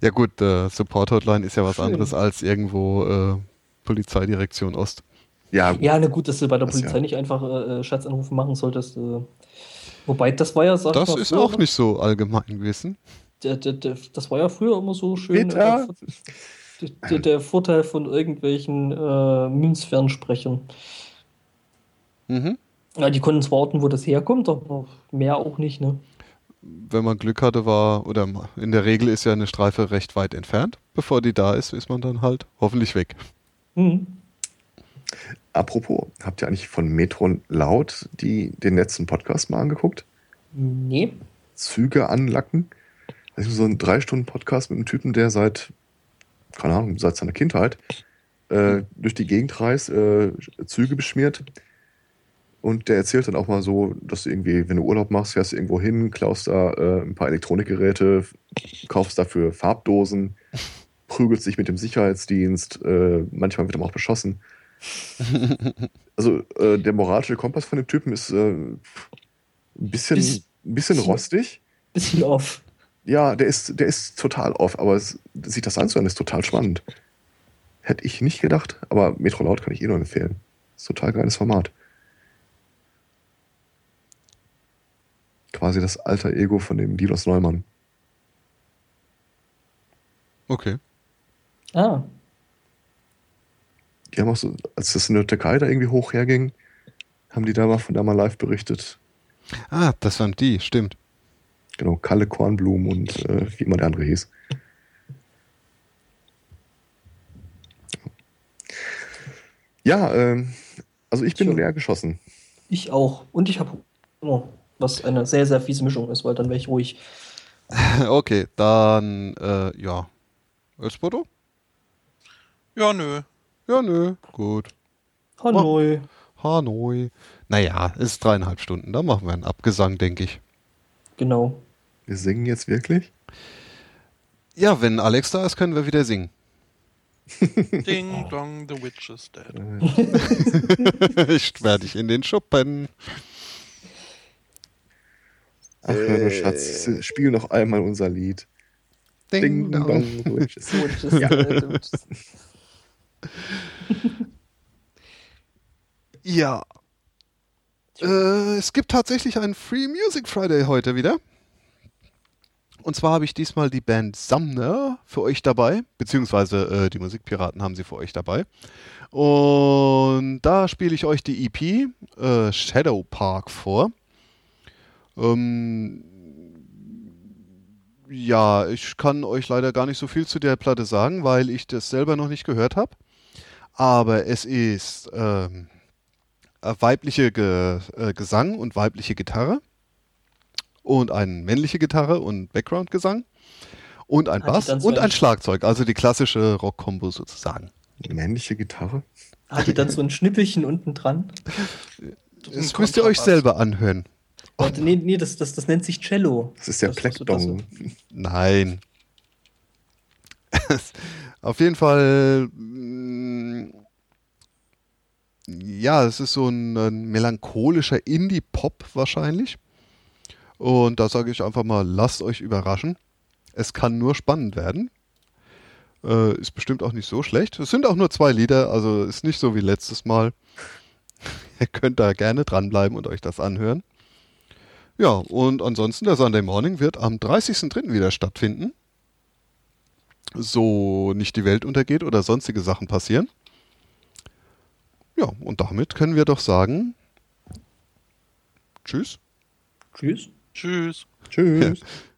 Ja gut, äh, Support Hotline ist ja was anderes als irgendwo äh, Polizeidirektion Ost. Ja, Ja, na gut, dass du bei der Das Polizei ja. nicht einfach äh, Schatzanrufe machen solltest. Äh, wobei, das war ja, sag Das mal, ist früher auch nicht so Allgemeinwissen. Der, der, der, das war ja früher immer so schön. Äh, der, der, der Vorteil von irgendwelchen äh, Münzfernsprechern. Mhm. Ja, die konnten zwar orten, wo das herkommt, aber mehr auch nicht, ne? Wenn man Glück hatte, war, oder in der Regel ist ja eine Streife recht weit entfernt. Bevor die da ist, ist man dann halt hoffentlich weg. Mhm. apropos, habt ihr eigentlich von Metron Laut die, den letzten Podcast mal angeguckt? Nee. Züge anlacken. Also so ein drei Stunden Podcast mit einem Typen, der seit, keine Ahnung, seit seiner Kindheit äh, durch die Gegend reist, äh, Züge beschmiert. Und der erzählt dann auch mal so, dass du irgendwie, wenn du Urlaub machst, fährst du irgendwo hin, klaust da äh, ein paar Elektronikgeräte, kaufst dafür Farbdosen, prügelst dich mit dem Sicherheitsdienst, äh, manchmal wird er auch beschossen. Also äh, der moralische Kompass von dem Typen ist äh, ein bisschen, Bis- ein bisschen rostig. Bisschen off. Ja, der ist, der ist total off, aber es, sich das anzuhören ist total spannend. Hätte ich nicht gedacht, aber Metro Laut kann ich eh nur empfehlen. Ist total geiles Format. Quasi das alter Ego von dem Dilos Neumann. Okay. Ah. Die haben auch so, als das in der Türkei da irgendwie hoch herging, haben die da mal von da mal live berichtet. Ah, das waren die, stimmt. Genau, Kalle Kornblum und äh, wie immer der andere hieß. Ja, ähm, also ich bin Tja. leer geschossen. Ich auch. Und ich habe Hunger. Was eine sehr, sehr fiese Mischung ist, weil dann wäre ich ruhig. Okay, dann, äh, ja. Ölspoto? Ja, nö. Ja, nö, gut. Hanoi. Hanoi. Naja, es ist dreieinhalb Stunden. Da machen wir einen Abgesang, denke ich. Genau. Wir singen jetzt wirklich? Ja, wenn Alex da ist, können wir wieder singen. Ding dong, the witch is dead. Ich sperr dich in den Schuppen. Ach, äh, Schatz, spiel noch einmal unser Lied. Ding, dong. dong, witches. Ja. Ja. Äh, es gibt tatsächlich einen Free Music Friday heute wieder. Und zwar habe ich diesmal die Band Sumner für euch dabei, beziehungsweise äh, die Musikpiraten haben sie für euch dabei. Und da spiele ich euch die EP äh, Shadow Park vor. Ähm, ja, ich kann euch leider gar nicht so viel zu der Platte sagen, weil ich das selber noch nicht gehört habe. Aber es ist ähm, äh, weibliche Ge äh, Gesang und weibliche Gitarre und eine männliche Gitarre und Background-Gesang und ein Hat die Bass und ein- Schlagzeug, also die klassische Rock-Kombo sozusagen. Männliche Gitarre? Hat die dann so ein Schnippelchen unten dran? Das müsst ihr euch selber anhören. Warte, nee, nee, das, das, das nennt sich Cello. Das ist der Pleckdong. Nein. Auf jeden Fall, mm, ja, es ist so ein, ein melancholischer Indie-Pop wahrscheinlich. Und da sage ich einfach mal, lasst euch überraschen. Es kann nur spannend werden. Äh, ist bestimmt auch nicht so schlecht. Es sind auch nur zwei Lieder, also ist nicht so wie letztes Mal. Ihr könnt da gerne dranbleiben und euch das anhören. Ja, und ansonsten der Sunday Morning wird am 30.03. wieder stattfinden. So nicht die Welt untergeht oder sonstige Sachen passieren. Ja, und damit können wir doch sagen, tschüss. Tschüss. Tschüss. Tschüss.